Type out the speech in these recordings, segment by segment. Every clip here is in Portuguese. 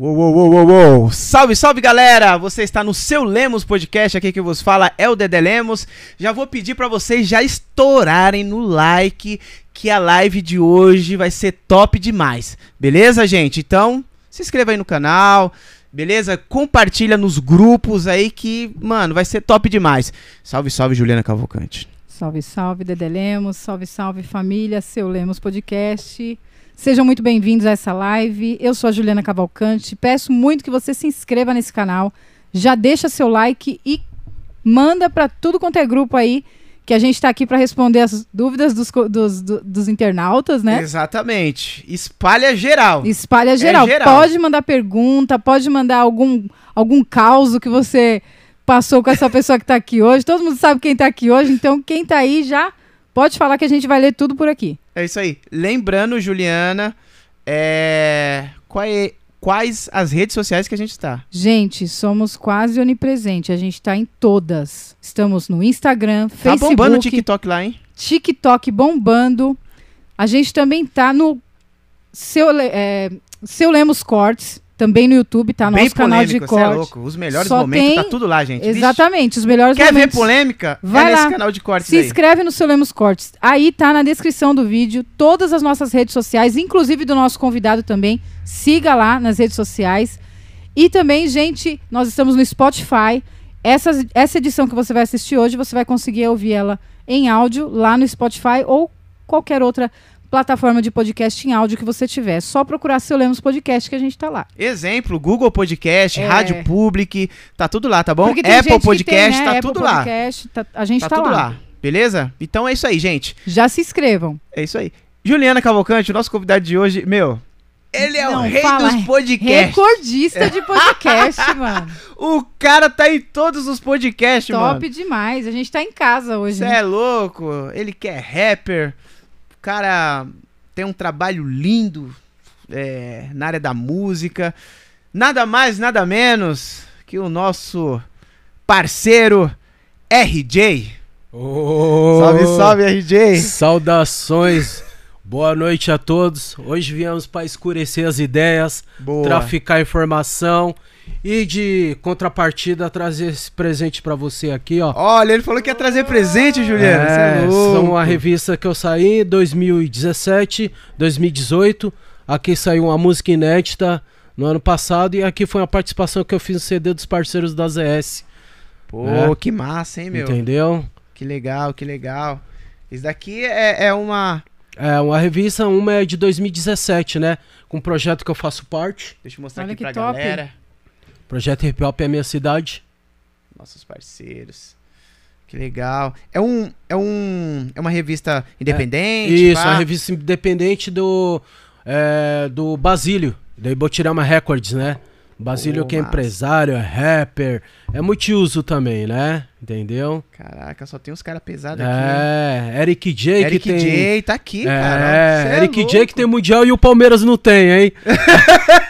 Uou, uou, uou, uou. Salve, salve galera! Você está no seu Lemos Podcast, aqui que vos fala é o Dedé Lemos. Já vou pedir para vocês já estourarem no like, que a live de hoje vai ser top demais. Beleza, gente? Então, se inscreva aí no canal, beleza? Compartilha nos grupos aí que, mano, vai ser top demais. Salve, salve, Juliana Cavalcante. Salve, salve, Dedé Lemos. Salve, salve, família, seu Lemos Podcast. Sejam muito bem-vindos a essa live. Eu sou a Juliana Cavalcante. Peço muito que você se inscreva nesse canal. Já deixa seu like e manda para tudo quanto é grupo aí, que a gente está aqui para responder as dúvidas dos, dos, dos, internautas, né? Exatamente. Espalha geral. Espalha geral. É geral. Pode mandar pergunta, pode mandar algum, algum caos que você passou com essa pessoa que está aqui hoje. Todo mundo sabe quem está aqui hoje, então quem está aí já pode falar que a gente vai ler tudo por aqui. É isso aí. Lembrando, Juliana, é... é... quais as redes sociais que a gente está? Gente, somos quase onipresente. A gente está em todas. Estamos no Instagram, Facebook. Tá bombando o TikTok lá, hein? TikTok bombando. A gente também tá no seu, é, seu Lemos Cortes. Também no YouTube, tá? Nosso Bem canal de corte. É louco. Os melhores Só momentos, tá tem... tá tudo lá, gente. Exatamente, Vixe. os melhores Quer momentos. Quer ver polêmica? Vai é lá. nesse canal de cortes Se aí. inscreve no seu Lemos Cortes. Aí tá na descrição do vídeo, todas as nossas redes sociais, inclusive do nosso convidado também. Siga lá nas redes sociais. E também, gente, nós estamos no Spotify. Essa, essa edição que você vai assistir hoje, você vai conseguir ouvir ela em áudio lá no Spotify ou qualquer outra plataforma de podcast em áudio que você tiver. Só procurar seu Lemos Podcast que a gente tá lá. Exemplo, Google Podcast, é. Rádio Public, tá tudo lá, tá bom? Apple Podcast, tem, né? tá Apple tudo Podcast, lá. Tá, a gente tá, tá tudo lá. lá. Beleza? Então é isso aí, gente. Já se inscrevam. É isso aí. Juliana Cavalcante, nosso convidado de hoje, meu, ele é Não, o rei fala, dos podcasts. Recordista de podcast, mano. O cara tá em todos os podcasts, Top mano. Top demais. A gente tá em casa hoje. Você né? é louco. Ele que é rapper cara tem um trabalho lindo é, na área da música. Nada mais, nada menos que o nosso parceiro RJ. Oh, salve, salve, RJ. Saudações. Boa noite a todos. Hoje viemos para escurecer as ideias, Boa. traficar informação e de contrapartida, trazer esse presente para você aqui, ó. Olha, ele falou que ia trazer presente, Juliano. É, é são uma revista que eu saí em 2017, 2018. Aqui saiu uma música inédita no ano passado e aqui foi uma participação que eu fiz no CD dos parceiros da ZS. Pô, é. que massa, hein, meu? Entendeu? Que legal, que legal. Isso daqui é, é uma... É, uma revista, uma é de 2017, né? Com um projeto que eu faço parte. Deixa eu mostrar Olha aqui pra top. galera. Projeto Hip Hop é a minha cidade. Nossos parceiros. Que legal. É um é um é uma revista independente? É, isso, pá. uma revista independente do é, do Basílio, da Ibotirama Records, né? Basílio oh, que é massa. empresário, é rapper, é multiuso também, né? Entendeu? Caraca, só tem uns caras pesados aqui. É, Eric J Eric que tem... J tá aqui, é, cara. É, Eric J que tem mundial e o Palmeiras não tem, hein?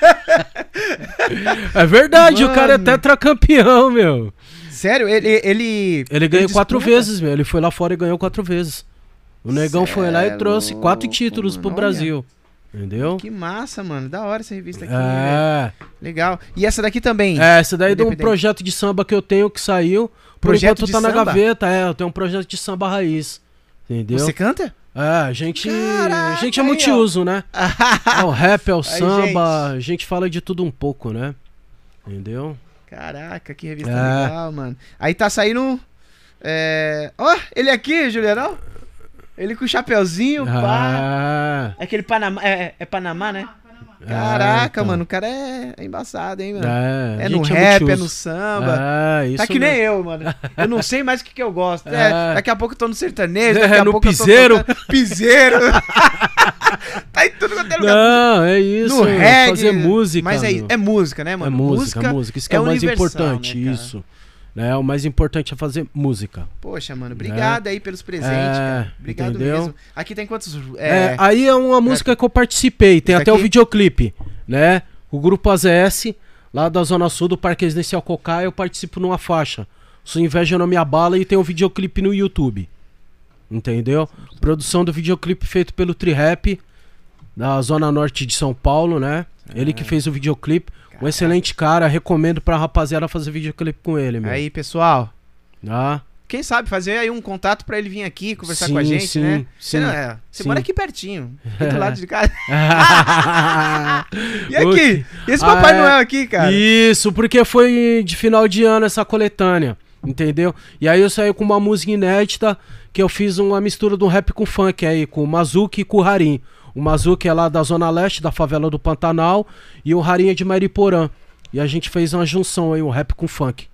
é verdade, Mano. o cara é tetracampeão, meu. Sério? Ele. Ele, ele ganhou ele quatro vezes, meu. Ele foi lá fora e ganhou quatro vezes. O Negão Cê foi lá e trouxe quatro títulos mano, pro Brasil. Entendeu? Que massa, mano. Da hora essa revista aqui. É. Legal. E essa daqui também? É, essa daí é de um projeto de samba que eu tenho que saiu. Por projeto enquanto tá samba? na gaveta, é. Eu tenho um projeto de samba raiz. Entendeu? Você canta? É, a gente, Caraca, a gente é multiuso, né? é o rap, é o samba, a gente fala de tudo um pouco, né? Entendeu? Caraca, que revista é. legal, mano. Aí tá saindo. É... Ó, oh, ele aqui, Juliano. Ele com o chapeuzinho, ah. pá. É aquele Panamá. É, é Panamá, né? Caraca, é, então. mano, o cara é, é embaçado, hein, mano? É, é no rap, é no samba. É, isso tá que nem eu, mano. Eu não sei mais o que, que eu gosto. É. daqui a pouco eu tô no sertanejo, daqui é, a no pouco piseiro. eu tô piseiro. tá em tudo quanto é lugar. Não, é isso. No reggae. Fazer música. Mas é, é música, né, mano? É música, música. música. Isso que é, o mais importante, né, isso. Né? O mais importante é fazer música. Poxa, mano, obrigado é. aí pelos presentes, é, cara. Obrigado entendeu? mesmo. Aqui tem quantos. É... é aí é uma música que eu participei, tem até o videoclipe, né? O grupo AZS, lá da Zona Sul do Parque Residencial Cocá, eu participo numa faixa. Sua inveja não me abala e tem um videoclipe no YouTube. Entendeu? Produção do videoclipe feito pelo Trihap, da Zona Norte de São Paulo, né? Ele que fez o videoclipe. Um excelente cara, recomendo pra rapaziada fazer videoclipe com ele, meu. Aí, pessoal. Ah. Quem sabe fazer aí um contato pra ele vir aqui conversar Sim, com a gente, sim, né? sim, Você, não, é, você mora aqui pertinho, aqui do lado de casa. E aqui? E esse Ah, Papai é. Noel aqui, cara? Isso, porque foi de final de ano essa coletânea, entendeu? E aí eu saí com uma música inédita que eu fiz uma mistura do rap com funk aí, com o Mazuki e com o Harim. O Mazuki é lá da Zona Leste, da favela do Pantanal, e o é de Mariporã. E a gente fez uma junção aí, o rap com funk.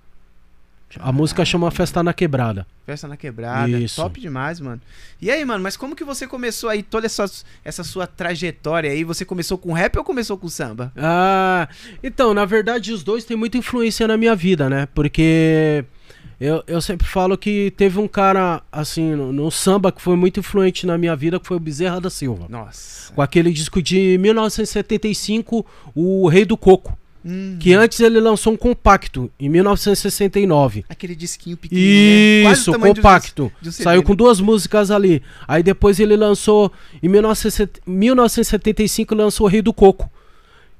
A música chama Festa na Quebrada. Festa na quebrada. Isso. Top demais, mano. E aí, mano, mas como que você começou aí toda essa, essa sua trajetória aí? Você começou com rap ou começou com samba? Ah, então, na verdade, os dois têm muita influência na minha vida, né? Porque eu, eu sempre falo que teve um cara, assim, no, no samba que foi muito influente na minha vida, que foi o Bezerra da Silva. Nossa. Com aquele disco de 1975, O Rei do Coco. Hum, Que antes ele lançou um compacto, em 1969. aquele disquinho pequenininho, né? Isso, o tamanho de um- compacto. de um Saiu né? com duas músicas ali. Aí depois ele lançou, em 1970 1975, lançou O Rei do Coco.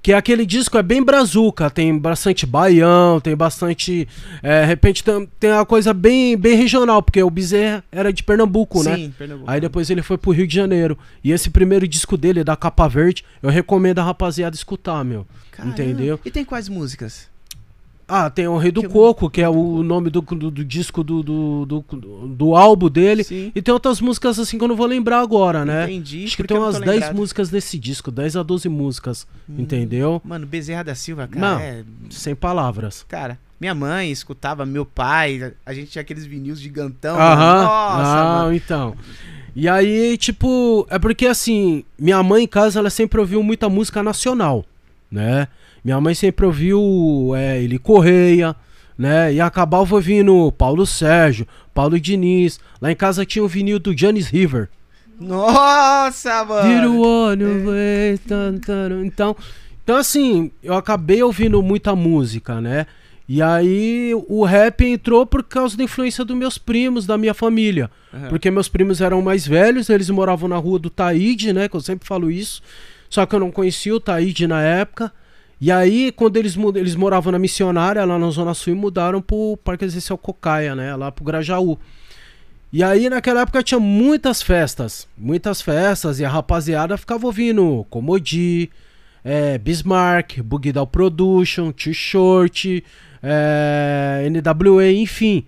Que aquele disco é bem brazuca, tem bastante baião, tem bastante. É, de repente tem, tem uma coisa bem, bem regional, porque o Bezerra era de Pernambuco, né? Sim, Pernambuco. Aí depois ele foi pro Rio de Janeiro. E esse primeiro disco dele, da Capa Verde, eu recomendo a rapaziada escutar, meu. Caramba. entendeu? E tem quais músicas? Ah, tem o Rei do Que- Coco, que é o nome do, do, do disco do, do, do, do álbum dele. Sim. E tem outras músicas assim que eu não vou lembrar agora, né? Entendi. Acho que tem umas tô 10 lembrado. músicas desse disco, 10 a 12 músicas, Hum. entendeu? Mano, Bezerra da Silva, cara, Não. é... Sem palavras. Cara, minha mãe escutava, meu pai, a gente tinha aqueles vinis gigantão. Aham. mano. Nossa, ah, mano. então. E aí, tipo, é porque assim, minha mãe em casa, ela sempre ouviu muita música nacional, né? Minha mãe sempre ouviu é, Eli Correia, né? E acabava ouvindo Paulo Sérgio, Paulo Diniz. Lá em casa tinha o vinil do Janis River. Nossa, mano. Tan. Então, então, assim, eu acabei ouvindo muita música, né? E aí o rap entrou por causa da influência dos meus primos, da minha família. Aham. Porque meus primos eram mais velhos, eles moravam na rua do Taíde, né? Que eu sempre falo isso. Só que eu não conhecia o Taíde na época. E aí, quando eles, eles moravam na missionária, lá na Zona Sul, e mudaram pro Parque Residencial Cocaia, né? Lá pro Grajaú. E aí, naquela época, tinha muitas festas. Muitas festas. E a rapaziada ficava ouvindo Comodi, é, Bismarck, Bug Down Production, T-Shirt, é, NWA, enfim.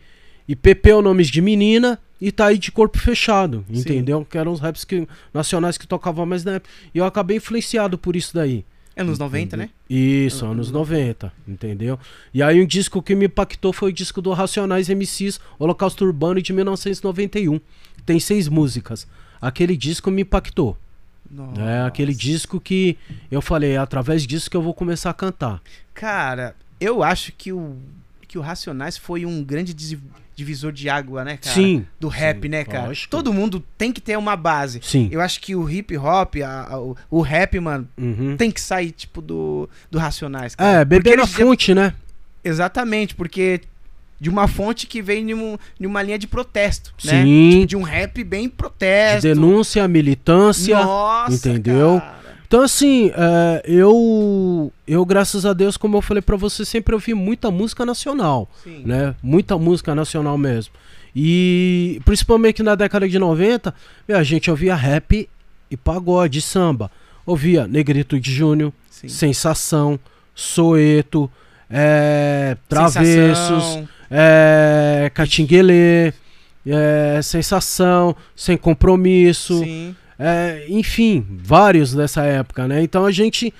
E PP o nomes de menina e tá aí de corpo fechado, Sim. entendeu? Que eram os raps que, nacionais que tocavam mais na época. E eu acabei influenciado por isso daí. Anos 90, né? Isso, anos 90, entendeu? E aí um disco que me impactou foi o disco do Racionais MCs, Holocausto Urbano de 1991. Tem seis músicas. Aquele disco me impactou. Nossa. É aquele disco que eu falei, é através disso que eu vou começar a cantar. Cara, eu acho que o, que o Racionais foi um grande divisor de água, né, cara? Sim. Do rap, sim, né, cara? lógico. Todo mundo tem que ter uma base. Sim. Eu acho que o hip hop, a- a- o, o rap, mano, Uhum. tem que sair, tipo, do, do Racionais, cara. É, beber na fonte, né? Exatamente, porque de uma fonte que vem de, um- de uma linha de protesto, né? Sim. Tipo, de um rap bem protesto. Denúncia, militância. Nossa, entendeu? cara. Então, assim, é, eu, eu, graças a Deus, como eu falei pra você, sempre ouvi muita música nacional. Sim. né? Muita música nacional mesmo. E principalmente na década de 90, meu, a gente ouvia rap e pagode, samba. Ouvia Negrito de Júnior, Sim. Sensação, Soeto, é, Travessos, Sensação. é, Catinguelê, é, Sensação, Sem Compromisso, Sim. É, enfim, vários dessa época, né? Então a gente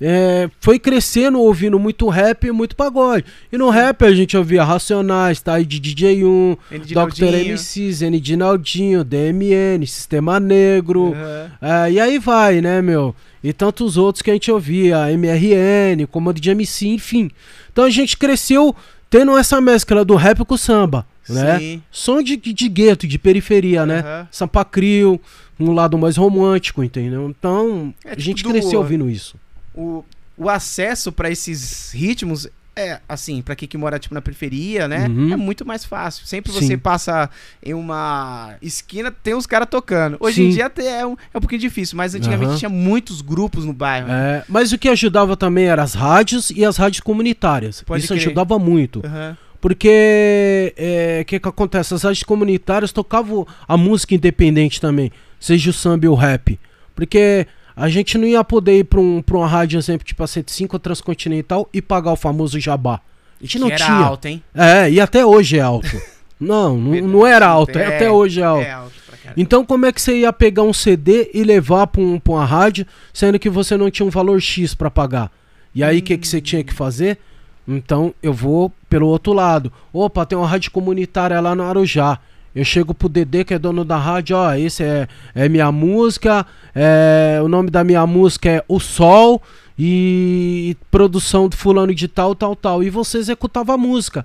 é, foi crescendo ouvindo muito rap e muito pagode. E no rap a gente ouvia Racionais, tá aí de DJ1, Ele de Dr. MCs, N de Naldinho, DMN, Sistema Negro, Aham. é, e aí vai, né, meu? E tantos outros que a gente ouvia, MRN, Comando de MC, enfim. Então a gente cresceu tendo essa mescla do rap com samba, né? Sim. Som de, de gueto, de periferia, né? Aham. Sampa Crio, um lado mais romântico, entendeu? Então, É a tipo gente do- cresceu ouvindo isso. o, o acesso pra esses ritmos é, assim, pra quem que mora, tipo, na periferia, né? Uhum. É muito mais fácil. Sempre Sim. você passa em uma esquina, tem os caras tocando. Hoje em Sim. dia até é um, é um pouquinho difícil, mas antigamente Aham. tinha muitos grupos no bairro. né? É, mas o que ajudava também eram as rádios e as rádios comunitárias. Pode Isso ajudava muito. Aham. Porque é, o que, que acontece? As rádios comunitárias tocavam a música independente também, seja o samba e o rap. Porque a gente não ia poder ir pra, um, pra uma rádio, exemplo, tipo a 105 ou Transcontinental e pagar o famoso jabá. A gente não era tinha. alto, hein? É, e até hoje é alto. não, não, não era alto, é, até hoje é alto. É alto. Então, como é que você ia pegar um CD e levar pra, um, pra uma rádio, sendo que você não tinha um valor X pra pagar? E aí, o que, que você tinha que fazer? Então, eu vou pelo outro lado. Opa, tem uma rádio comunitária lá no Arujá. Eu chego pro Dedê, que é dono da rádio, ó, esse é, é minha música, é, o nome da minha música é O Sol e produção do fulano de tal, tal, tal. E você executava a música.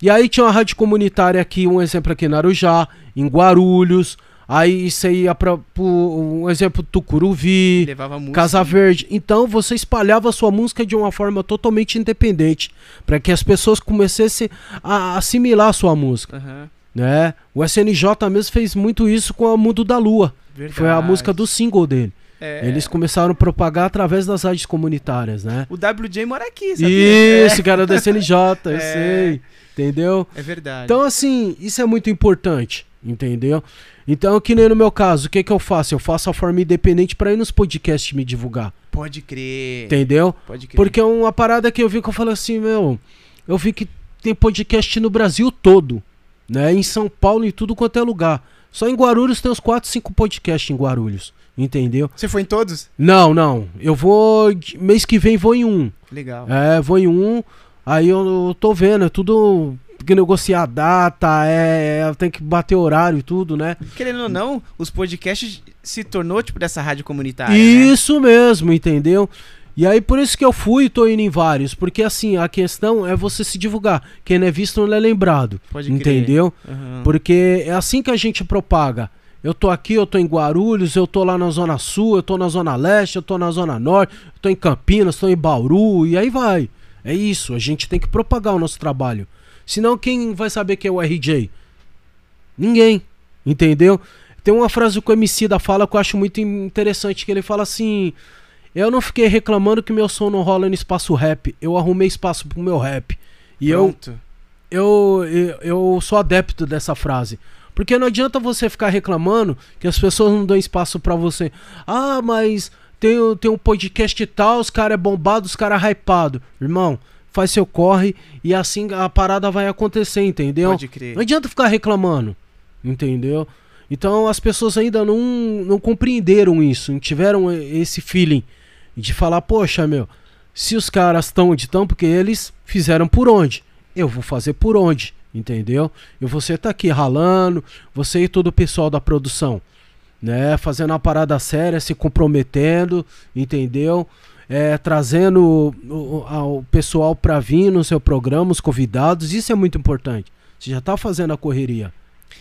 E aí tinha uma rádio comunitária aqui, um exemplo aqui na Arujá, em Guarulhos. Aí você ia pra, pro, um exemplo, Tucuruvi, música. Casa Verde. Então você espalhava a sua música de uma forma totalmente independente, para que as pessoas começassem a assimilar a sua música, Aham. Né? O SNJ mesmo fez muito isso com a Mundo da Lua. que Foi a Verdade. música do single dele. É. Eles começaram a propagar através das rádios comunitárias, né? O WJ mora aqui, sabia? Isso, cara do SNJ, eu É. sei. Entendeu? É, é verdade. Então, assim, isso é muito importante, entendeu? Então, que nem no meu caso, o que que eu faço? Eu faço a forma independente pra ir nos podcasts me divulgar, Pode crer. entendeu? Pode crer. Porque é uma parada que eu vi que eu falo assim, meu, eu vi que tem podcast no Brasil todo, né? Em São Paulo, em tudo quanto é lugar. Só em Guarulhos tem uns 4, 5 podcasts em Guarulhos, entendeu? Você foi em todos? Não, não, eu vou, mês que vem vou em um. Legal. É, vou em um, aí eu, eu tô vendo, é tudo tem que negociar data, é, é, tem que bater horário e tudo, né? Querendo ou não, os podcasts se tornou tipo dessa rádio comunitária. né? Isso mesmo, entendeu? E aí por isso que eu fui e tô indo em vários, porque assim, a questão é você se divulgar. Quem não é visto não é lembrado, Pode crer. entendeu? Aham. Porque é assim que a gente propaga. Eu tô aqui, eu tô em Guarulhos, eu tô lá na Zona Sul, eu tô na Zona Leste, eu tô na Zona Norte, eu tô em Campinas, tô em Bauru, e aí vai. É isso, a gente tem que propagar o nosso trabalho. Senão quem vai saber que é o RJ? Ninguém, entendeu? Tem uma frase que o MC da fala que eu acho muito interessante, que ele fala assim... Eu não fiquei reclamando que meu som não rola no espaço rap, eu arrumei espaço pro meu rap. E eu, Pronto. eu, eu, eu sou adepto dessa frase. Porque não adianta você ficar reclamando que as pessoas não dão espaço pra você. Ah, mas tem, o- tem um podcast e tal, os caras é bombado, os caras é hypado. Irmão, faz seu corre e assim a parada vai acontecer, entendeu? Pode crer. Não adianta ficar reclamando, entendeu? Então as pessoas ainda não, não compreenderam isso, não tiveram esse feeling de falar, poxa, meu, se os caras estão onde estão, porque eles fizeram por onde, eu vou fazer por onde, entendeu? E você tá aqui ralando, você e todo o pessoal da produção, né, fazendo uma parada séria, se comprometendo, entendeu? É, trazendo o, o- o pessoal pra vir no seu programa, os convidados, isso é muito importante. Você já tá fazendo a correria.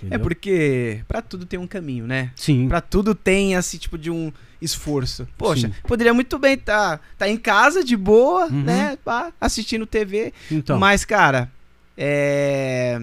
É entendeu? porque pra tudo tem um caminho, né? Sim. Pra tudo tem esse tipo de um esforço. Poxa, Sim. poderia muito bem tá, tá em casa de boa, Uhum. né? assistindo TV. Então. Mas, cara, é.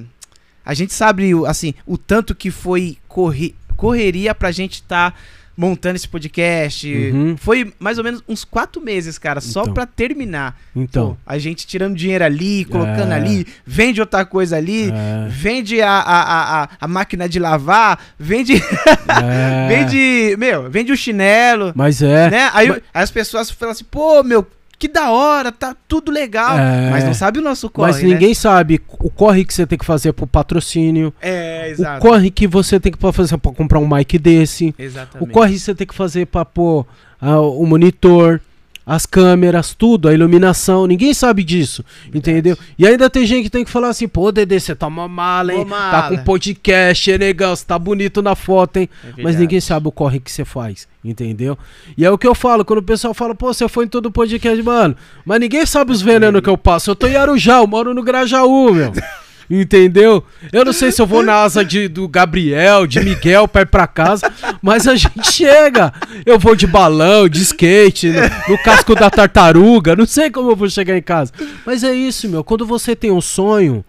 A gente sabe, o- assim, o tanto que foi corri... correria pra gente tá montando esse podcast. Uhum. Foi mais ou menos uns quatro meses, cara, só Então. pra terminar. Então. Pô, a gente tirando dinheiro ali, colocando É. ali, vende outra coisa ali, É. vende a, a, a, a- a máquina de lavar, vende, É. vende, meu, vende o chinelo, Mas é. né? Aí Mas- as pessoas falam assim, pô, meu, que da hora, tá tudo legal, É. mas não sabe o nosso corre, Mas né? ninguém sabe o corre que você tem que fazer pro patrocínio. É, O exato. corre que você tem que fazer pra comprar um mic desse. Exatamente. O corre que você tem que fazer pra pôr ah, o monitor, as câmeras, tudo, a iluminação. Ninguém sabe disso, entendeu? E ainda tem gente que tem que falar assim, pô, Dedê, você tá uma mala, hein? Mala. Tá com podcast, hein, negão? Você tá bonito na foto, hein? É Mas verdade. ninguém sabe o corre que você faz, entendeu? E é o que eu falo, quando o pessoal fala, pô, você foi em todo podcast, mano. Mas ninguém sabe os venenos que eu passo. Eu tô em Arujá, eu moro no Grajaú, meu. Entendeu? Eu não sei se eu vou na asa de, do Gabriel, de Miguel pra ir pra casa, mas a gente chega. Eu vou de balão, de skate, no, no casco da tartaruga, não sei como eu vou chegar em casa. Mas é isso, meu. Quando você tem um sonho,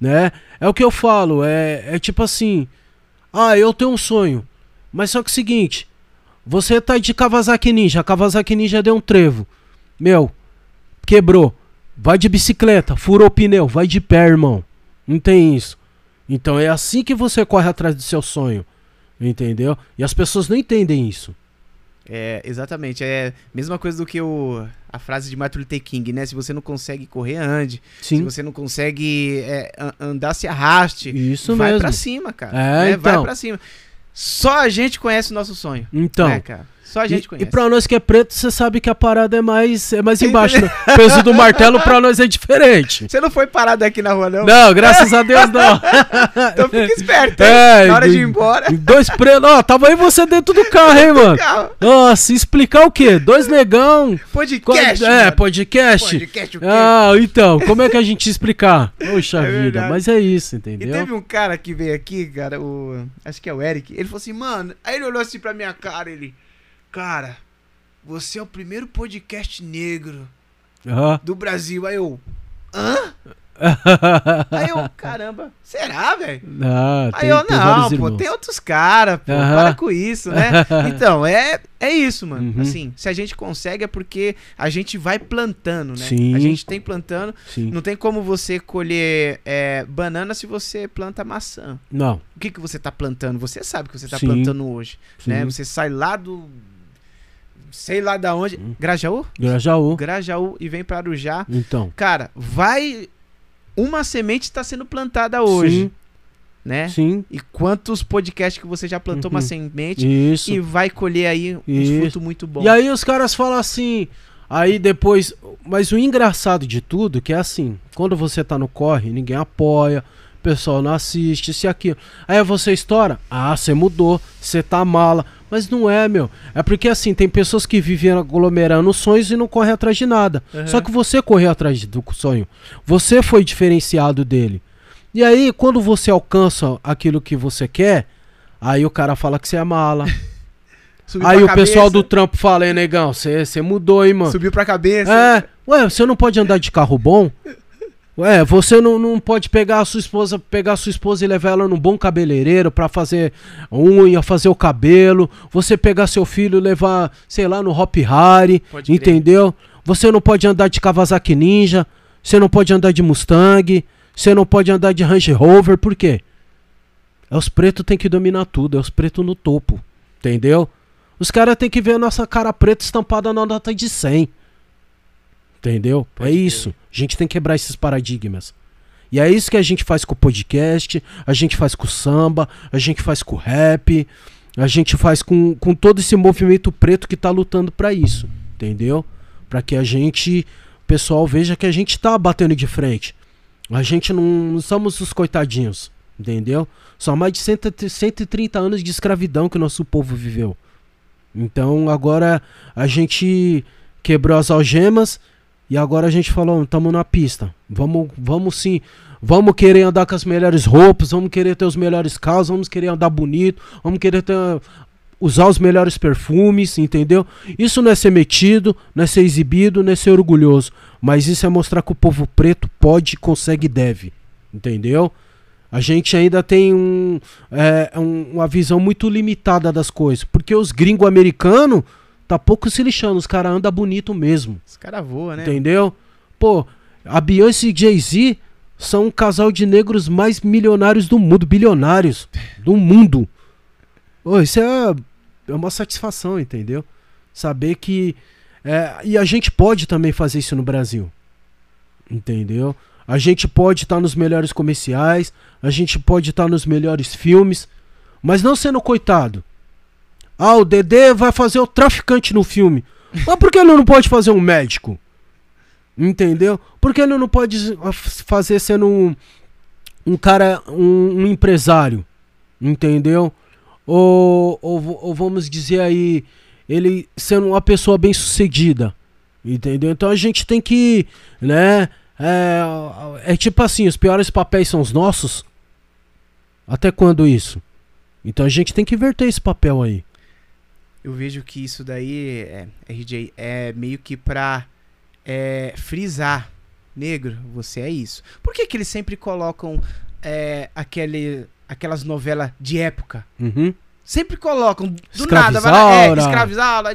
né? É o que eu falo, é, é tipo assim. Ah, eu tenho um sonho. Mas só que é o seguinte, você tá de Kawasaki Ninja, a Kawasaki Ninja deu um trevo. Meu, quebrou. Vai de bicicleta, furou o pneu, vai de pé, irmão. Não tem isso. Então é assim que você corre atrás do seu sonho. Entendeu? E as pessoas não entendem isso. É, exatamente. É a mesma coisa do que o, a frase de Martin Luther King, né? Se você não consegue correr, ande. Sim. Se você não consegue é, andar, se arraste. Isso vai mesmo. Vai pra cima, cara. É, né? então. Vai pra cima. Só a gente conhece o nosso sonho. Então. Né, cara? Só a gente e, conhece. E pra nós que é preto, você sabe que a parada é mais, é mais embaixo. Né? O peso do martelo pra nós é diferente. Você não foi parado aqui na rua, não? Não, graças a Deus não. então fica esperto, hein? É, na hora de ir embora. Dois pretos. Ó, tava aí você dentro do carro, hein, mano? Nossa, explicar o quê? Dois negão. Podcast. É, podcast. Podcast o quê? Ah, então, como é que a gente explicar? Poxa é vida, verdade. mas é isso, entendeu? E teve um cara que veio aqui, cara, o. Acho que é o Eric. Ele falou assim, mano. Aí ele olhou assim pra minha cara, ele. Cara, você é o primeiro podcast negro uhum. do Brasil. Aí eu. Hã? Aí eu, caramba, será, velho? Aí eu, não, pô, irmãos. tem outros caras, pô, uhum. para com isso, né? Então, é, é isso, mano. Uhum. Assim, se a gente consegue é porque a gente vai plantando, né? Sim. A gente tem plantando. Sim. Não tem como você colher é, banana se você planta maçã. Não. O que, que você tá plantando? Você sabe que você tá Sim. plantando hoje, né? Você sai lá do sei lá da onde. Hum. Grajaú? Grajaú. Grajaú e vem para Arujá. Então. Cara, vai. Uma semente está sendo plantada hoje. Sim. Né? Sim. E quantos podcasts que você já plantou Uhum. uma semente Isso. e vai colher aí um Isso. fruto muito bom. E aí os caras falam assim. Aí depois. Mas o engraçado de tudo que é assim: quando você tá no corre, ninguém apoia, o pessoal não assiste, se aquilo. Aí você estoura. Ah, você mudou, você tá mala. Mas não é, meu. É porque assim, tem pessoas que vivem aglomerando sonhos e não correm atrás de nada. Uhum. Só que você correu atrás do sonho. Você foi diferenciado dele. E aí, quando você alcança aquilo que você quer, aí o cara fala que você é mala. Aí o cabeça. pessoal do trampo fala, aí, negão, você mudou, hein, mano. Subiu pra cabeça. É, ué, você não pode andar de carro bom? Ué, você não, não pode pegar a sua esposa, pegar a sua esposa e levar ela num bom cabeleireiro pra fazer unha, fazer o cabelo. Você pegar seu filho e levar, sei lá, no Hop Harry, entendeu? Você não pode andar de Kawasaki Ninja, você não pode andar de Mustang, você não pode andar de Range Rover, por quê? É os pretos tem que dominar tudo, é os pretos no topo, entendeu? Os caras tem que ver a nossa cara preta estampada na nota de 100. Entendeu? Pode é isso. A gente tem que quebrar esses paradigmas. E é isso que a gente faz com o podcast, a gente faz com o samba, a gente faz com o rap, a gente faz com, com todo esse movimento preto que tá lutando pra isso. Entendeu? Pra que a gente, o pessoal veja que a gente tá batendo de frente. A gente não, não somos os coitadinhos. Entendeu? São mais de 100 130 anos de escravidão que o nosso povo viveu. Então agora a gente quebrou as algemas e agora a gente falou, estamos na pista. Vamos, vamos sim, vamos querer andar com as melhores roupas, vamos querer ter os melhores carros, vamos querer andar bonito, vamos querer ter, usar os melhores perfumes, entendeu? Isso não é ser metido, não é ser exibido, não é ser orgulhoso, mas isso é mostrar que o povo preto pode, consegue e deve, entendeu? A gente ainda tem um, é, um- uma visão muito limitada das coisas, porque os gringos americanos tá pouco se lixando, os caras andam bonito mesmo. Os caras voam, né? Entendeu? Pô, a Beyoncé e Jay-Z são um casal de negros mais milionários do mundo, bilionários do mundo. Ô, isso é, é uma satisfação, entendeu? Saber que. é, e a gente pode também fazer isso no Brasil. Entendeu? A gente pode estar nos melhores comerciais, a gente pode estar nos melhores filmes, mas não sendo coitado. Ah, o Dedê vai fazer o traficante no filme. Mas por que ele não pode fazer um médico? Entendeu? Por que ele não pode fazer sendo um, um cara, um, um empresário? Entendeu? Ou, ou, ou vamos dizer aí, ele sendo uma pessoa bem sucedida. Entendeu? Então a gente tem que, né? É, é tipo assim, os piores papéis são os nossos? Até quando isso? Então a gente tem que inverter esse papel aí. Eu vejo que isso daí, é, RJ, é meio que pra é, frisar. Negro, você é isso. Por que, que eles sempre colocam é, aquele, aquelas novelas de época? Uhum. Sempre colocam, do nada, vai lá, é, escravizaura,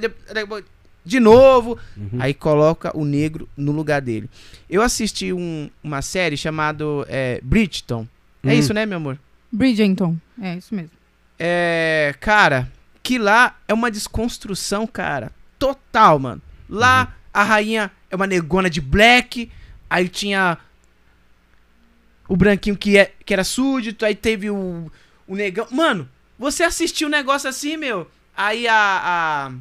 de novo, uhum. aí coloca o negro no lugar dele. Eu assisti um, uma série chamada é, Bridgeton. É uhum. isso, né, meu amor? Bridgeton, é isso mesmo. É, cara, que lá é uma desconstrução, cara, total, mano. Lá uhum. a rainha é uma negona de black, aí tinha o branquinho que, é, que era súdito, aí teve o, o negão. Mano, você assistiu um negócio assim, meu? Aí a, a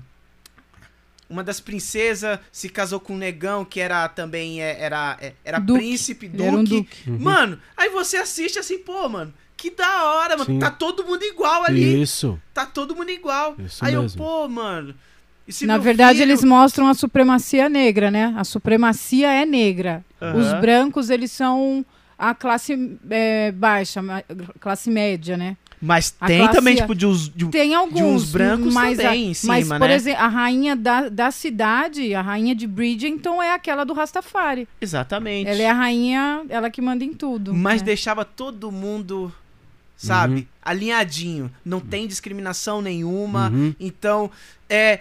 uma das princesas se casou com um negão que era também é, era é, era duque. príncipe, duque. Um duque. Uhum. Mano, aí você assiste assim, pô, mano, que da hora, mano. Sim. Tá todo mundo igual ali. Isso. Tá todo mundo igual. Isso aí mesmo. eu, pô, mano. Na verdade, filho... eles mostram a supremacia negra, né? A supremacia é negra. Uhum. Os brancos, eles são a classe é, baixa, classe média, né? Mas tem classe, também, tipo, de uns, de, tem alguns, de uns brancos mas também a, em cima, mas, por né? exemplo, a rainha da, da cidade, a rainha de Bridgerton é aquela do Rastafari. Exatamente. Ela é a rainha, ela que manda em tudo. Mas né? deixava todo mundo, sabe, uhum. alinhadinho. Não tem discriminação nenhuma. Uhum. Então, é...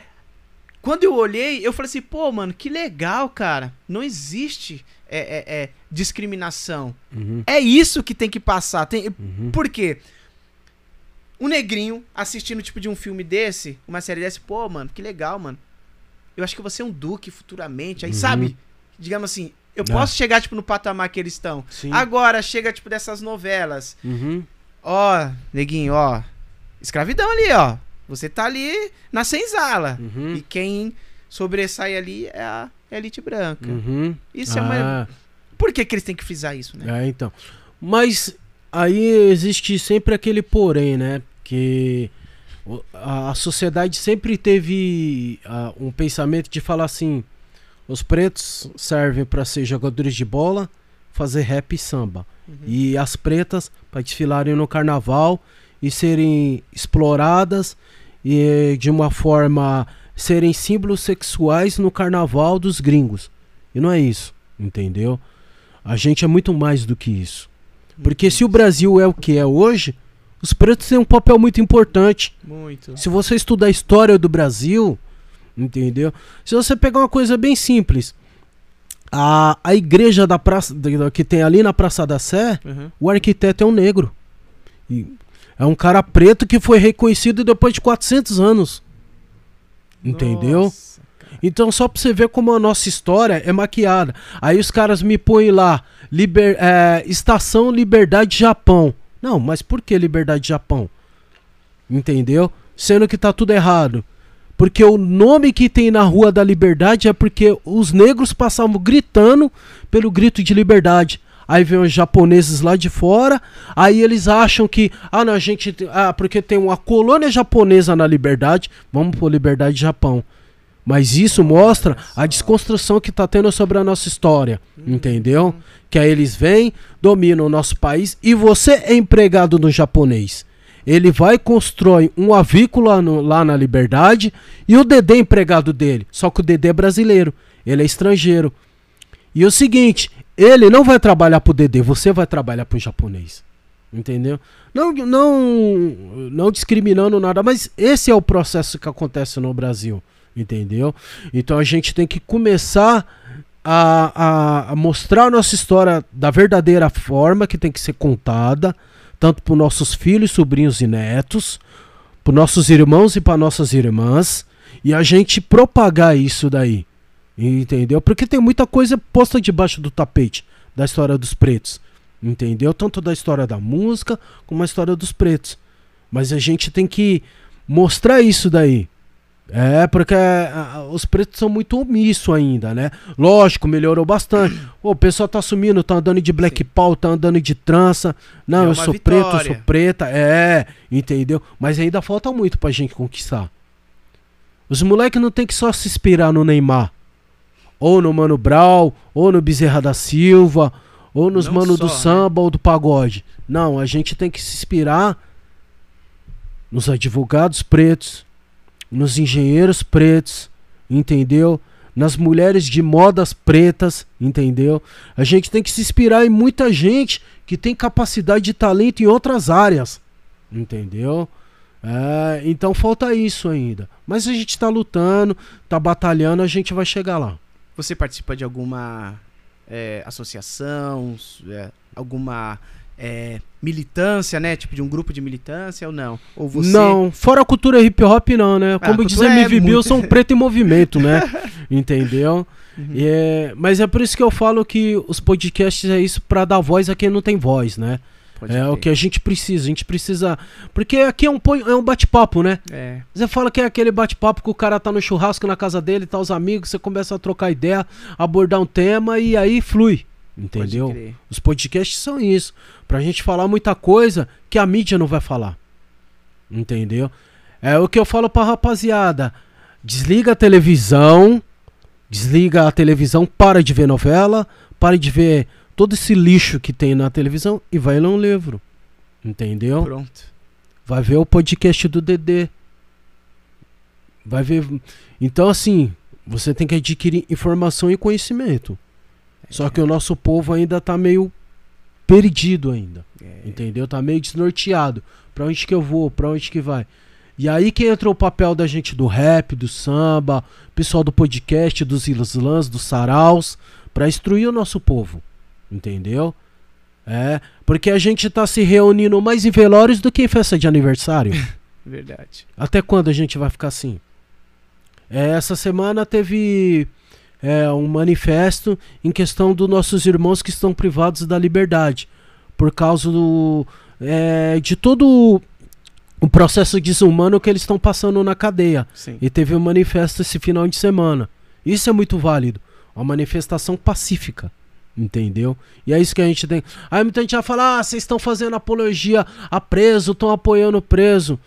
Quando eu olhei, eu falei assim, pô, mano, que legal, cara. Não existe é, é, é discriminação. Uhum. É isso que tem que passar. Tem... Uhum. Por quê? um negrinho assistindo tipo de um filme desse, uma série desse, pô, mano, que legal, mano. Eu acho que você é um duque futuramente. Aí, uhum. sabe? Digamos assim, eu é. posso chegar, tipo, no patamar que eles estão. Agora, chega, tipo, dessas novelas. Uhum. Ó, neguinho, ó. Escravidão ali, ó. Você tá ali na senzala. Uhum. E quem sobressai ali é a elite branca. Uhum. Isso ah. é uma. Ah. Por que, que eles têm que frisar isso, né? É, então. Mas aí existe sempre aquele porém, né? Que a, a sociedade sempre teve uh, um pensamento de falar assim: os pretos servem para ser jogadores de bola, fazer rap e samba. Uhum. E as pretas para desfilarem no carnaval e serem exploradas e de uma forma serem símbolos sexuais no carnaval dos gringos. E não é isso, entendeu? A gente é muito mais do que isso. Porque se o Brasil é o que é hoje, os pretos têm um papel muito importante. Muito. Se você estudar a história do Brasil, entendeu? Se você pegar uma coisa bem simples, a, a igreja da praça que tem ali na Praça da Sé, uhum. o arquiteto é um negro. E é um cara preto que foi reconhecido depois de 400 anos. Entendeu? Nossa. Então, só pra você ver como a nossa história é maquiada. Aí os caras me põem lá, liber, é, Estação Liberdade Japão. Não, mas por que Liberdade Japão? Entendeu? Sendo que tá tudo errado. Porque o nome que tem na Rua da Liberdade é porque os negros passavam gritando pelo grito de liberdade. Aí vem os japoneses lá de fora, aí eles acham que, ah, não, a gente, ah, porque tem uma colônia japonesa na Liberdade, vamos por Liberdade Japão. Mas isso mostra a desconstrução que está tendo sobre a nossa história, uhum. entendeu? Que aí eles vêm, dominam o nosso país e você é empregado no japonês. Ele vai constrói um avícola no, lá na Liberdade e o Dedé é empregado dele. Só que o Dedé é brasileiro, ele é estrangeiro. E o seguinte, ele não vai trabalhar pro Dedé, você vai trabalhar pro japonês. Entendeu? Não, não, não discriminando nada, mas esse é o processo que acontece no Brasil entendeu? Então a gente tem que começar a, a, a mostrar a nossa história da verdadeira forma que tem que ser contada, tanto para nossos filhos, sobrinhos e netos, para nossos irmãos e para nossas irmãs, e a gente propagar isso daí, entendeu? Porque tem muita coisa posta debaixo do tapete da história dos pretos, entendeu? Tanto da história da música como a história dos pretos. Mas a gente tem que mostrar isso daí, é, porque uh, os pretos são muito omissos ainda, né? Lógico, melhorou bastante. o pessoal tá sumindo, tá andando de black Sim. power, tá andando de trança. Não, é eu sou vitória. preto, eu sou preta. É, entendeu? Mas ainda falta muito pra gente conquistar. Os moleques não tem que só se inspirar no Neymar. ou no Mano Brau, ou no Bezerra da Silva, ou nos Não Mano só, do né? Samba né? ou do Pagode. Não, a gente tem que se inspirar nos advogados pretos, nos engenheiros pretos, entendeu? Nas mulheres de modas pretas, entendeu? A gente tem que se inspirar em muita gente que tem capacidade de talento em outras áreas, entendeu? É, então falta isso ainda. Mas a gente está lutando, está batalhando, a gente vai chegar lá. Você participa de alguma é, associação, é, alguma é, militância, né? Tipo de um grupo de militância ou não? Ou você... Não, fora a cultura hip hop não, né? Ah, Como diz MV é Bill, muito... são preto em movimento, né? Entendeu? Uhum. É, mas é por isso que eu falo que os podcasts é isso para dar voz a quem não tem voz, né? Pode é ter. o que a gente precisa. A gente precisa. Porque aqui é um, é um bate-papo, né? É. Você fala que é aquele bate-papo que o cara tá no churrasco na casa dele, tá os amigos, você começa a trocar ideia, abordar um tema e aí flui. Entendeu? Os podcasts são isso. Pra gente falar muita coisa que a mídia não vai falar. Entendeu? É o que eu falo pra rapaziada. Desliga a televisão. Desliga a televisão, para de ver novela, para de ver todo esse lixo que tem na televisão e vai ler um livro. Entendeu? Pronto. Vai ver o podcast do Dedê. Vai ver. Então, assim, você tem que adquirir informação e conhecimento. Só que o nosso povo ainda tá meio perdido ainda. É. Entendeu? Tá meio desnorteado. Pra onde que eu vou? Pra onde que vai? E aí que entra o papel da gente do rap, do samba, pessoal do podcast, dos islãs, dos saraus, para instruir o nosso povo. Entendeu? É, porque a gente tá se reunindo mais em velórios do que em festa de aniversário. Verdade. Até quando a gente vai ficar assim? É, essa semana teve é, um manifesto em questão dos nossos irmãos que estão privados da liberdade por causa do, é, de todo o processo desumano que eles estão passando na cadeia. Sim. E teve um manifesto esse final de semana. Isso é muito válido. Uma manifestação pacífica. Entendeu? E é isso que a gente tem. Aí muita gente vai falar: ah, vocês estão fazendo apologia a preso, estão apoiando o preso.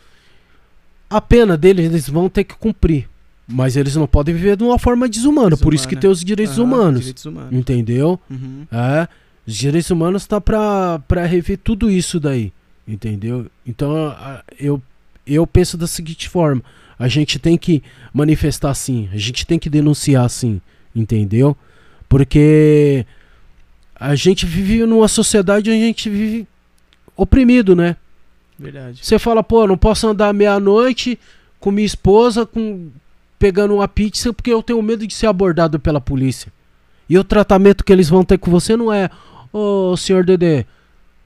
A pena deles eles vão ter que cumprir. Mas eles não podem viver de uma forma desumana. Desumana. Por isso que tem os direitos, humanos, direitos humanos. Entendeu? Uhum. É. Os direitos humanos tá pra, pra rever tudo isso daí. Entendeu? Então eu, eu penso da seguinte forma: a gente tem que manifestar assim, a gente tem que denunciar assim. Entendeu? Porque a gente vive numa sociedade onde a gente vive oprimido, né? Verdade. Você fala, pô, não posso andar meia-noite com minha esposa, com pegando uma pizza porque eu tenho medo de ser abordado pela polícia. E o tratamento que eles vão ter com você não é, ô oh, senhor Dedê,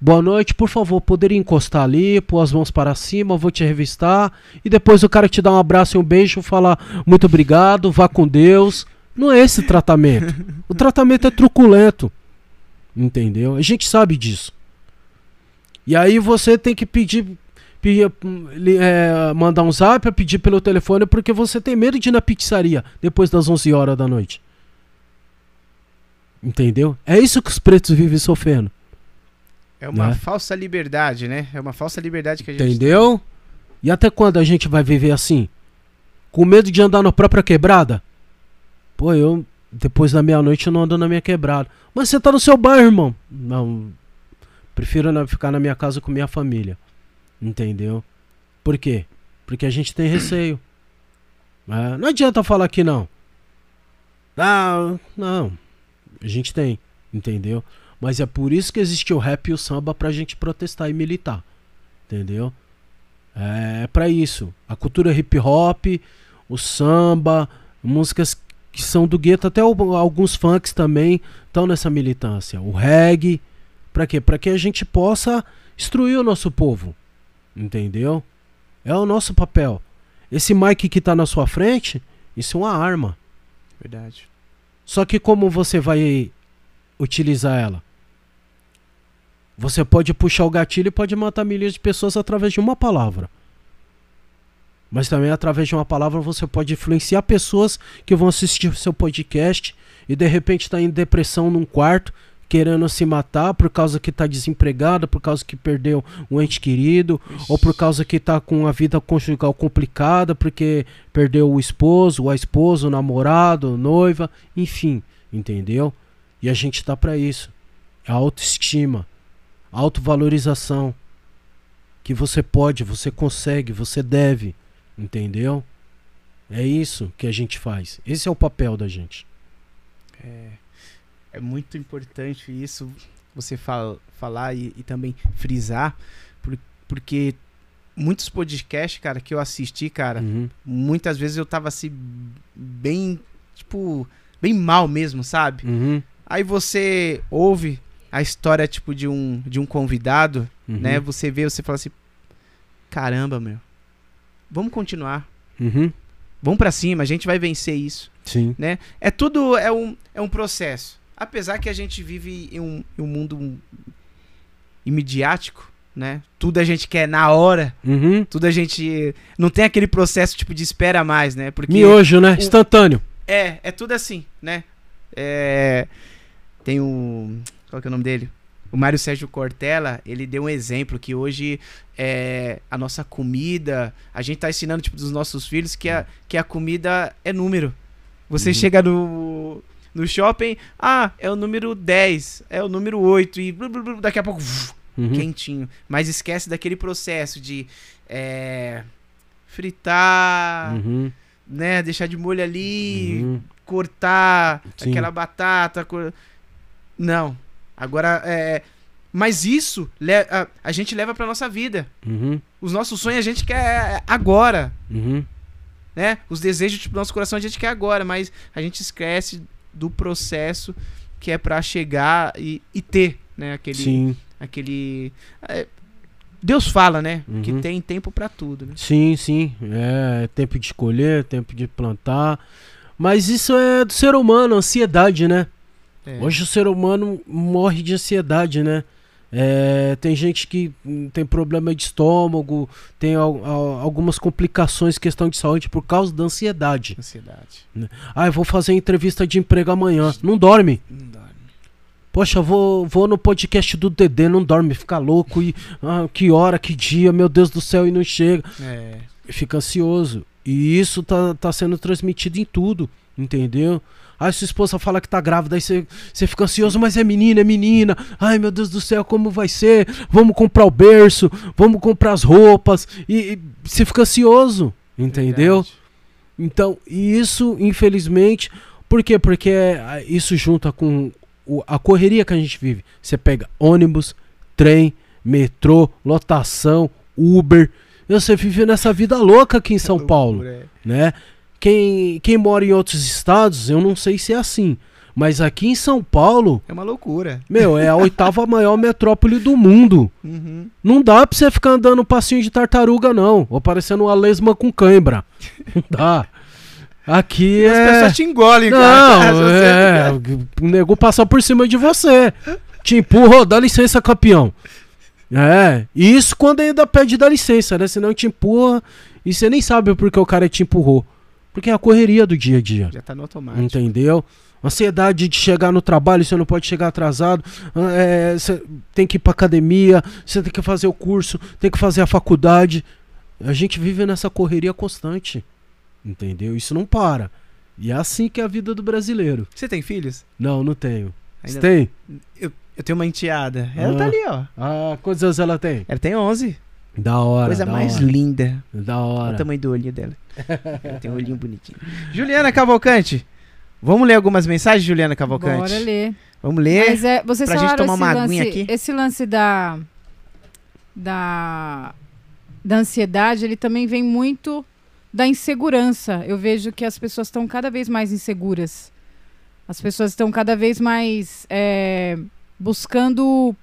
boa noite, por favor, poderia encostar ali, pôr as mãos para cima, vou te revistar. E depois o cara te dá um abraço e um beijo, falar muito obrigado, vá com Deus. Não é esse tratamento. o tratamento é truculento. Entendeu? A gente sabe disso. E aí você tem que pedir, é, mandar um zap pedir pelo telefone porque você tem medo de ir na pizzaria depois das 11 horas da noite. Entendeu? É isso que os pretos vivem sofrendo. É uma né? falsa liberdade, né? É uma falsa liberdade que a gente Entendeu? Tem. E até quando a gente vai viver assim? Com medo de andar na própria quebrada? Pô, eu depois da meia-noite eu não ando na minha quebrada. Mas você tá no seu bairro, irmão. Não. Prefiro ficar na minha casa com minha família. Entendeu? Por quê? Porque a gente tem receio. É, não adianta falar que não. Não. A gente tem, entendeu? Mas é por isso que existe o rap e o samba pra gente protestar e militar. Entendeu? É, é para isso. A cultura hip hop, o samba, músicas que são do gueto, até o, alguns funks também estão nessa militância. O reggae, para quê? Para que a gente possa instruir o nosso povo. Entendeu? É o nosso papel. Esse mic que tá na sua frente, isso é uma arma. Verdade. Só que como você vai utilizar ela? Você pode puxar o gatilho e pode matar milhares de pessoas através de uma palavra. Mas também através de uma palavra você pode influenciar pessoas que vão assistir o seu podcast e de repente está em depressão num quarto, querendo se matar por causa que tá desempregada, por causa que perdeu um ente querido, Ixi. ou por causa que tá com a vida conjugal complicada, porque perdeu o esposo, a esposa, o namorado, a noiva, enfim, entendeu? E a gente tá para isso. É autoestima, autovalorização. Que você pode, você consegue, você deve, entendeu? É isso que a gente faz. Esse é o papel da gente. É, é muito importante isso, você fal, falar e, e, também frisar, por, porque muitos podcasts, cara, que eu assisti, cara, uhum. muitas vezes eu tava assim, bem, tipo, bem mal mesmo, sabe? Uhum. Aí você ouve a história, tipo, de um, de um convidado, uhum. né? Você vê, você fala assim, caramba, meu, vamos continuar. Uhum. Vamos para cima, a gente vai vencer isso. Sim. Né? É tudo é um, é um processo. Apesar que a gente vive em um, em um mundo imediático, né? Tudo a gente quer na hora. Uhum. Tudo a gente não tem aquele processo tipo de espera mais, né? Porque miojo, né? O, Instantâneo. É, é tudo assim, né? É, tem o qual que é o nome dele? o Mário Sérgio Cortella, ele deu um exemplo que hoje é, a nossa comida, a gente está ensinando tipo dos nossos filhos que a, que a comida é número. Você uhum. chega no, no shopping, ah, é o número 10, é o número 8 e blu, blu, blu, daqui a pouco uhum. quentinho. Mas esquece daquele processo de é, fritar, uhum. né, deixar de molho ali, uhum. cortar Sim. aquela batata, cor... não. Agora, é, mas isso a, a gente leva pra nossa vida. Uhum. Os nossos sonhos a gente quer agora. Uhum. Né? Os desejos do nosso coração a gente quer agora, mas a gente esquece do processo que é para chegar e, e, ter, né? Aquele, Sim. aquele é, Deus fala, né? Uhum. Que tem tempo para tudo. Né? Sim, sim. É tempo de escolher, tempo de plantar. Mas isso é do ser humano, ansiedade, né? É. Hoje o ser humano morre de ansiedade, né? É, tem gente que tem problema de estômago, tem al, al, algumas complicações, questão de saúde por causa da ansiedade. Ansiedade. Né? Ah, eu vou fazer entrevista de emprego amanhã. Não dorme. Não dorme. Poxa, vou, vou no podcast do Dedê, não dorme, fica louco e ah, que hora, que dia, meu Deus do céu, e não chega. É. Fica ansioso. E isso tá, tá sendo transmitido em tudo, entendeu? Aí sua esposa fala que tá grávida, aí você, você fica ansioso, mas é menina, é menina. Ai meu Deus do céu, como vai ser? Vamos comprar o berço, vamos comprar as roupas. E, e você fica ansioso, entendeu? Verdade. Então, isso, infelizmente, por quê? Porque é, isso junta com a correria que a gente vive. Você pega ônibus, trem, metrô, lotação, Uber. Você vive nessa vida louca aqui em São Paulo, é. né? Quem, quem mora em outros estados, eu não sei se é assim. Mas aqui em São Paulo. É uma loucura. Meu, é a oitava maior metrópole do mundo. Uhum. Não dá pra você ficar andando passinho de tartaruga, não. Ou parecendo uma lesma com cãibra. Não dá. Aqui As é. As pessoas te engolem, não, cara. É, o nego passa por cima de você. Te empurra, dá licença, campeão. É, isso quando ainda pede dar licença, né? Senão te empurra e você nem sabe porque o cara te empurrou. Porque é a correria do dia a dia. Já tá no automático. Entendeu? Ansiedade de chegar no trabalho, você não pode chegar atrasado, é, você tem que ir pra academia, você tem que fazer o curso, tem que fazer a faculdade. A gente vive nessa correria constante. Entendeu? Isso não para. E é assim que é a vida do brasileiro. Você tem filhos? Não, não tenho. Você tem? Eu, eu tenho uma enteada. Ela tá ah. tá ali, ó. Ah, quantos anos ela tem? Ela tem 11. Da hora. Coisa da mais hora. linda. Da hora. Olha o tamanho do olhinho dela. tem um olhinho bonitinho. Juliana Cavalcante. Vamos ler algumas mensagens, Juliana Cavalcante? Bora ler. Vamos ler. Mas é, vocês pra gente tomar uma lance, aqui. Esse lance da, da, da ansiedade, ele também vem muito da insegurança. Eu vejo que as pessoas estão cada vez mais inseguras. As pessoas estão cada vez mais é, buscando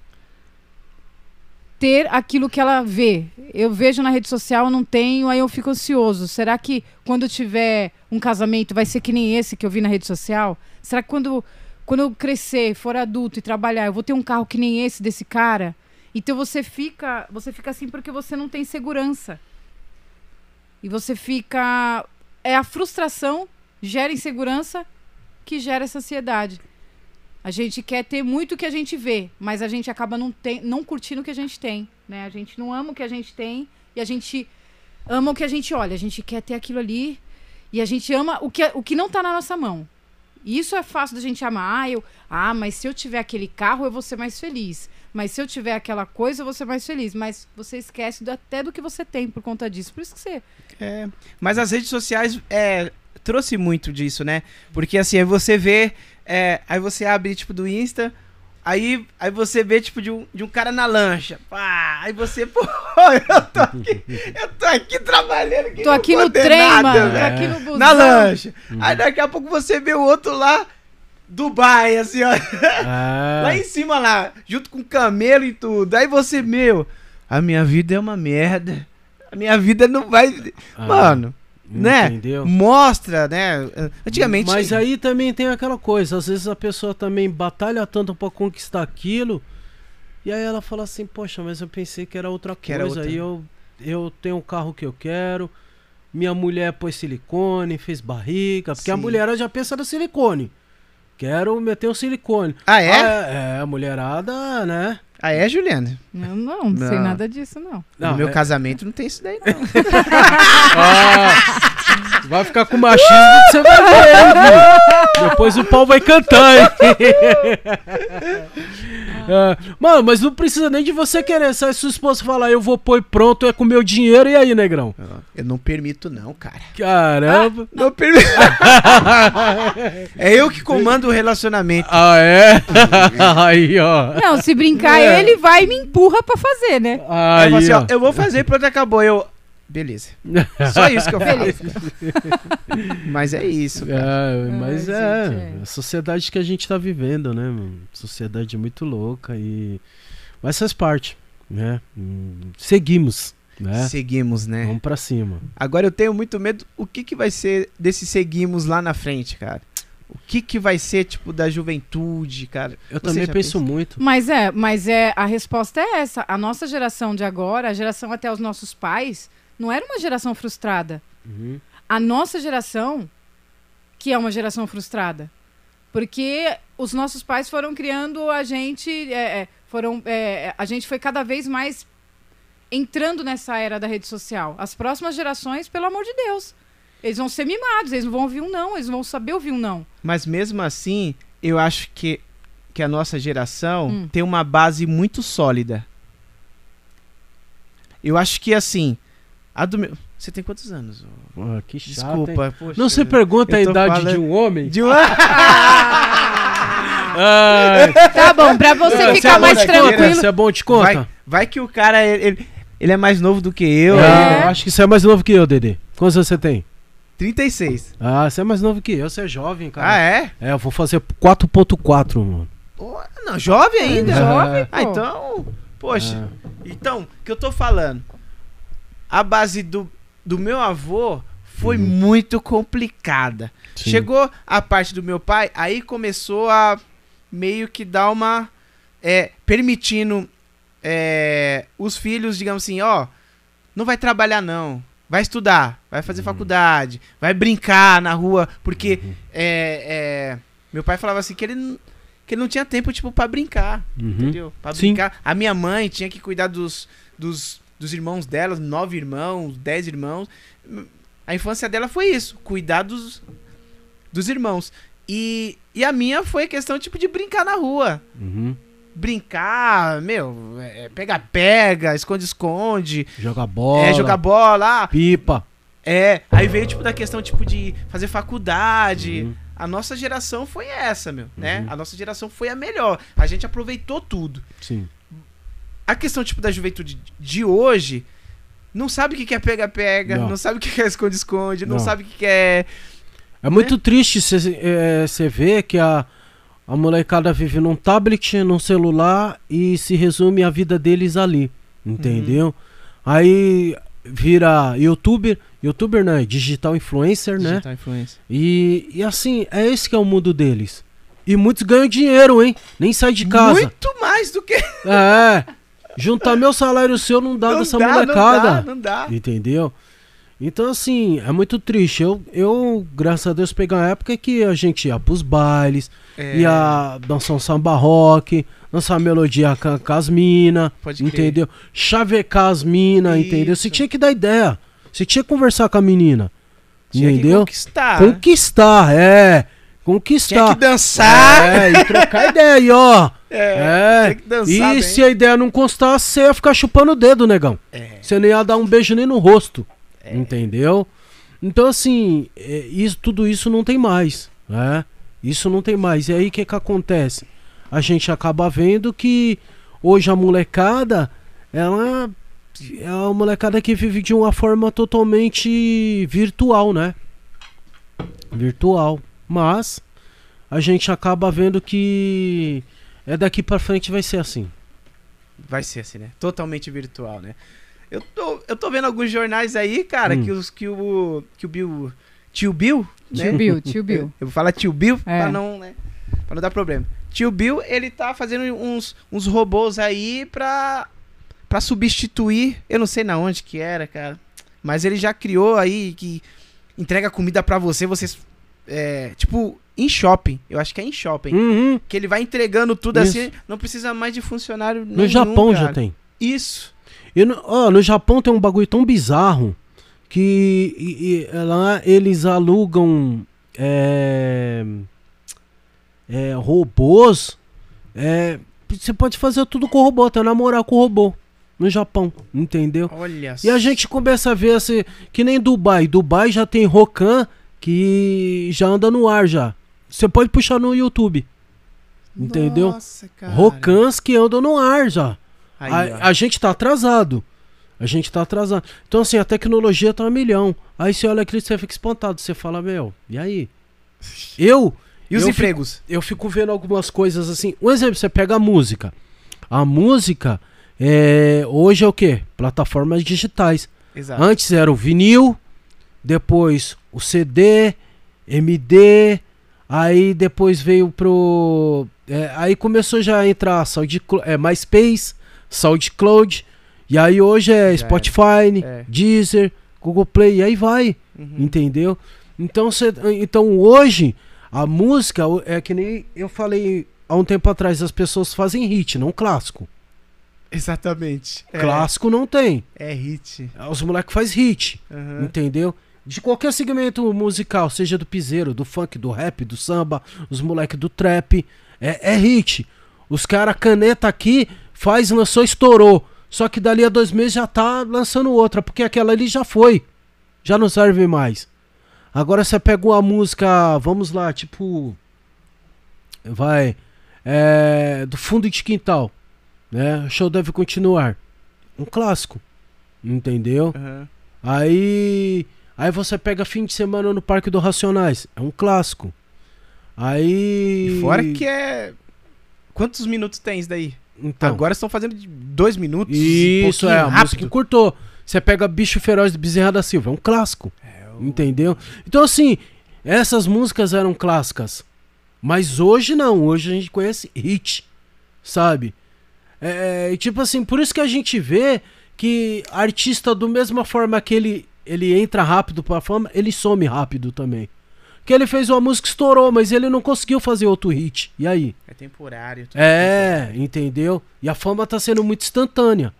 ter aquilo que ela vê. Eu vejo na rede social, não tenho, aí eu fico ansioso. Será que quando tiver um casamento vai ser que nem esse que eu vi na rede social? Será que quando, quando eu crescer, for adulto e trabalhar, eu vou ter um carro que nem esse desse cara? Então você fica, você fica assim porque você não tem segurança. E você fica é a frustração gera insegurança que gera essa ansiedade. A gente quer ter muito o que a gente vê, mas a gente acaba não, tem, não curtindo o que a gente tem, né? A gente não ama o que a gente tem e a gente ama o que a gente olha. A gente quer ter aquilo ali e a gente ama o que, o que não tá na nossa mão. Isso é fácil da gente amar. Ah, eu, ah, mas se eu tiver aquele carro, eu vou ser mais feliz. Mas se eu tiver aquela coisa, eu vou ser mais feliz. Mas você esquece do, até do que você tem por conta disso. Por isso que você. É, mas as redes sociais é, trouxe muito disso, né? Porque assim, você vê. É, aí você abre, tipo, do Insta. Aí, aí você vê, tipo, de um, de um cara na lancha. Pá, aí você, pô, eu tô aqui, eu tô aqui trabalhando. Aqui tô aqui no trem, nada, mano. Tô aqui no busão. Na lancha. Uhum. Aí daqui a pouco você vê o outro lá, Dubai, assim, ó. Ah. Lá em cima, lá, junto com camelo e tudo. Aí você, meu, a minha vida é uma merda. A minha vida não vai. Ah. Mano, né? Entendeu? Mostra, né? Antigamente. Mas aí também tem aquela coisa, às vezes a pessoa também batalha tanto para conquistar aquilo, e aí ela fala assim, poxa, mas eu pensei que era outra que coisa, era outra... aí eu, eu tenho o carro que eu quero, minha mulher pôs silicone, fez barriga, porque Sim. a mulher já pensa no silicone. Quero meter o silicone. Ah, é? Ah, é, a mulherada, né? Ah, é, Juliana? Eu não, não, não. sei nada disso, não. não no meu é... casamento não tem isso daí, não. ah, vai ficar com machismo que você vai ver, viu? Depois o pau vai cantar, hein? É, mano, mas não precisa nem de você querer. Se a sua esposa falar, eu vou pôr pronto, é com meu dinheiro, e aí, negrão? Eu não permito, não, cara. Caramba. Ah, não permito. é eu que comando o relacionamento. Ah, é? aí, ó. Não, se brincar, é. ele vai e me empurra pra fazer, né? Aí, eu, assim, ó, eu vou fazer, pronto, acabou. Eu. Beleza. Só isso que eu faço. mas é isso. É, mas Ai, é, gente, é, a sociedade que a gente tá vivendo, né? Sociedade muito louca e. Mas faz parte, né? Seguimos. Né? Seguimos, né? Vamos pra cima. Agora eu tenho muito medo. O que, que vai ser desse seguimos lá na frente, cara? O que, que vai ser, tipo, da juventude, cara? Eu Você também penso pensa? muito. Mas é, mas é, a resposta é essa. A nossa geração de agora, a geração até os nossos pais, não era uma geração frustrada. Uhum. A nossa geração, que é uma geração frustrada. Porque os nossos pais foram criando a gente. É, é, foram, é, a gente foi cada vez mais entrando nessa era da rede social. As próximas gerações, pelo amor de Deus. Eles vão ser mimados, eles não vão ouvir um não, eles vão saber ouvir um não. Mas mesmo assim, eu acho que, que a nossa geração hum. tem uma base muito sólida. Eu acho que assim, a do meu. Você tem quantos anos? Oh, que chato, Desculpa. Poxa, não se pergunta a idade falando... de um homem? De um Tá bom, pra você é ficar mais tranquilo. Isso é bom, te conta. Vai, vai que o cara, ele, ele, é mais novo do que eu. É, eu acho que você é mais novo que eu, Dede. Quantos você tem? 36. Ah, você é mais novo que eu, você é jovem, cara. Ah, é? É, eu vou fazer 4.4, mano. Oh, não, jovem ainda. É. Jovem, Ah, então, poxa. É. Então, o que eu tô falando? A base do, do meu avô foi uhum. muito complicada. Sim. Chegou a parte do meu pai, aí começou a meio que dar uma. É, permitindo é, os filhos, digamos assim, ó, não vai trabalhar não, vai estudar, vai fazer uhum. faculdade, vai brincar na rua, porque uhum. é, é, meu pai falava assim que ele, que ele não tinha tempo, tipo, para brincar, uhum. entendeu? Pra Sim. brincar. A minha mãe tinha que cuidar dos, dos dos irmãos dela, nove irmãos, dez irmãos. A infância dela foi isso, cuidar dos, dos irmãos. E, e a minha foi questão tipo de brincar na rua. Uhum. Brincar, meu, é, pega-pega, esconde-esconde. Jogar bola. É, jogar bola. Pipa. É, aí veio tipo da questão tipo de fazer faculdade. Uhum. A nossa geração foi essa, meu, né? Uhum. A nossa geração foi a melhor. A gente aproveitou tudo. Sim. A questão, tipo, da juventude de hoje não sabe o que é pega-pega, não. não. sabe o que é esconde-esconde, não. não. sabe o que é. É né? muito triste você é, ver que a, a molecada vive num tablet, num celular e se resume a vida deles ali. Entendeu? Uhum. Aí vira youtuber, youtuber não, é digital influencer, digital né? Digital influencer. E, e assim, é esse que é o mundo deles. E muitos ganham dinheiro, hein? Nem sai de casa. Muito mais do que. É. Juntar meu salário seu não dá não dessa dá, molecada. Não dá, não dá. Entendeu? Então, assim, é muito triste. Eu, eu, graças a Deus, peguei uma época que a gente ia pros bailes, É, ia dançar um samba rock, dançar melodia com, com as minas, entendeu? Chavecar as minas, entendeu? Você tinha que dar ideia. Você tinha que conversar com a menina. tinha que entendeu? conquistar. Conquistar, é. Conquistar. Tinha que dançar. É, e trocar ideia aí, ó. É, É. tem que dançar E bem. se a ideia não constasse, você ia ficar chupando o dedo, negão. É. Você não ia dar um beijo nem no rosto. Entendeu? Então, assim, é, isso, tudo isso não tem mais. Né? Isso não tem mais. E aí o que, que acontece? A gente acaba vendo que hoje a molecada, ela é uma molecada que vive de uma forma totalmente virtual, né? Virtual. Mas a gente acaba vendo que é daqui pra frente vai ser assim. Vai ser assim, né? Totalmente virtual, né? Eu tô, eu tô vendo alguns jornais aí, cara, Hum. que, os, que o. Que o Bill. Tio Bill? né? Tio Bill, tio Bill. Eu vou falar tio Bill É. pra não, né? Pra não dar problema. Tio Bill, ele tá fazendo uns, uns robôs aí pra. pra substituir. Eu não sei na onde que era, cara. Mas ele já criou aí que entrega comida pra você, vocês. É, tipo, em shopping. Eu acho que é em shopping. Uhum. Que ele vai entregando tudo Isso. assim, não precisa mais de funcionário No Japão já tem. Isso. No, ó, no Japão tem um bagulho tão bizarro que e- e lá eles alugam é, é, robôs. É, você pode fazer tudo com o robô, até namorar com o robô no Japão, entendeu? Olha E a gente começa a ver assim, que nem Dubai. Dubai já tem Rokan que já anda no ar já. Você pode puxar no YouTube. Entendeu? Nossa, cara. Rokans que andam no ar já. Aí. A, a gente tá atrasado. A gente tá atrasado. Então, assim, a tecnologia tá a milhão. Aí você olha aquilo e você fica espantado. Você fala, meu, e aí? Eu, E os eu empregos? eu fico vendo algumas coisas assim. Um exemplo, você pega a música. A música é, hoje é o quê? Plataformas digitais. Exato. Antes era o vinil, depois o CD, MD, aí depois veio pro. é, aí começou já a entrar SoundCloud, é, MySpace, SoundCloud, e aí hoje é Já Spotify, É. Deezer, Google Play, e aí vai, Uhum. entendeu? Então, cê, então hoje a música é que nem eu falei há um tempo atrás, as pessoas fazem hit, não clássico. Exatamente. É, Clássico não tem. É hit. Os moleques faz hit. Aham. Entendeu? De qualquer segmento musical, seja do piseiro, do funk, do rap, do samba, os moleque do trap, é, é hit. Os cara caneta aqui, faz, lançou, estourou. Só que dali a dois meses já tá lançando outra, porque aquela ali já foi. Já não serve mais. Agora você pega uma música, vamos lá, tipo. Vai. É, do fundo de quintal. Né? O show deve continuar. Um clássico. Entendeu? Aham. Aí. Aí você pega fim de semana no Parque do Racionais. É um clássico. Aí. E fora que é. Quantos minutos tem isso daí? Então, Agora estão fazendo de dois minutos. um Isso pouquinho é, a música encurtou. Você pega Bicho Feroz de Bezerra da Silva. É um clássico. Entendeu? Então, assim, essas músicas eram clássicas. Mas hoje não. Hoje a gente conhece hit. Sabe? É, e tipo assim, por isso que a gente vê que artista, do mesma forma que ele, ele entra rápido pra fama, ele some rápido também. Que ele fez uma música estourou, mas ele não conseguiu fazer outro hit. E aí? É temporário. tudo É, temporário. entendeu? E a fama tá sendo muito instantânea.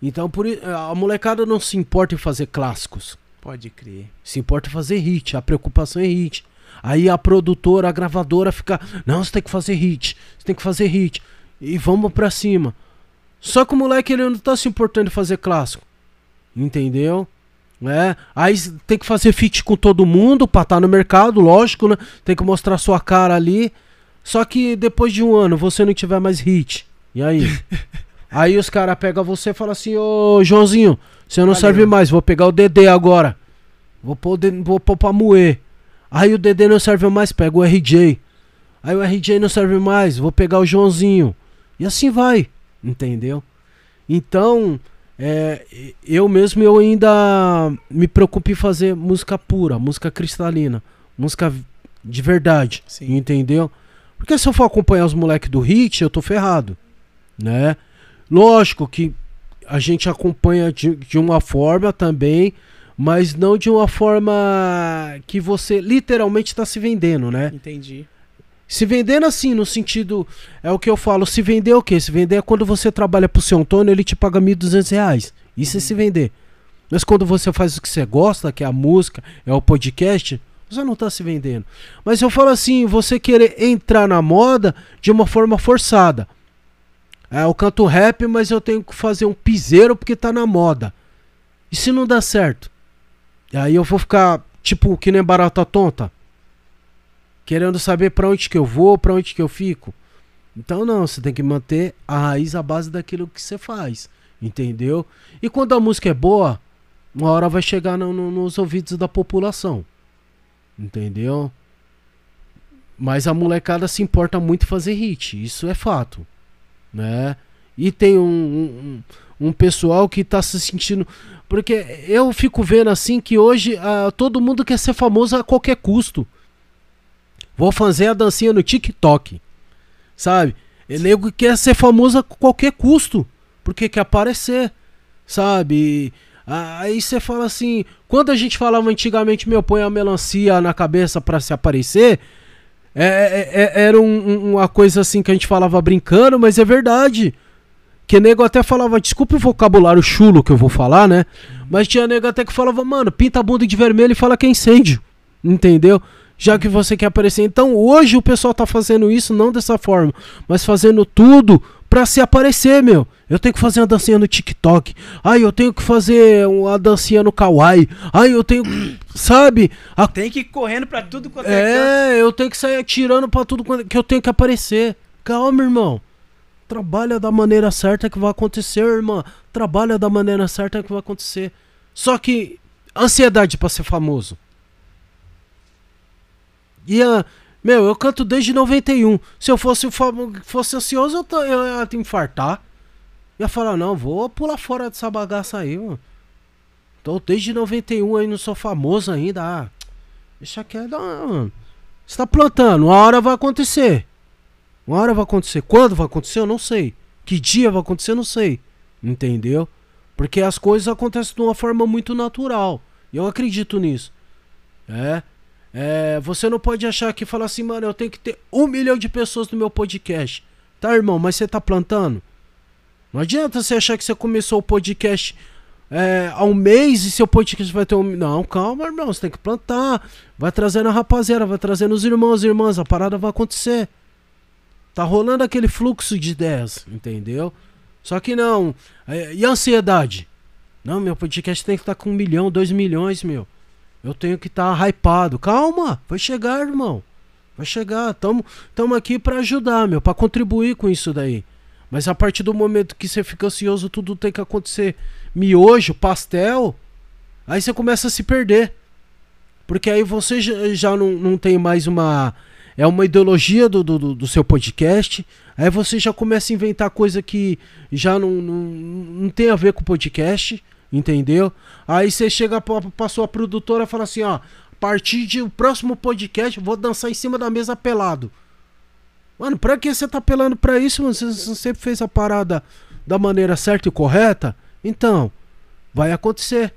Então, por a molecada não se importa em fazer clássicos. Pode crer. Se importa em fazer hit. A preocupação é hit. Aí a produtora, a gravadora fica. Não, você tem que fazer hit. Você tem que fazer hit. E vamos pra cima. Só que o moleque ele não tá se importando em fazer clássico. Entendeu? É. Aí tem que fazer feat com todo mundo pra estar no mercado, lógico, né? Tem que mostrar sua cara ali. Só que depois de um ano você não tiver mais hit. E aí? aí os caras pegam você e falam assim: Ô Joãozinho, você não Valeu. serve mais, vou pegar o DD agora. Vou pôr, vou pôr pra moer. Aí o DD não serve mais, pega o RJ. Aí o RJ não serve mais, vou pegar o Joãozinho. E assim vai, entendeu? Então, é, eu mesmo eu ainda me preocupo em fazer música pura, música cristalina, música de verdade, Sim. entendeu? Porque se eu for acompanhar os moleques do hit, eu tô ferrado, né? Lógico que a gente acompanha de, de uma forma também, mas não de uma forma que você literalmente está se vendendo, né? Entendi. Se vendendo assim, no sentido. É o que eu falo. Se vender é o quê? Se vender é quando você trabalha pro seu Antônio, ele te paga R$ 1.200. Isso uhum. é se vender. Mas quando você faz o que você gosta, que é a música, é o podcast, você não tá se vendendo. Mas eu falo assim, você querer entrar na moda de uma forma forçada. É, eu canto rap, mas eu tenho que fazer um piseiro porque tá na moda. E se não dá certo? E aí eu vou ficar, tipo, que nem barata tonta. Querendo saber para onde que eu vou, para onde que eu fico. Então não, você tem que manter a raiz, a base daquilo que você faz. Entendeu? E quando a música é boa, uma hora vai chegar no, no, nos ouvidos da população. Entendeu? Mas a molecada se importa muito fazer hit, isso é fato. Né? E tem um, um, um pessoal que tá se sentindo. Porque eu fico vendo assim que hoje uh, todo mundo quer ser famoso a qualquer custo. Vou fazer a dancinha no TikTok. Sabe? E nego quer ser famoso a qualquer custo. Porque quer aparecer. Sabe? Aí você fala assim, quando a gente falava antigamente, meu, põe a melancia na cabeça para se aparecer, é, é, é, era um, uma coisa assim que a gente falava brincando, mas é verdade. Que nego até falava, desculpa o vocabulário chulo que eu vou falar, né? Mas tinha nego até que falava, mano, pinta a bunda de vermelho e fala que é incêndio. Entendeu? Já que você quer aparecer. Então hoje o pessoal tá fazendo isso não dessa forma, mas fazendo tudo pra se aparecer, meu. Eu tenho que fazer uma dancinha no TikTok. Ai, eu tenho que fazer uma dancinha no Kawaii. Ai, eu tenho. Sabe? A... Tem que ir correndo pra tudo quanto é. É, eu tenho que sair atirando pra tudo quanto que eu tenho que aparecer. Calma, irmão. Trabalha da maneira certa que vai acontecer, irmã. Trabalha da maneira certa que vai acontecer. Só que ansiedade para ser famoso. A, meu, eu canto desde 91. Se eu fosse, fosse ansioso, eu, eu ia te infartar. Ia falar, não, vou pular fora dessa bagaça aí, mano. Tô desde 91 aí, não sou famoso ainda. Ah, deixa quieto, mano. Você tá plantando, uma hora vai acontecer. Uma hora vai acontecer. Quando vai acontecer, eu não sei. Que dia vai acontecer, eu não sei. Entendeu? Porque as coisas acontecem de uma forma muito natural. E eu acredito nisso. É. É, você não pode achar que falar assim, mano, eu tenho que ter um milhão de pessoas no meu podcast. Tá, irmão, mas você tá plantando? Não adianta você achar que você começou o podcast é, há um mês e seu podcast vai ter um. Não, calma, irmão, você tem que plantar. Vai trazendo a rapaziada, vai trazendo os irmãos e irmãs, a parada vai acontecer. Tá rolando aquele fluxo de ideias, entendeu? Só que não. É, e a ansiedade? Não, meu podcast tem que estar tá com um milhão, dois milhões, meu. Eu tenho que estar tá hypado. Calma, vai chegar, irmão. Vai chegar. Tamo, tamo aqui para ajudar, meu, para contribuir com isso daí. Mas a partir do momento que você fica ansioso, tudo tem que acontecer. Miojo, pastel, aí você começa a se perder. Porque aí você já, não, não tem mais uma. É uma ideologia do, do, do seu podcast. Aí você já começa a inventar coisa que já não, não, não tem a ver com o podcast. Entendeu? Aí você chega pra, pra sua produtora e fala assim, ó, a partir do próximo podcast vou dançar em cima da mesa pelado. Mano, pra que você tá pelando pra isso, mano? Você, você sempre fez a parada da maneira certa e correta? Então, vai acontecer.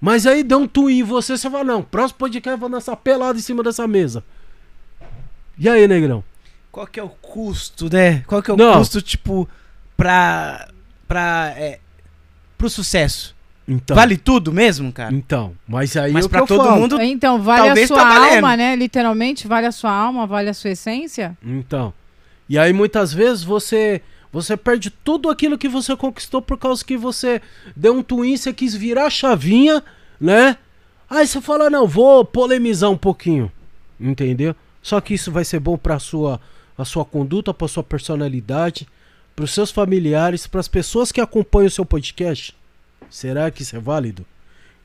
Mas aí deu um twin em você, você fala, não, próximo podcast eu vou dançar pelado em cima dessa mesa. E aí, negrão? Qual que é o custo, né? Qual que é o não. custo, tipo, pra. pra. É, pro sucesso? Então, vale tudo mesmo, cara? Então, mas aí mas é pra todo falo. mundo. Então, vale a sua tá alma, né? Literalmente, vale a sua alma, vale a sua essência. Então. E aí muitas vezes você você perde tudo aquilo que você conquistou por causa que você deu um twin, você quis virar a chavinha, né? Aí você fala, não, vou polemizar um pouquinho. Entendeu? Só que isso vai ser bom para sua a sua conduta, para sua personalidade, para os seus familiares, para as pessoas que acompanham o seu podcast. Será que isso é válido?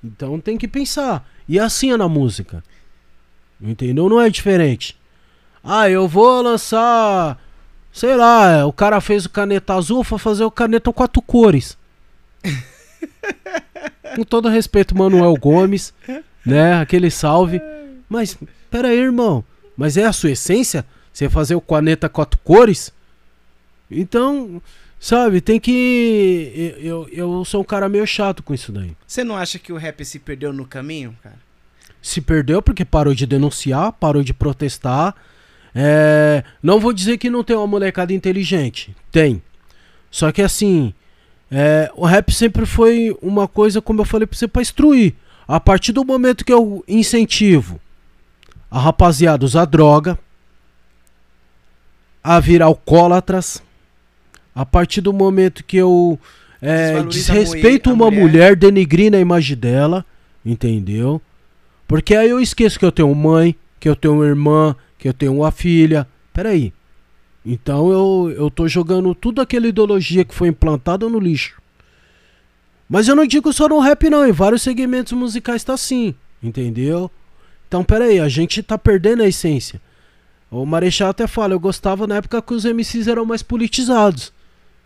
Então tem que pensar. E assim é na música. Entendeu? Não é diferente. Ah, eu vou lançar. Sei lá, o cara fez o caneta azul, vou fazer o caneta quatro cores. Com todo respeito, Manuel Gomes, né? Aquele salve. Mas, pera aí, irmão. Mas é a sua essência? Você fazer o caneta quatro cores? Então, Sabe, tem que. Eu, eu sou um cara meio chato com isso daí. Você não acha que o rap se perdeu no caminho, cara? Se perdeu porque parou de denunciar, parou de protestar. É... Não vou dizer que não tem uma molecada inteligente. Tem. Só que assim. É... O rap sempre foi uma coisa, como eu falei pra você, pra instruir. A partir do momento que eu incentivo a rapaziada a usar droga, a virar alcoólatras a partir do momento que eu é, desrespeito uma mulher. mulher, denigrindo a imagem dela, entendeu? Porque aí eu esqueço que eu tenho mãe, que eu tenho uma irmã, que eu tenho uma filha. Peraí. Então eu, eu tô jogando tudo aquela ideologia que foi implantada no lixo. Mas eu não digo só no rap, não. Em vários segmentos musicais tá assim. Entendeu? Então, peraí, a gente tá perdendo a essência. O Marechal até fala, eu gostava na época que os MCs eram mais politizados.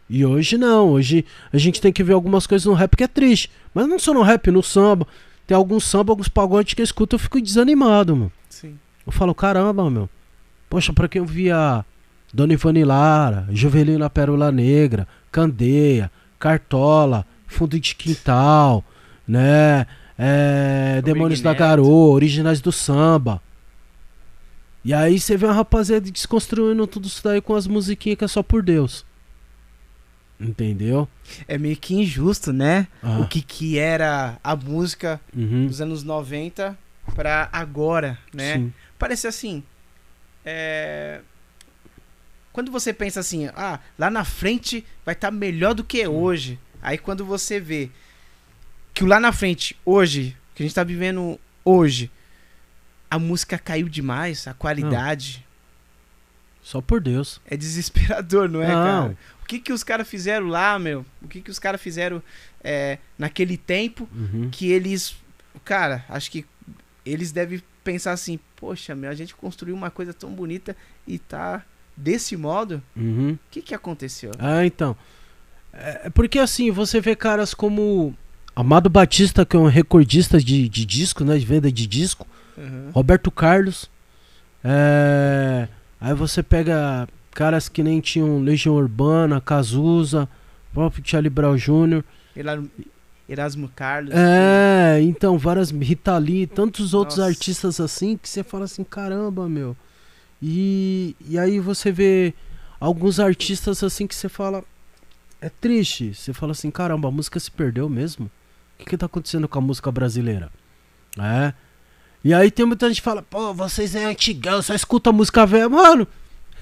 E hoje não, hoje a gente tem que ver algumas coisas no rap que é triste. Mas não só no rap, no samba. Tem alguns samba, alguns pagodes que eu escuto eu fico desanimado, mano. Sim. Eu falo, caramba, meu. Poxa, pra quem eu via Dona Ivani Lara, Juvelina Pérola Negra, Candeia, Cartola, Fundo de Quintal, né? É, Demônios da Garoa, Originais do Samba. E aí você vê uma rapaziada desconstruindo tudo isso daí com as musiquinhas que é só por Deus. Entendeu? É meio que injusto, né? Ah. O que, que era a música uhum. dos anos 90 para agora, né? Sim. Parece assim. É... Quando você pensa assim, ah, lá na frente vai estar tá melhor do que hoje. Aí quando você vê que o lá na frente, hoje, que a gente tá vivendo hoje, a música caiu demais, a qualidade. Não. Só por Deus. É desesperador, não é, não. cara? O que, que os caras fizeram lá, meu? O que, que os caras fizeram é, naquele tempo uhum. que eles. Cara, acho que eles devem pensar assim: poxa, meu, a gente construiu uma coisa tão bonita e tá desse modo. Uhum. O que, que aconteceu? Ah, então. É, é porque assim, você vê caras como Amado Batista, que é um recordista de, de disco, né? De venda de disco. Uhum. Roberto Carlos. É, aí você pega Caras que nem tinham Legião Urbana, Cazuza, próprio Charlie Brown Jr. Erasmo Carlos. É, então, várias. Rita Lee, tantos outros Nossa. artistas assim que você fala assim, caramba, meu. E, e aí você vê alguns artistas assim que você fala. É triste. Você fala assim, caramba, a música se perdeu mesmo. O que, que tá acontecendo com a música brasileira? É. E aí tem muita gente que fala, pô, vocês é antigão, só escuta música velha. Mano,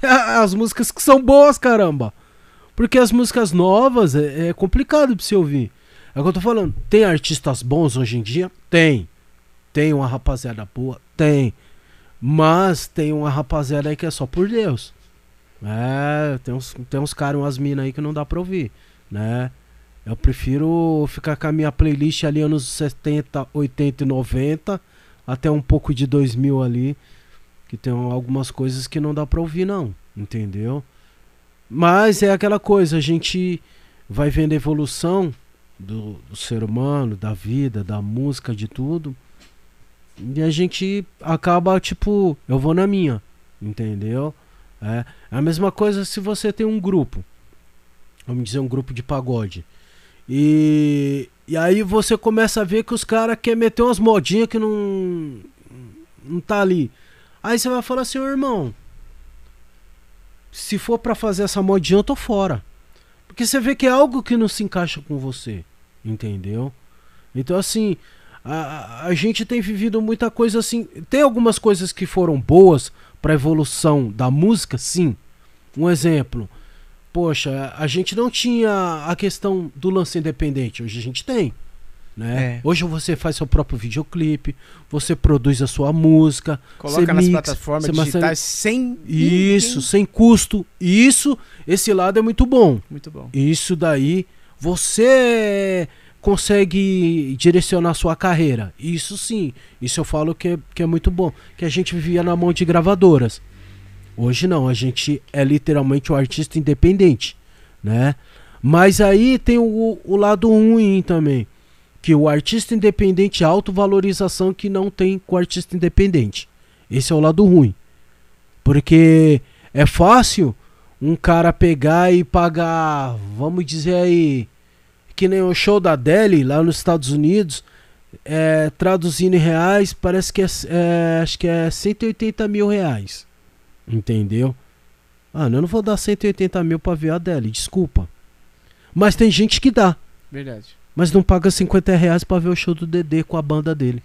as músicas que são boas, caramba. Porque as músicas novas é, é complicado pra você ouvir. É o que eu tô falando. Tem artistas bons hoje em dia? Tem. Tem uma rapaziada boa? Tem. Mas tem uma rapaziada aí que é só por Deus. É, tem uns, tem uns caras, umas minas aí que não dá pra ouvir, né? Eu prefiro ficar com a minha playlist ali anos 70, 80 e 90, até um pouco de 2000 ali, que tem algumas coisas que não dá pra ouvir, não. Entendeu? Mas é aquela coisa, a gente vai vendo a evolução do, do ser humano, da vida, da música, de tudo. E a gente acaba, tipo, eu vou na minha. Entendeu? É, é a mesma coisa se você tem um grupo. Vamos dizer, um grupo de pagode. E, e aí você começa a ver que os caras querem meter umas modinhas que não, não tá ali. Aí você vai falar assim, ô irmão, se for para fazer essa modinha, eu tô fora. Porque você vê que é algo que não se encaixa com você, entendeu? Então assim, a, a gente tem vivido muita coisa assim. Tem algumas coisas que foram boas para evolução da música, sim. Um exemplo, poxa, a gente não tinha a questão do lance independente, hoje a gente tem. Né? É. Hoje você faz seu próprio videoclipe, você produz a sua música, coloca nas mixa, plataformas digitais sem isso, sem custo. Isso, esse lado é muito bom. Muito bom. Isso daí você consegue direcionar sua carreira. Isso sim, isso eu falo que é, que é muito bom, que a gente vivia na mão de gravadoras. Hoje não, a gente é literalmente um artista independente, né? Mas aí tem o, o lado ruim também que o artista independente é autovalorização que não tem com o artista independente. Esse é o lado ruim. Porque é fácil um cara pegar e pagar, vamos dizer aí, que nem o show da Deli lá nos Estados Unidos, é, traduzindo em reais, parece que é, é, acho que é 180 mil reais. Entendeu? Ah, eu não vou dar 180 mil pra ver a Deli, desculpa. Mas tem gente que dá. Verdade. Mas não paga 50 reais pra ver o show do Dedê com a banda dele.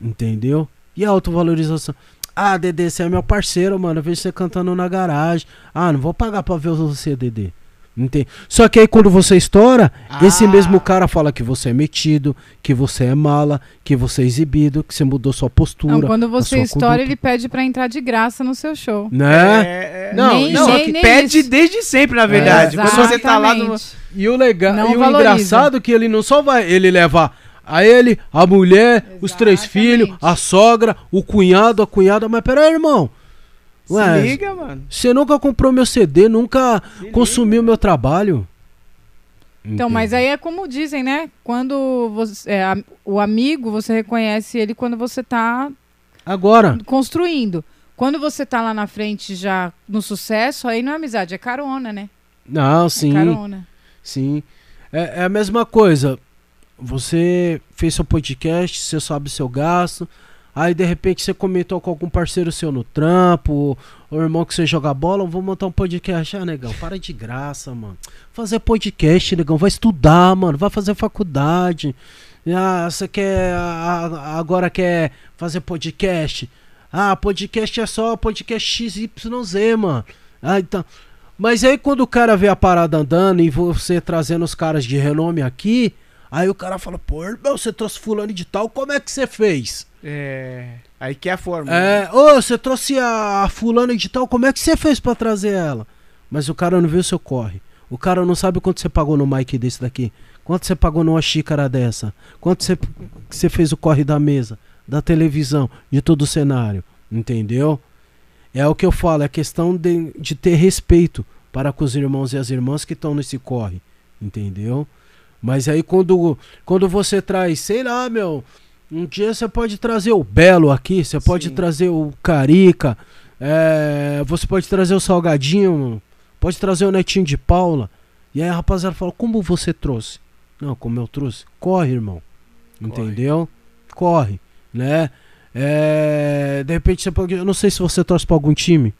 Entendeu? E a autovalorização? Ah, Dedê, você é meu parceiro, mano. Eu vejo você cantando na garagem. Ah, não vou pagar pra ver você, Dedê. Entende? Só que aí quando você estoura, ah. esse mesmo cara fala que você é metido, que você é mala, que você é exibido, que você mudou sua postura. Não, quando você estoura, conduta. ele pede para entrar de graça no seu show. Né? É, é... Não, nem, não nem, nem pede isso. desde sempre, na verdade. É, quando você tá lá no... E o legal, não e o engraçado é que ele não só vai ele levar a ele, a mulher, Exatamente. os três filhos, a sogra, o cunhado, a cunhada, mas peraí, irmão. Ué, Se liga, mano. Você nunca comprou meu CD, nunca Se consumiu liga. meu trabalho. Então, mas aí é como dizem, né? Quando você, é, a, o amigo, você reconhece ele quando você tá agora construindo. Quando você tá lá na frente já no sucesso, aí não é amizade, é carona, né? Não, é sim. É carona. Sim. É, é a mesma coisa. Você fez seu podcast, você sabe seu gasto, Aí de repente você comentou com algum parceiro seu no trampo, ou irmão que você joga bola, vou montar um podcast. Ah, negão, para de graça, mano. Fazer podcast, negão, vai estudar, mano, vai fazer faculdade. Ah, você quer. Agora quer fazer podcast. Ah, podcast é só podcast XYZ, mano. Ah, então. Mas aí quando o cara vê a parada andando e você trazendo os caras de renome aqui, aí o cara fala, pô, irmão, você trouxe fulano de tal, como é que você fez? É. Aí que é a forma. É. Né? Ô, você trouxe a, fulana de tal, como é que você fez para trazer ela? Mas o cara não viu o seu corre. O cara não sabe quanto você pagou no mic desse daqui. Quanto você pagou numa xícara dessa? Quanto você, você fez o corre da mesa, da televisão, de todo o cenário? Entendeu? É o que eu falo, é questão de, de ter respeito para com os irmãos e as irmãs que estão nesse corre. Entendeu? Mas aí quando, quando você traz, sei lá, meu, um dia você pode trazer o Belo aqui, você pode Sim. trazer o Carica, é, você pode trazer o Salgadinho, pode trazer o Netinho de Paula. E aí a rapaziada fala, como você trouxe? Não, como eu trouxe? Corre, irmão. Entendeu? Corre, né? É, de repente você pode. Eu não sei se você torce pra algum time.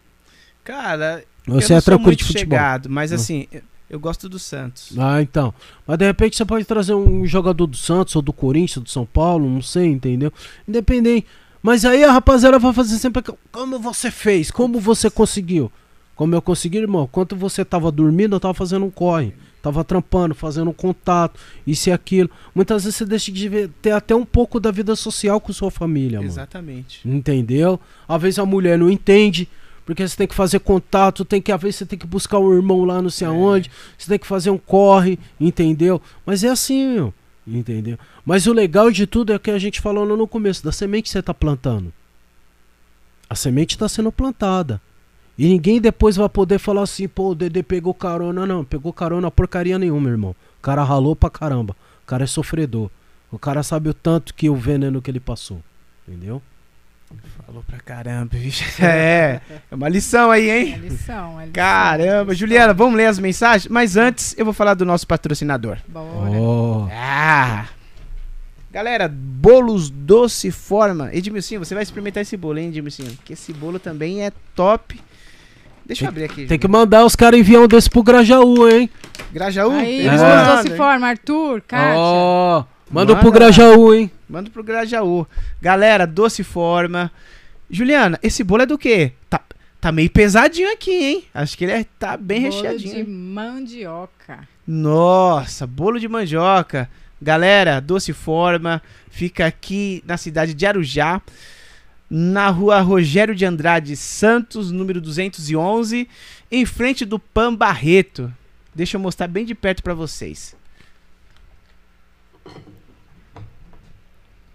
Cara, você eu não é tranquilo de futebol. Chegado, mas não. assim, eu gosto do Santos. Ah, então. Mas de repente você pode trazer um jogador do Santos ou do Corinthians, do São Paulo, não sei, entendeu? Independente. Mas aí a rapaziada vai fazer sempre como você fez, como você conseguiu. Como eu consegui, irmão. Quando você tava dormindo, eu tava fazendo um corre. Tava trampando, fazendo um contato, isso e aquilo. Muitas vezes você deixa de ter até um pouco da vida social com sua família, mano. Exatamente. Entendeu? Às vezes a mulher não entende. Porque você tem que fazer contato, tem que às vezes você tem que buscar um irmão lá não sei é. aonde, você tem que fazer um corre, entendeu? Mas é assim, meu, entendeu? Mas o legal de tudo é o que a gente falou no começo, da semente que você está plantando. A semente está sendo plantada. E ninguém depois vai poder falar assim, pô, o Dedê pegou carona. Não, pegou carona porcaria nenhuma, irmão. O cara ralou pra caramba. O cara é sofredor. O cara sabe o tanto que o veneno que ele passou. Entendeu? Falou pra caramba, bicho. É, é uma lição aí, hein? É lição, é lição. Caramba. Juliana, vamos ler as mensagens? Mas antes, eu vou falar do nosso patrocinador. Bora. Oh. Ah! Galera, bolos doce forma. Edmilson, você vai experimentar esse bolo, hein, Edmilson? Que esse bolo também é top. Deixa tem, eu abrir aqui. Tem que mandar os caras enviar um desse pro Grajaú, hein? Grajaú? Aí, é. bolos doce forma, Arthur, Kátia. Oh. Manda, Manda pro Grajaú, hein? Manda pro Grajaú. Galera, doce forma. Juliana, esse bolo é do quê? Tá, tá meio pesadinho aqui, hein? Acho que ele é, tá bem bolo recheadinho. Bolo de mandioca. Nossa, bolo de mandioca. Galera, doce forma. Fica aqui na cidade de Arujá. Na rua Rogério de Andrade Santos, número 211. Em frente do Pan Barreto. Deixa eu mostrar bem de perto para vocês.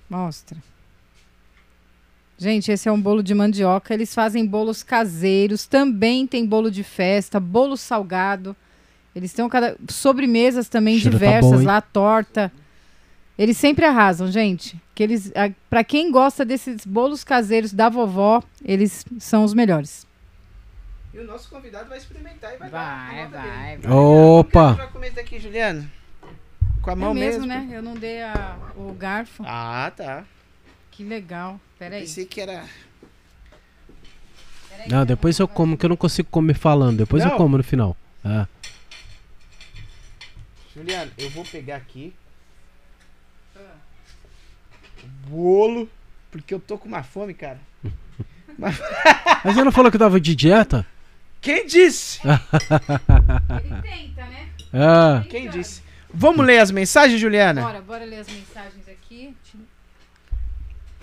Mostra. Gente, esse é um bolo de mandioca. Eles fazem bolos caseiros, também tem bolo de festa, bolo salgado. Eles têm cada sobremesas também Cheiro tá diversas tá bom, lá, torta. Eles sempre arrasam, gente. Que eles, para quem gosta desses bolos caseiros da vovó, eles são os melhores. E o nosso convidado vai experimentar e vai, Vai, dar vai, vai. Opa! Pra comer daqui, Juliano? Com a É mão mesmo, mesmo? né? Eu não dei a- o garfo. Ah, tá. Que legal. Pera aí. Pensei que era... Pera aí, Não, depois eu como, que eu não consigo comer falando. Depois Não. eu como no final. É. Juliano, eu vou pegar aqui o bolo, porque eu tô com uma fome, cara. Mas você não falou que eu tava de dieta? Quem disse? Ele tenta, né? É. Quem disse? Vamos ler as mensagens, Juliana? Bora, bora ler as mensagens aqui.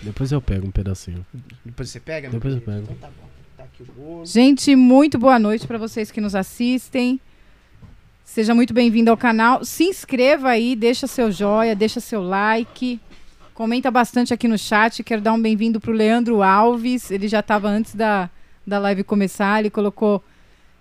Depois eu pego um pedacinho. Depois você pega? Depois eu pego. Então tá bom. Tá aqui o bolo. Gente, muito boa noite para vocês que nos assistem. Seja muito bem-vindo ao canal. Se inscreva aí, deixa seu joia, deixa seu like. Comenta bastante aqui no chat. Quero dar um bem-vindo pro Leandro Alves. Ele já estava antes da, da live começar. Ele colocou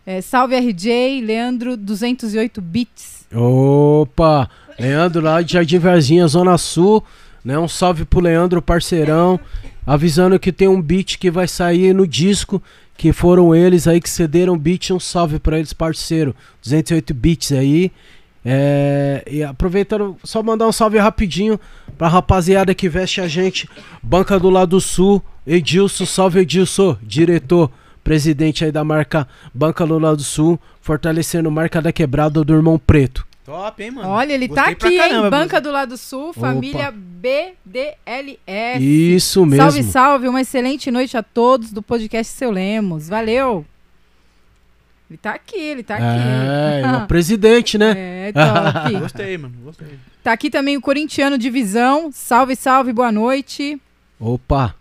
é, Salve RJ, Leandro 208 bits. Opa! Leandro lá de Jardim Varzinha, Zona Sul. Né? Um salve pro Leandro, parceirão. Avisando que tem um beat que vai sair no disco. Que foram eles aí que cederam o beat. Um salve pra eles, parceiro. 208 bits aí. É, e aproveitando, só mandar um salve rapidinho pra rapaziada que veste a gente. Banca do Lado Sul, Edilson, salve Edilson, diretor, presidente aí da marca Banca do Lado Sul, fortalecendo marca da quebrada do Irmão Preto. Top, hein, mano? Olha, ele tá Gostei pra aqui, caramba, hein? Banca do Lado Sul, família BDLS. Isso mesmo. Salve, salve, uma excelente noite a todos do podcast Seu Lemos. Valeu! Ele tá aqui, ele tá É, aqui. é o presidente, né? É, top. Gostei, mano. Gostei. tá aqui também o corintiano Divisão. Salve, salve, boa noite. Opa,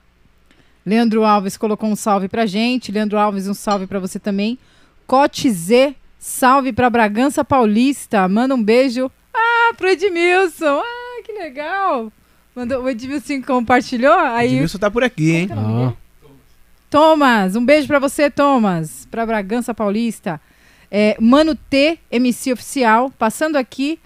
Leandro Alves colocou um salve pra gente. Leandro Alves, um salve pra você também. Cote Z, salve pra Bragança Paulista. Manda um beijo. Ah, pro Edmilson. Ah, que legal. Mandou, o Edmilson compartilhou. Aí Edmilson tá por aqui, hein? Ah. Thomas, um beijo pra você, Thomas. Pra Bragança Paulista. É, Mano T, MC oficial, passando aqui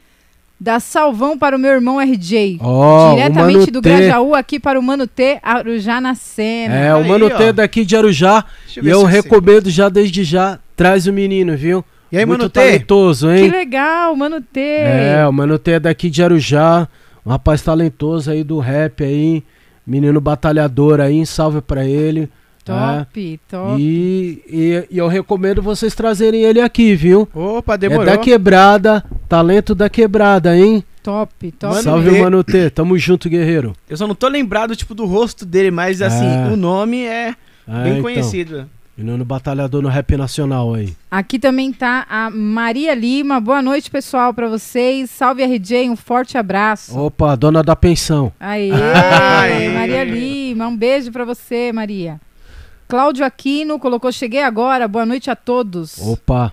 da Salvão para o meu irmão RJ. ó, o Diretamente do T. Grajaú, aqui para o Mano T, Arujá na cena. É, o Aí, Mano ó. T daqui de Arujá. Deixa E eu recomendo já desde já, traz o menino, viu? E aí, Muito mano, T? talentoso, Que hein? legal, Mano T. É, o Mano T é daqui de Arujá, um rapaz talentoso aí do rap aí, menino batalhador aí, salve pra ele. Top, top. E, e, e eu recomendo vocês trazerem ele aqui, viu? Opa, É demorou. da quebrada, talento da quebrada, hein? Top, top. Mano salve, T. Mano T, tamo junto, guerreiro. Eu só não tô lembrado, tipo, do rosto dele, mas, assim, É. o nome é É, bem então, conhecido. Menino batalhador no rap nacional aí. Aqui também tá a Maria Lima. Boa noite, pessoal, pra vocês. Salve RJ, um forte abraço. Opa, dona da pensão. Aê. Maria Lima, um beijo pra você, Maria. Cláudio Aquino colocou: Cheguei agora, boa noite a todos. Opa,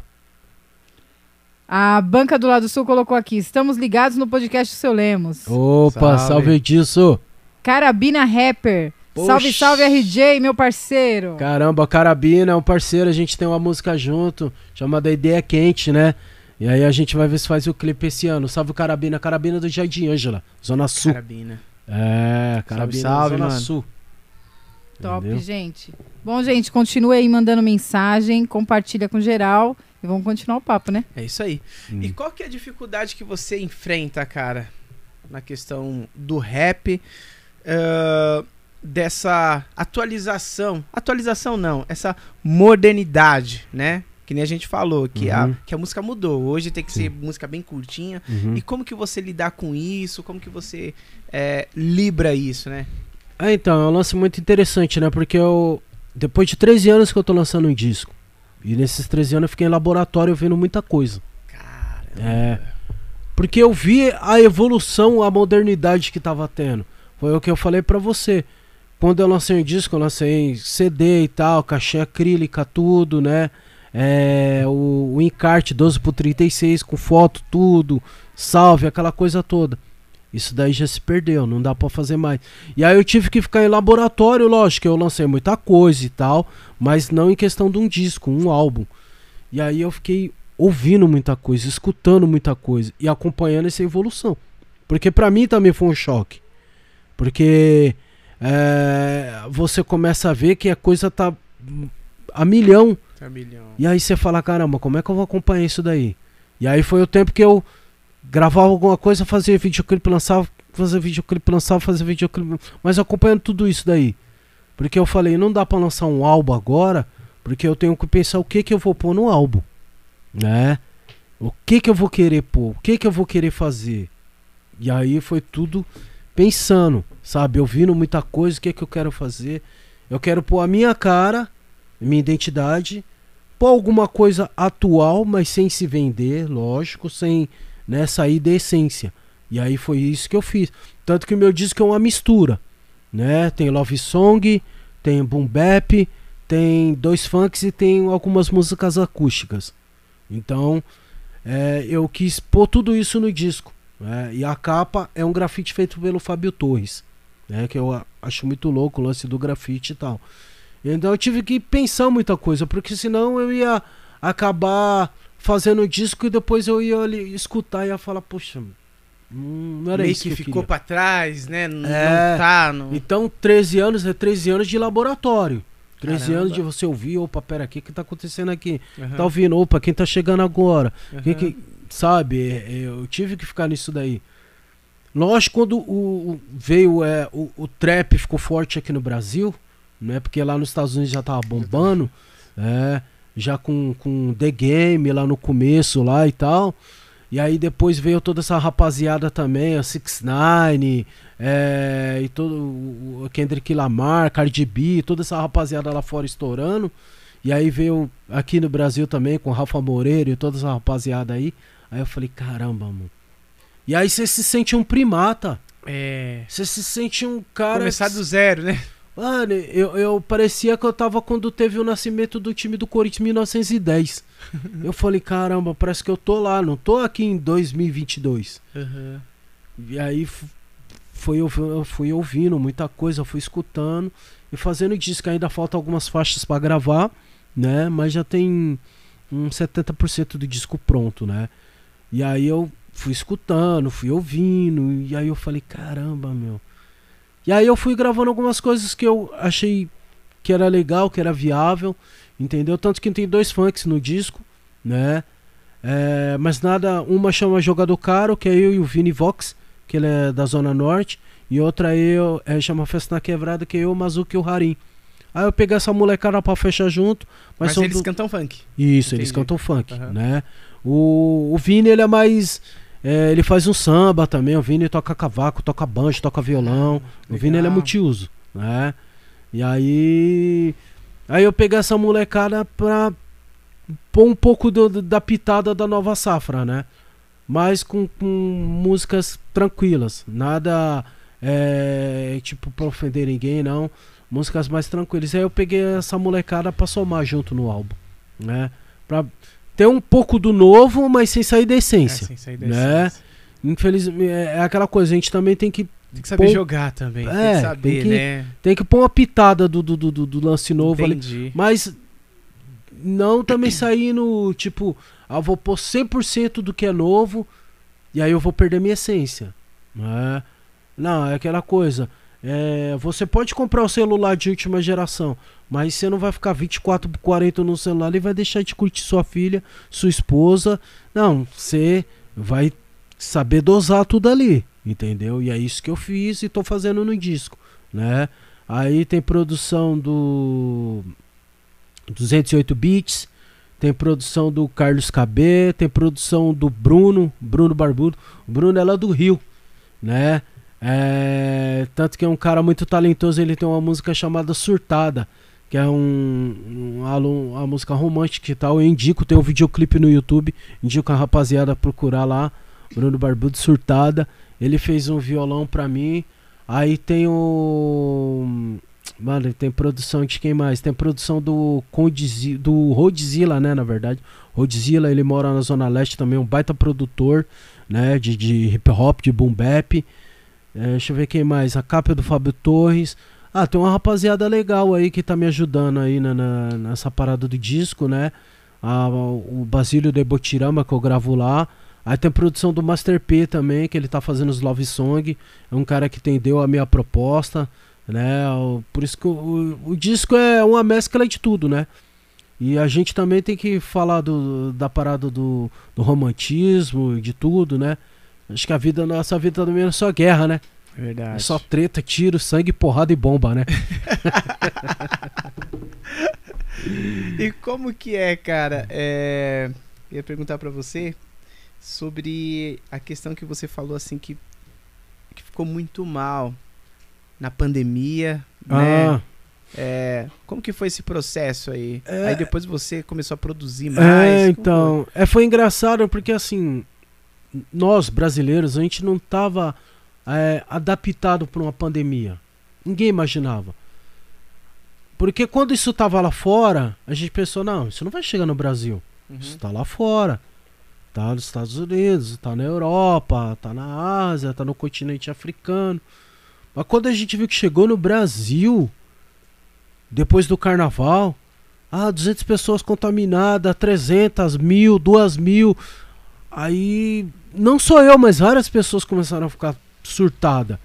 A Banca do Lado Sul colocou aqui: Estamos ligados no podcast do seu Lemos. opa, Salve. salve disso. Carabina Rapper. Poxa. Salve, salve RJ, meu parceiro. Caramba, Carabina é um parceiro, a gente tem uma música junto, chamada Ideia Quente, né? E aí a gente vai ver se faz o clipe esse ano. Salve o Carabina, Carabina do Jardim Ângela, Zona Sul. Carabina. É, Carabina salve, Zona mano. Sul. Top, Entendeu? gente. Bom, gente, continue aí mandando mensagem, compartilha com geral e vamos continuar o papo, né? É isso aí. Hum. E qual que é a dificuldade que você enfrenta, cara, na questão do rap, eh, dessa atualização, atualização não, essa modernidade, né? Que nem a gente falou, que, a, Uhum. que a música mudou. Hoje tem que ser música bem curtinha. Uhum. E como que você lidar com isso? Como que você eh, libra isso, né? É, então, é um lance muito interessante, né? Porque eu, depois de 13 anos que eu tô lançando um disco, e nesses 13 anos eu fiquei em laboratório vendo muita coisa. Cara, É. Porque eu vi a evolução, a modernidade que tava tendo. Foi o que eu falei pra você. Quando eu lancei um disco, eu lancei CD e tal, caixa acrílica, tudo, né? É, o, o encarte 12 por 36 com foto, tudo, salve, aquela coisa toda. Isso daí já se perdeu, não dá pra fazer mais. E aí eu tive que ficar em laboratório, lógico, eu lancei muita coisa e tal, mas não em questão de um disco, um álbum. E aí eu fiquei ouvindo muita coisa, escutando muita coisa e acompanhando essa evolução. Porque pra mim também foi um choque. Porque é, você começa a ver que a coisa tá a milhão E aí você fala, caramba, como é que eu vou acompanhar isso daí? E aí foi o tempo que eu gravava alguma coisa, fazia videoclipe, lançava, fazia videoclipe, lançava, fazia videoclipe, mas acompanhando tudo isso daí. Porque eu falei, não dá para lançar um álbum agora, porque eu tenho que pensar o que que eu vou pôr no álbum, né? O que que eu vou querer pôr, o que que eu vou querer fazer. E aí foi tudo pensando, sabe? Ouvindo muita coisa, o que que eu quero fazer. Eu quero pôr a minha cara, minha identidade, pôr alguma coisa atual, mas sem se vender, lógico, sem né, sair da essência. E aí foi isso que eu fiz. Tanto que o meu disco é uma mistura, né? Tem love song, tem boom bap, tem dois funks e tem algumas músicas acústicas. Então, é, eu quis pôr tudo isso no disco. Né? E a capa é um grafite feito pelo Fábio Torres, né? Que eu acho muito louco o lance do grafite e tal. Então eu tive que pensar muita coisa, porque senão eu ia acabar fazendo disco e depois eu ia ali, escutar e ia falar, poxa, não era Meio isso que, que, ficou pra trás, né? Não, É. não tá. Não... Então 13 anos é 13 anos de laboratório. 13 Caramba. anos de você ouvir, opa, pera aqui, o que tá acontecendo aqui? Aham, Tá ouvindo, opa, quem tá chegando agora? aham. Quem que, sabe, é, é, eu tive que ficar nisso daí. Lógico, quando o, o- veio é, o, o trap ficou forte aqui no Brasil, né? Porque lá nos Estados Unidos já tava bombando, é, já com, com The Game lá no começo lá e tal. E aí depois veio toda essa rapaziada também, a 6 ix é, e todo o o Kendrick Lamar, Cardi B, toda essa rapaziada lá fora estourando. E aí veio aqui no Brasil também com Rafa Moreira e toda essa rapaziada aí. Aí eu falei, caramba, mano. E aí você se sente um primata. É. Você se sente um cara. Começar do zero, né? Mano, eu, eu parecia que eu tava quando teve o nascimento do time do Corinthians em 1910. eu falei, caramba, parece que eu tô lá, não tô aqui em 2022. Aham. E aí foi, eu fui ouvindo muita coisa, fui escutando e fazendo disco. Ainda falta algumas faixas pra gravar, né? Mas já tem uns 70% do disco pronto, né? E aí eu fui escutando, fui ouvindo, e aí eu falei, caramba, meu. E aí eu fui gravando algumas coisas que eu achei que era legal, que era viável, entendeu? Tanto que tem dois funks no disco, né? É, mas nada, uma chama Jogador Caro, que é eu e o Vini Vox, que ele é da Zona Norte, e outra eu é, chama Festa na Quebrada, que é eu, o Mazuki e o Harim. Aí eu peguei essa molecada pra fechar junto, mas, Mas, são eles do- cantam funk. isso, eles Entendi. cantam funk, Aham. né? O, o Vini, ele é mais. É, ele faz um samba também. O Vini toca cavaco, toca banjo, toca violão. o Vini, ele é multiuso, né? E aí. Aí eu peguei essa molecada pra pôr um pouco do- da pitada da nova safra, né? Mas com, com músicas tranquilas. Nada. É, tipo, pra ofender ninguém, não. Músicas mais tranquilas. Aí eu peguei essa molecada pra somar junto no álbum, né? Pra ter um pouco do novo, mas sem sair da É, essência. sem sair da né? essência. Infelizmente, é é aquela coisa, a gente também tem que, Tem que saber jogar também. tem é, que saber, tem que- né? tem que pôr uma pitada do, do, do, do- lance novo ali. Entendi. Mas não também saindo, tipo, ah, vou pôr 100% do que é novo e aí eu vou perder minha essência. Né? Não, é aquela coisa. é, você pode comprar o celular de última geração, mas você não vai ficar 24 por 40 no celular e vai deixar de curtir sua filha, sua esposa. Não, você vai saber dosar tudo ali, entendeu? E é isso que eu fiz e tô fazendo no disco, né? Aí tem produção do 208 bits, tem produção do Carlos KB, tem produção do Bruno, Bruno Barbudo. O Bruno é lá do Rio, né? É, tanto que é um cara muito talentoso, ele tem uma música chamada Surtada, que é um, um uma música romântica e tal. Eu indico, tem um videoclipe no YouTube, indico a rapaziada procurar lá, Bruno Barbudo Surtada. Ele fez um violão pra mim. Aí tem o Mano, tem produção de quem mais? Tem produção do Condizi, do Rodzilla, né, na verdade. Rodzilla, ele mora na Zona Leste também, um baita produtor, né, de, de hip hop, de boom bap. É, deixa eu ver quem mais. A capa é do Fábio Torres. Ah, tem uma rapaziada legal aí que tá me ajudando aí na, na- nessa parada do disco, né? Ah, o Basílio de Botirama que eu gravo lá. Aí tem produção do Master P também, que ele tá fazendo os Love Song. É um cara que entendeu a minha proposta, né? Por isso que o, o- o disco é uma mescla de tudo, né? E a gente também tem que falar do, da parada do, do romantismo e de tudo, né? Acho que a vida, nossa vida também é só guerra, né? Verdade. É só treta, tiro, sangue, porrada e bomba, né? e como que é, cara? É... Eu ia perguntar para você sobre a questão que você falou assim que, que ficou muito mal na pandemia, né? Ah, É, como que foi esse processo aí? É. Aí depois você começou a produzir mais. é, então. É, foi engraçado porque assim, nós brasileiros, a gente não tava é, adaptado para uma pandemia. Ninguém imaginava. Porque quando isso tava lá fora, a gente pensou, não, isso não vai chegar no Brasil. foi? Isso Uhum. tá lá fora. Tá nos Estados Unidos, tá na Europa, tá na Ásia, tá no continente africano. Mas quando a gente viu que chegou no Brasil, depois do carnaval, ah, 200 pessoas contaminadas, 300, mil, 2 mil. Aí, não só eu, mas várias pessoas começaram a ficar surtada.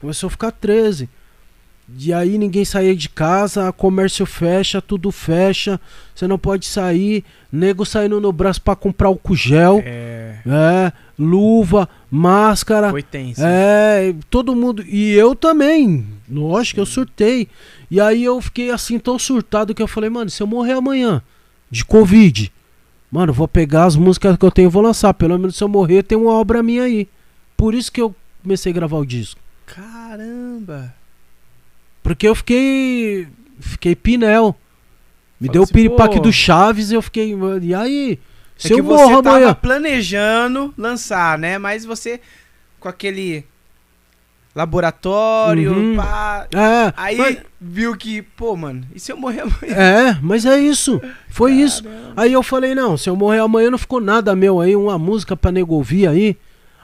Começou a ficar 13. E aí ninguém saía de casa, comércio fecha, tudo fecha, você não pode sair, nego saindo no braço pra comprar álcool gel, É, é, luva, máscara, foi tenso. é, todo mundo, e eu também, lógico, eu surtei. E aí eu fiquei assim tão surtado que eu falei, mano, se eu morrer amanhã de covid, mano, vou pegar as músicas que eu tenho e vou lançar, pelo menos se eu morrer tem uma obra minha aí. Por isso que eu comecei a gravar o disco. Caramba! Porque eu fiquei. Fiquei pinel. Me Fala deu o assim, piripaque pô. do Chaves e eu fiquei. E aí? É Se eu que morro você tava amanhã. planejando lançar, né? Mas você com aquele laboratório, Uhum. pá, É, aí mas, viu que, pô, mano, e se eu morrer amanhã? é, mas é isso. Foi isso. Caramba. Aí eu falei, não, se eu morrer amanhã não ficou nada meu aí, uma música pra nego ouvir aí.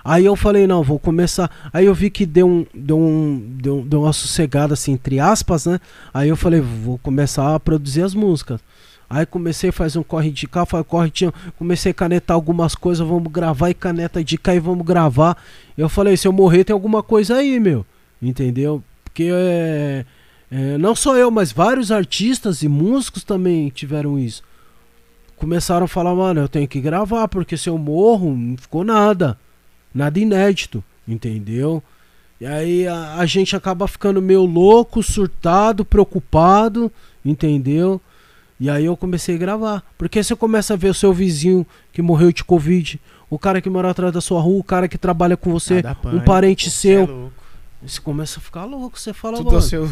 Aí eu falei, não, vou começar. Aí eu vi que deu um, deu um, deu, deu uma sossegada assim, entre aspas, né? Aí eu falei, vou começar a produzir as músicas. Aí comecei a fazer um corre de cá, foi corre tinha, comecei a canetar algumas coisas, vamos gravar e caneta de cá e vamos gravar. Eu falei, se eu morrer tem alguma coisa aí, meu. Entendeu? Porque é, é, não só eu, mas vários artistas e músicos também tiveram isso começaram a falar, mano, eu tenho que gravar, porque se eu morro, não ficou nada. Nada inédito, entendeu? E aí a, a gente acaba ficando meio louco, surtado, preocupado, entendeu? E aí eu comecei a gravar. Porque você começa a ver o seu vizinho que morreu de Covid, o cara que mora atrás da sua rua, o cara que trabalha com você, Ah, um parente pô, seu. cê é louco. Você começa a ficar louco, você fala, Tudo ao mano. seu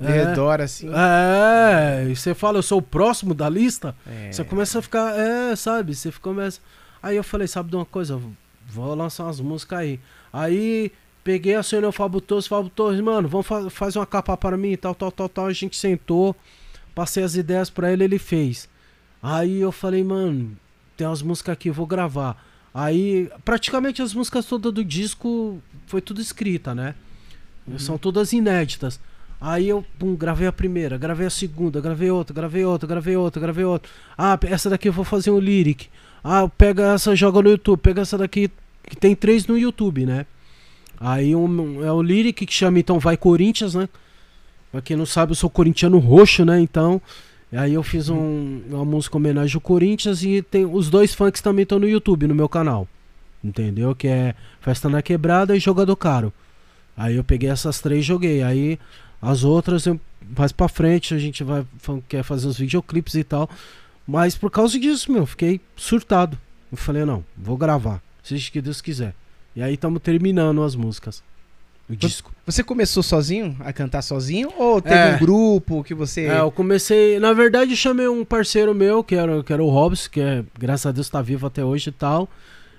É. redor, assim. É, e você fala, eu sou o próximo da lista. É. Você começa a ficar, é, sabe? Você começa. Aí eu falei, sabe de uma coisa? Vou lançar umas músicas aí. Aí peguei, acionei o Fábio Torres, Fábio Torres, mano, vamos fa faz uma capa para mim, tal, tal, tal, tal. A gente sentou, passei as ideias pra ele, ele fez. Aí eu falei, mano, tem umas músicas aqui, vou gravar. Aí, praticamente as músicas todas do disco foi tudo escrita, né? São todas inéditas. Aí eu pum, gravei a primeira, gravei a segunda, gravei outra, gravei outra, gravei outra, gravei outra. Ah, essa daqui eu vou fazer um lyric. Ah, pega essa, joga no YouTube. Pega essa daqui, que tem três no YouTube, né? Aí um, é o lyric que chama então Vai Corinthians, né? Pra quem não sabe, eu sou corintiano roxo, né? Então, aí eu fiz um, uma música em homenagem ao Corinthians e tem os dois funks também estão no YouTube, no meu canal. Entendeu? Que é Festa na Quebrada e Jogador Caro. Aí eu peguei essas três e joguei. Aí as outras eu mais pra frente a gente vai quer fazer os videoclipes e tal. Mas por causa disso, meu, fiquei surtado. Eu falei, não, vou gravar, seja o que Deus quiser. E aí estamos terminando as músicas. O disco. Você começou sozinho a cantar sozinho? Ou teve É. um grupo que você. É, eu comecei. Na verdade, eu chamei um parceiro meu, que era, que era o Robson, que é, graças a Deus tá vivo até hoje e tal.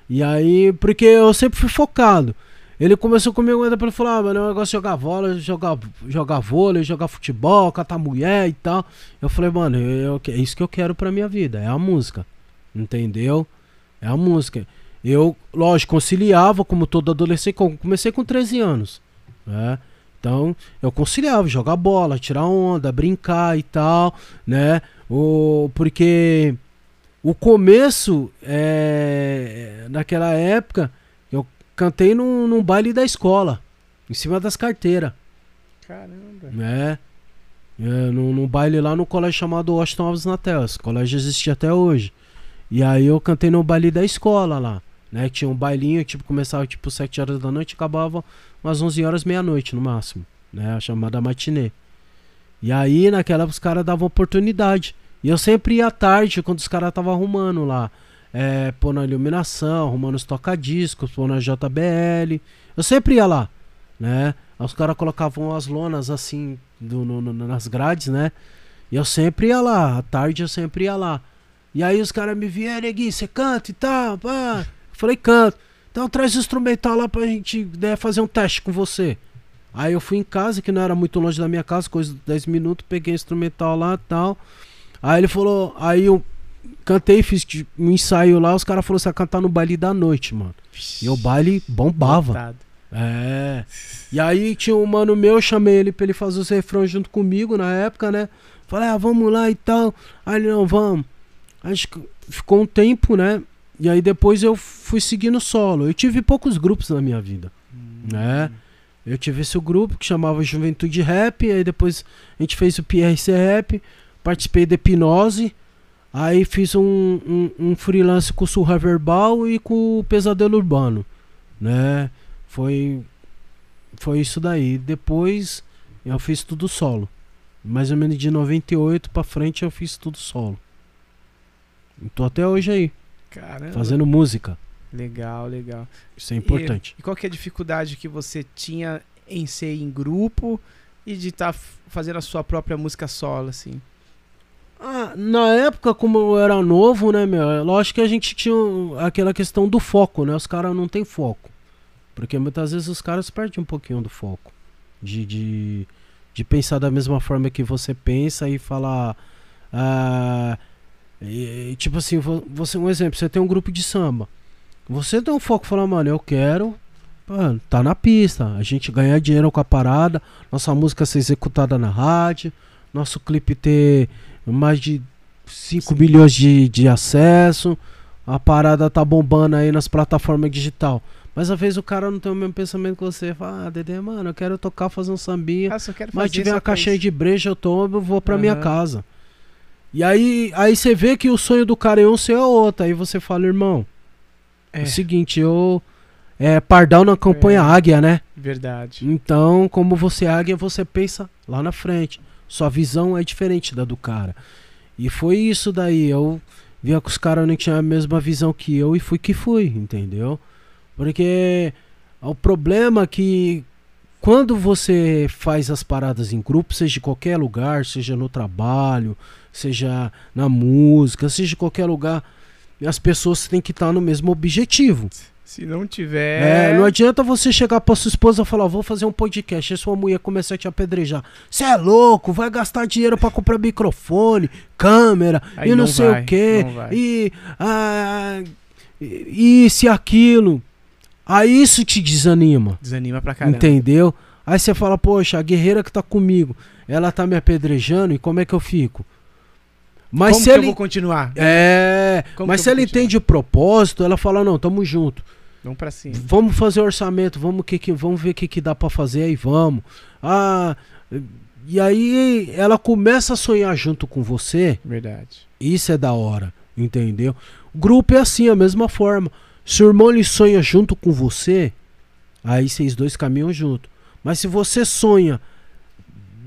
E aí, porque eu sempre fui focado. Ele começou comigo ainda pra falar, ah, mano, eu gosto de jogar bola, jogar, jogar vôlei, jogar futebol, catar mulher e tal. Eu falei, mano, eu, é isso que eu quero pra minha vida, é a música. Entendeu? É a música. Eu, lógico, conciliava como todo adolescente, com- comecei com 13 anos. Né? Então, eu conciliava, jogar bola, tirar onda, brincar e tal, né? O, porque o começo, é, naquela época, cantei num, num baile da escola, em cima das carteiras, Caramba. né? É, no, no baile lá no colégio chamado Washington Alves na Terra. Esse colégio existe até hoje. E aí eu cantei no baile da escola lá. Né? Tinha um bailinho, tipo, começava tipo 7 horas da noite e acabava umas 11 horas, meia-noite no máximo. Né? A chamada matinê. E aí naquela os caras davam oportunidade. E eu sempre ia à tarde quando os caras estavam arrumando lá. É, pondo a iluminação, arrumando os tocadiscos, pondo a JBL. Eu sempre ia lá, né? Os caras colocavam as lonas assim do, no, no, nas grades, né? E eu sempre ia lá, à tarde eu sempre ia lá. E aí os caras me vieram, Neguinho, você canta e tal, pá. Falei, canto. Então traz o instrumental lá pra gente né, fazer um teste com você. Aí eu fui em casa, que não era muito longe da minha casa, coisa de 10 minutos, peguei o instrumental lá e tal. Aí ele falou, aí eu cantei, fiz um ensaio lá, os caras falaram assim, cantar no baile da noite, mano. E o baile bombava. Botado. É. E aí tinha um mano meu, eu chamei ele pra ele fazer os refrões junto comigo na época, né? Falei, ah, vamos lá e tal. Aí ele, não, vamos. Acho que ficou um tempo, né? E aí depois eu fui seguindo solo. Eu tive poucos grupos na minha vida, hum. né? Eu tive esse grupo que chamava Juventude Rap, aí depois a gente fez o PRC Rap, participei da Hipnose, aí fiz um, um, um freelance com o Surra Verbal e com o Pesadelo Urbano, né? Foi, foi isso daí. Depois eu fiz tudo solo. Mais ou menos de 98 pra frente eu fiz tudo solo. E tô até hoje aí. Caramba. Fazendo música. Legal, legal. Isso é importante. E, e qual que é a dificuldade que você tinha em ser em grupo e de estar tá fazendo a sua própria música solo, assim? Ah, na época, como eu era novo, né, meu? É lógico que a gente tinha aquela questão do foco, né? Os caras não têm foco. Porque muitas vezes os caras perdem um pouquinho do foco. De, de, de pensar da mesma forma que você pensa e falar. Ah, e, tipo assim, você, um exemplo, você tem um grupo de samba. Você tem um foco falar, mano, eu quero. Mano, tá na pista. A gente ganhar dinheiro com a parada. Nossa música ser executada na rádio. Nosso clipe ter mais de 5 milhões de, de acesso. A parada tá bombando aí nas plataformas digital. Mas às vezes o cara não tem o mesmo pensamento que você. Fala, ah, Dedê, mano, eu quero tocar, fazer um sambinha. Ah, mas tiver uma caixinha de breja, eu tomo, eu vou pra uhum. minha casa. E aí, aí você vê que o sonho do cara é um, seu é outro. Aí você fala, irmão, é, é o seguinte, eu. É, pardal não acompanha é. águia, né? Verdade. Então, como você é águia, você pensa lá na frente. Sua visão é diferente da do cara. E foi isso daí. Eu via que os caras não tinham a mesma visão que eu e fui que fui, entendeu? Porque o problema é que quando você faz as paradas em grupo, seja em qualquer lugar, seja no trabalho, seja na música, seja em qualquer lugar, as pessoas têm que estar no mesmo objetivo. Se não tiver. É, não adianta você chegar pra sua esposa e falar, vou fazer um podcast, e sua mulher começar a te apedrejar. Você é louco, vai gastar dinheiro para comprar microfone, câmera, Aí e não, não sei vai, o quê. E, ah, e isso e aquilo. Aí isso te desanima. Desanima pra caramba. Entendeu? Aí você fala, poxa, a guerreira que tá comigo, ela tá me apedrejando e como é que eu fico? Mas como se que ele... eu vou continuar? É, como mas se ela continuar? entende o propósito, ela fala, não, tamo junto. Vamos pra cima. Vamos fazer orçamento, vamos, que, que, vamos ver o que, que dá para fazer aí, vamos. Ah, e aí ela começa a sonhar junto com você. Verdade. Isso é da hora, entendeu? O grupo é assim, a mesma forma. Se o irmão ele sonha junto com você, aí vocês dois caminham junto. Mas se você sonha,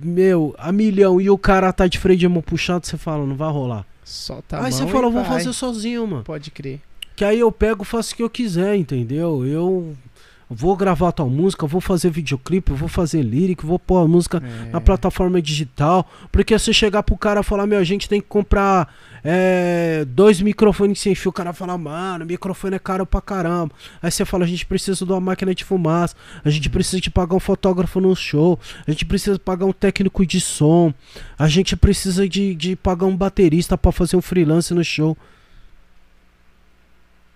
meu, a milhão e o cara tá de freio de mão puxado, você fala, não vai rolar. Solta aí você fala, vou fazer sozinho, mano. Pode crer. Que aí eu pego, faço o que eu quiser, entendeu? Eu vou gravar tua música, vou fazer videoclipe, vou fazer lírico, vou pôr a música é. na plataforma digital. Porque se chegar pro cara falar, meu, a gente tem que comprar é, dois microfones sem fio, o cara fala, mano, microfone é caro pra caramba. Aí você fala, a gente precisa de uma máquina de fumaça, a gente precisa de pagar um fotógrafo no show, a gente precisa pagar um técnico de som, a gente precisa de, de pagar um baterista para fazer um freelance no show.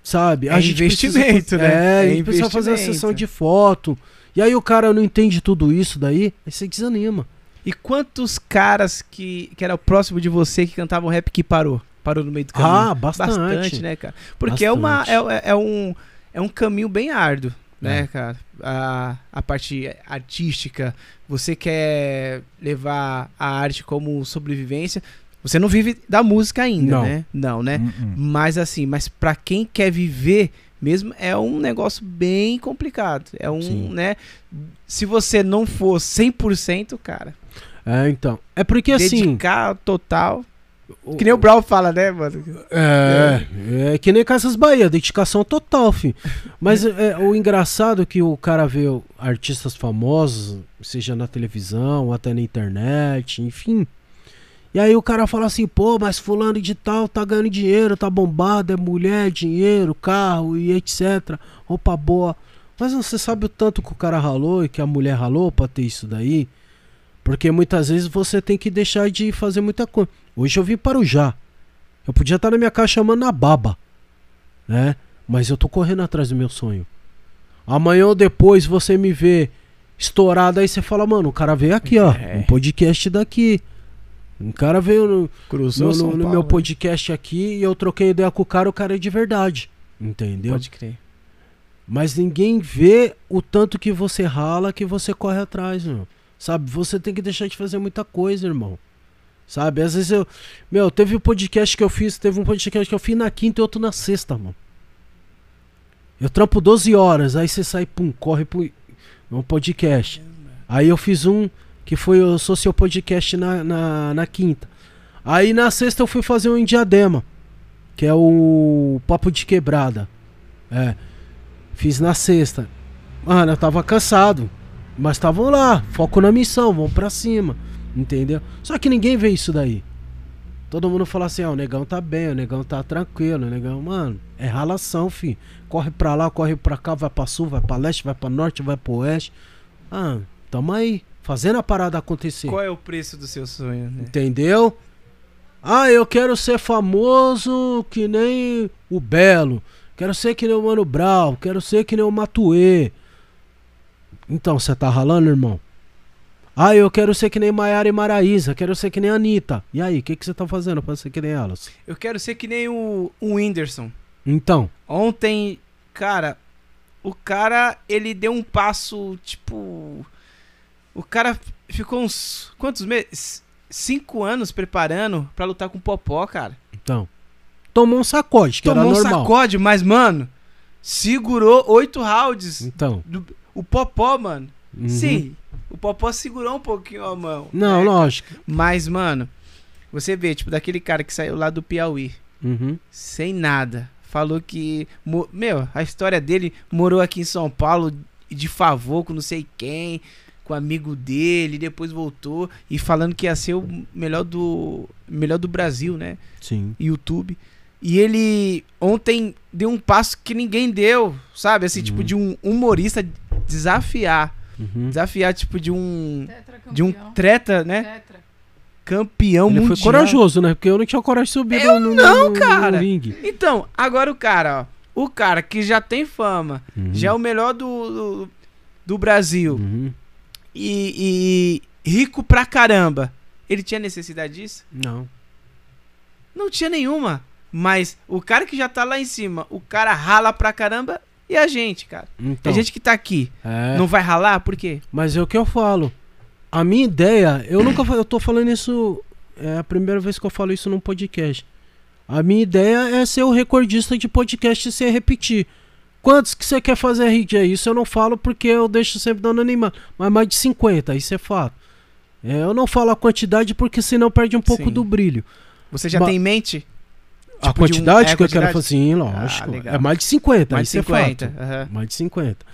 Sabe? É a gente investimento, precisa, né? É, é a gente precisa fazer a sessão de foto. E aí o cara não entende tudo isso daí, aí você desanima. E quantos caras que, que era o próximo de você que cantavam rap que parou? Parou no meio do caminho? Ah, bastante. Bastante, né, cara? Porque é, uma, é, é, é, um, é um caminho bem árduo. né, É. cara? A, a parte artística, você quer levar a arte como sobrevivência. Você não vive da música ainda, Não. né? Não, né? Hum, hum. Mas assim, mas pra quem quer viver mesmo é um negócio bem complicado. É um, Sim. né? Se você não for 100%, cara, É, então. É porque assim. dedicar total. o- Que nem o Brown fala, né, mano? É, é que nem Casas Bahia, dedicação total, filho. Mas é, o engraçado é que o cara vê artistas famosos, seja na televisão, até na internet, enfim. E aí o cara fala assim, pô, mas fulano de tal tá ganhando dinheiro, tá bombado, é mulher, dinheiro, carro e etc. Roupa boa. Mas você sabe o tanto que o cara ralou e que a mulher ralou pra ter isso daí? Porque muitas vezes você tem que deixar de fazer muita coisa. Hoje eu vim para o já. Eu podia estar na minha casa chamando a baba, né? Mas eu tô correndo atrás do meu sonho. Amanhã ou depois você me vê estourado aí você fala, mano, o cara veio aqui, ó, É. um podcast daqui. Um cara veio no, Cruzou no- no- no Paulo, meu né? podcast aqui e eu troquei ideia com o cara, o cara é de verdade. Entendeu? Pode crer. Mas ninguém vê o tanto que você rala que você corre atrás, meu. Sabe? Você tem que deixar de fazer muita coisa, irmão. Sabe? Às vezes eu. Meu, teve um podcast que eu fiz, teve um podcast que eu fiz na quinta e outro na sexta, mano. Eu trampo 12 horas, aí você sai, pum, corre pro. Um podcast. Aí eu fiz um que foi sou seu podcast na, na, na quinta. Aí na sexta eu fui fazer um em diadema, que é o Papo de Quebrada. É. Fiz na sexta. Mano, eu tava cansado. Mas estavam lá, foco na missão, vão pra cima. Entendeu? Só que ninguém vê isso daí. Todo mundo fala assim, ó, o negão tá bem, o negão tá tranquilo, o negão, mano, é ralação, fi. Corre pra lá, corre pra cá, vai pra sul, vai pra leste, vai pra norte, vai pro oeste. Ah, tamo aí, fazendo a parada acontecer. Qual é o preço do seu sonho, né? Entendeu? Ah, eu quero ser famoso que nem o Belo. Quero ser que nem o Mano Brown. Quero ser que nem o Matuê. Então, você tá ralando, irmão? Ah, eu quero ser que nem Maiara e Maraísa. Quero ser que nem a Anitta. E aí, o que que você tá fazendo pra ser que nem elas? Eu quero ser que nem o, o Whindersson. Então, Ontem, cara, o cara, ele deu um passo, tipo. O cara ficou uns. Quantos meses? Cinco anos preparando pra lutar com o Popó, cara. então. Tomou um sacode, que Tomou um normal. sacode, mas, mano, segurou oito rounds. Então. Do- o Popó, mano. uhum. Sim, o Popó segurou um pouquinho a mão. Não, né? lógico. Mas, mano, você vê, tipo, daquele cara que saiu lá do Piauí, Uhum. sem nada. Falou que. Meu, a história dele morou aqui em São Paulo de favor com não sei quem, com amigo dele, depois voltou e falando que ia ser o melhor do. Melhor do Brasil, né? Sim. YouTube. E ele ontem deu um passo que ninguém deu, sabe? Assim, tipo, Uhum. de um humorista desafiar. Uhum. Desafiar, tipo, de um. De um treta, né? Tetra. Campeão Ele mundial. foi corajoso, né? Porque eu não tinha coragem de subir Eu no, no, não, no- no cara. ringue. Então, agora o cara, ó. O cara que já tem fama, Uhum. já é o melhor do, do, do Brasil Uhum. E, e rico pra caramba. Ele tinha necessidade disso? Não. Não tinha nenhuma. Mas o cara que já tá lá em cima, o cara rala pra caramba e a gente, cara. Então, a gente que tá aqui é, não vai ralar? Por quê? mas é o que eu falo. A minha ideia, eu nunca eu tô falando isso, é a primeira vez que eu falo isso num podcast. A minha ideia é ser o recordista de podcast sem repetir. Quantos que você quer fazer, RJ? Isso eu não falo porque eu deixo sempre dando anonimato. Mas mais de 50, isso é fato. É, eu não falo a quantidade porque senão perde um pouco Sim. do brilho. Você já tem em mente? a Tipo um- quantidade é, a que eu quero quantidade? fazer, sim, lógico. Ah, é mais de 50, Mais isso é 50. fato. aham. Mais de 50.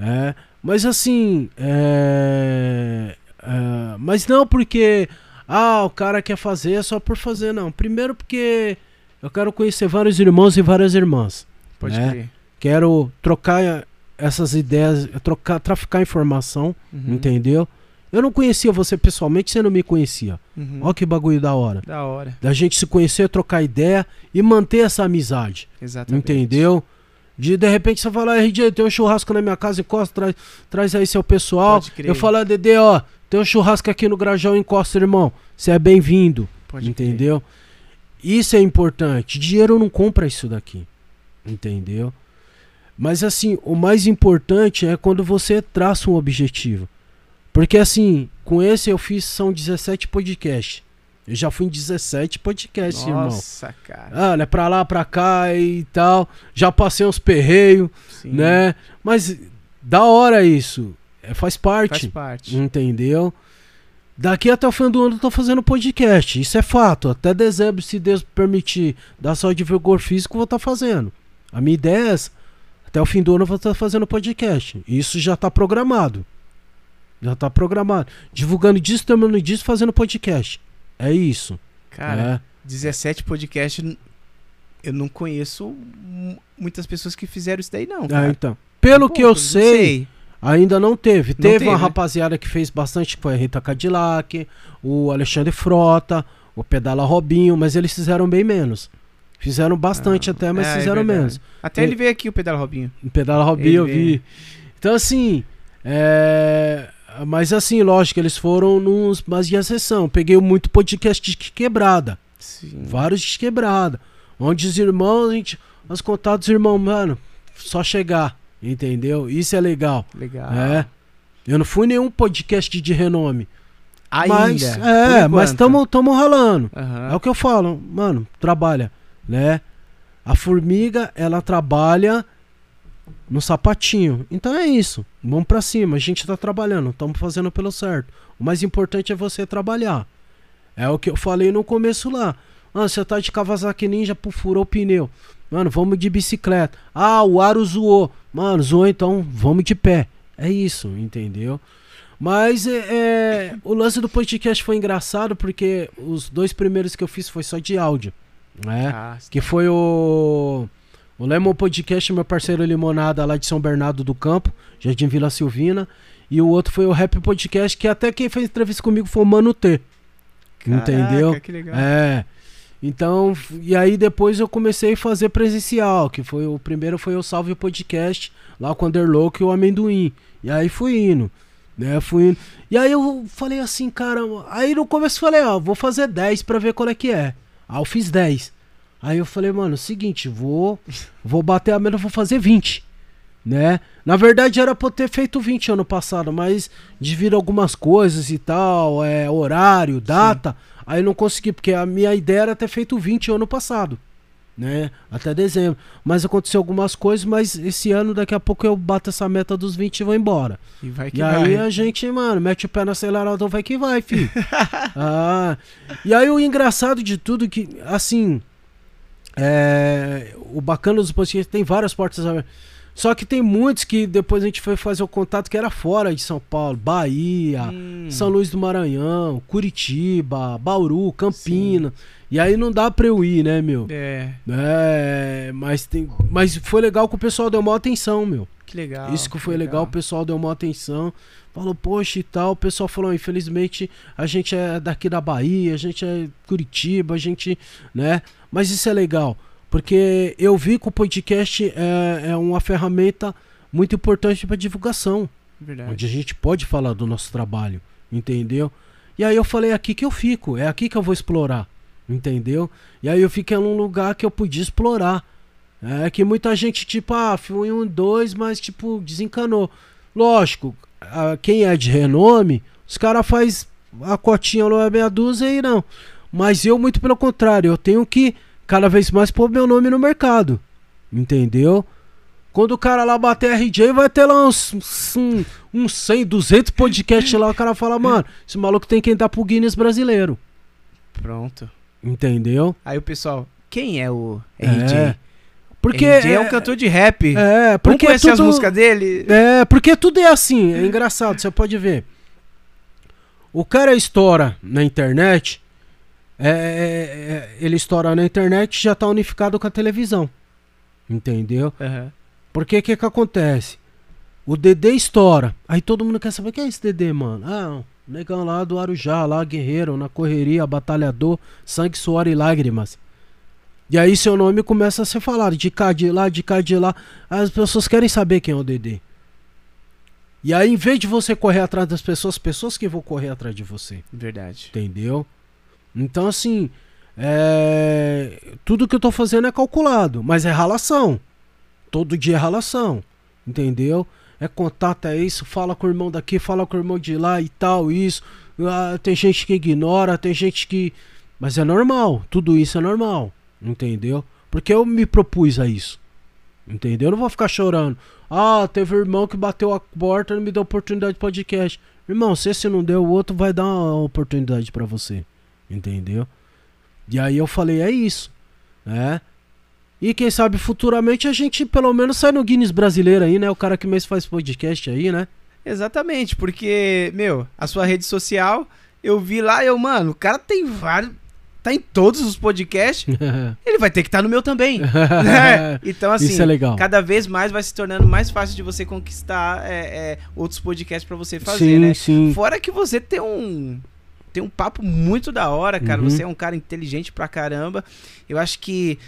É, mas assim, é, é, mas não porque ah, o cara quer fazer só por fazer, não. Primeiro porque eu quero conhecer vários irmãos e várias irmãs. Pode É. crer. Quero trocar essas ideias, trocar, traficar informação, Uhum, entendeu? Eu não conhecia você pessoalmente, você não me conhecia. uhum. Olha que bagulho da hora. Da hora. Da gente se conhecer, trocar ideia e manter essa amizade. Exatamente. Entendeu? De de repente você fala, RJ, tem um churrasco na minha casa, encosta, traz, traz aí seu pessoal. Pode crer. Eu falo, ah, Dedê, ó, tem um churrasco aqui no Grajão, encosta, irmão. Você é bem-vindo. Pode crer. Entendeu? Isso é importante. Dinheiro não compra isso daqui. Entendeu? Mas assim, o mais importante é quando você traça um objetivo. Porque assim, com esse eu fiz são 17 podcasts. Eu já fui em 17 podcasts, irmão. Nossa, cara. Ah, né, pra lá, pra cá e tal. Já passei uns perreios, né? Mas da hora isso. É, faz parte. Faz parte. Entendeu? Daqui até o fim do ano eu tô fazendo podcast. Isso é fato. Até dezembro, se Deus permitir, dar só de vigor físico, eu vou estar fazendo. A minha ideia é essa. Até o fim do ano eu vou estar fazendo podcast. Isso já tá programado. Já tá programado. Divulgando disso, terminando disso, fazendo podcast. É isso. Cara, 17 podcasts. Eu não conheço mu- muitas pessoas que fizeram isso daí, não. é. É, Cara. então. Pelo Pô, que eu não sei, Ainda não teve. Não teve, uma teve, né? rapaziada que fez bastante, que foi a Rita Cadillac, o Alexandre Frota, o Pedala Robinho, mas eles fizeram bem menos. Fizeram bastante Ah, até, mas é, é fizeram verdade. menos. Até E- ele veio aqui, o Pedala Robinho. O Pedala Robinho eu Ele vi. Então, assim, é... Mas assim, lógico, eles foram nos mas de exceção. Peguei muito podcast de quebrada. Sim. Vários de quebrada. Onde os irmãos, a gente, os contatos irmão, mano, só chegar. Entendeu? Isso é legal. Legal. É. Eu não fui nenhum podcast de renome. Ainda. mas, é, mas tamo ralando. Aham. É o que eu falo, mano, trabalha, né? A formiga, ela trabalha no sapatinho. Então é isso. Vamos pra cima. A gente tá trabalhando, estamos fazendo pelo certo. O mais importante é você trabalhar. É o que eu falei no começo lá. Ah, você tá de Kawasaki Ninja, pô, furou o pneu. Mano, vamos de bicicleta. Ah, o aro zoou. Mano, zoou então, vamos de pé. É isso, entendeu? Mas é, é, o lance do podcast foi engraçado porque os dois primeiros que eu fiz foi só de áudio, né? Ah, Que foi o o Lemon Podcast, meu parceiro Limonada lá de São Bernardo do Campo, Jardim Vila Silvina, e o outro foi o Rap Podcast, que até quem fez entrevista comigo foi o Mano T. Entendeu? Caraca, Que legal. É. Então, e aí depois eu comecei a fazer presencial, que foi o primeiro foi o Salve Podcast, lá com o Underlock e o Amendoim. E aí fui indo, né? Fui indo. E aí eu falei assim, caramba. Aí no começo eu falei, ó, vou fazer 10 pra ver qual é que é. Aí eu fiz 10. Aí eu falei, mano, seguinte, vou vou bater a meta, vou fazer 20. Né? Na verdade era pra eu ter feito 20 ano passado, mas devido a algumas coisas e tal, é, horário, data, aí não consegui, porque a minha ideia era ter feito 20 ano passado, né? Até dezembro. Mas aconteceu algumas coisas, mas esse ano, daqui a pouco eu bato essa meta dos 20 e vou embora. E vai que E aí vai. a gente, mano, mete o pé no acelerador, vai que vai, filho. ah, e aí o engraçado de tudo que, assim, é, o bacana dos podcasts tem várias portas abertas. Só que tem muitos que depois a gente foi fazer o contato que era fora de São Paulo, Bahia, Hum, São Luís do Maranhão, Curitiba, Bauru, Campina. E aí não dá pra eu ir, né, meu? É, É, mas, tem, mas foi legal que o pessoal deu maior atenção, meu. que legal. Isso que foi legal. o pessoal deu uma atenção. Falou, poxa e tal. O pessoal falou, infelizmente, a gente é daqui da Bahia, a gente é Curitiba, a gente, né? Mas isso é legal. Porque eu vi que o podcast é, é uma ferramenta muito importante para divulgação. Verdade. Onde a gente pode falar do nosso trabalho, entendeu? E aí eu falei, é aqui que eu fico, é aqui que eu vou explorar, entendeu? E aí eu fiquei num lugar que eu podia explorar. É que muita gente, tipo, ah, fui um, dois, mas, tipo, desencanou. Lógico, quem é de renome, os caras faz a cotinha lá, meia dúzia e não. Mas eu, muito pelo contrário, eu tenho que cada vez mais pôr meu nome no mercado, entendeu? Quando o cara lá bater RJ, vai ter lá uns, uns, uns 100, 200 podcasts lá. O cara fala, mano, esse maluco tem que entrar pro Guinness brasileiro. Pronto. Entendeu? Aí o pessoal, quem é o RJ? É. Porque. RJ é um cantor de rap. É, Vamos porque conhecer as tudo, músicas dele? É, porque tudo é assim. É engraçado, você pode ver. O cara estoura na internet. É, é, é, ele estoura na internet e já tá unificado com a televisão. Entendeu? Aham. Porque o que que acontece? O DD estoura. Aí todo mundo quer saber quem é esse DD, mano. Ah, o negão lá do Arujá, lá, guerreiro, na correria, batalhador, sangue, suor e lágrimas. E aí seu nome começa a ser falado, de cá, de lá, de cá, de lá. As pessoas querem saber quem é o DD. E aí, em vez de você correr atrás das pessoas, pessoas que vão correr atrás de você. Verdade. Entendeu? Então, assim, é... tudo que eu tô fazendo é calculado, mas é ralação. todo dia é relação, entendeu? É contato, é isso, fala com o irmão daqui, fala com o irmão de lá e tal, isso. Ah, tem gente que ignora, tem gente que. Mas é normal, tudo isso é normal, entendeu? Porque eu me propus a isso. Entendeu? Eu não vou ficar chorando. Ah, teve um irmão que bateu a porta e não me deu oportunidade de podcast. Irmão, se esse não deu, o outro vai dar uma oportunidade para você. Entendeu? E aí eu falei, é isso. Né? E quem sabe futuramente a gente pelo menos sai no Guinness brasileiro aí, né? O cara que mais faz podcast aí, né? Exatamente, porque, meu, a sua rede social, eu vi lá, eu, mano, o cara tem vários. Tá em todos os podcasts, ele vai ter que estar tá no meu também. né? Então, assim, Isso é legal. cada vez mais vai se tornando mais fácil de você conquistar é, é, outros podcasts para você fazer, sim, né? Sim. Fora que você tem um. Tem um papo muito da hora, cara. Uhum. Você é um cara inteligente pra caramba. Eu acho que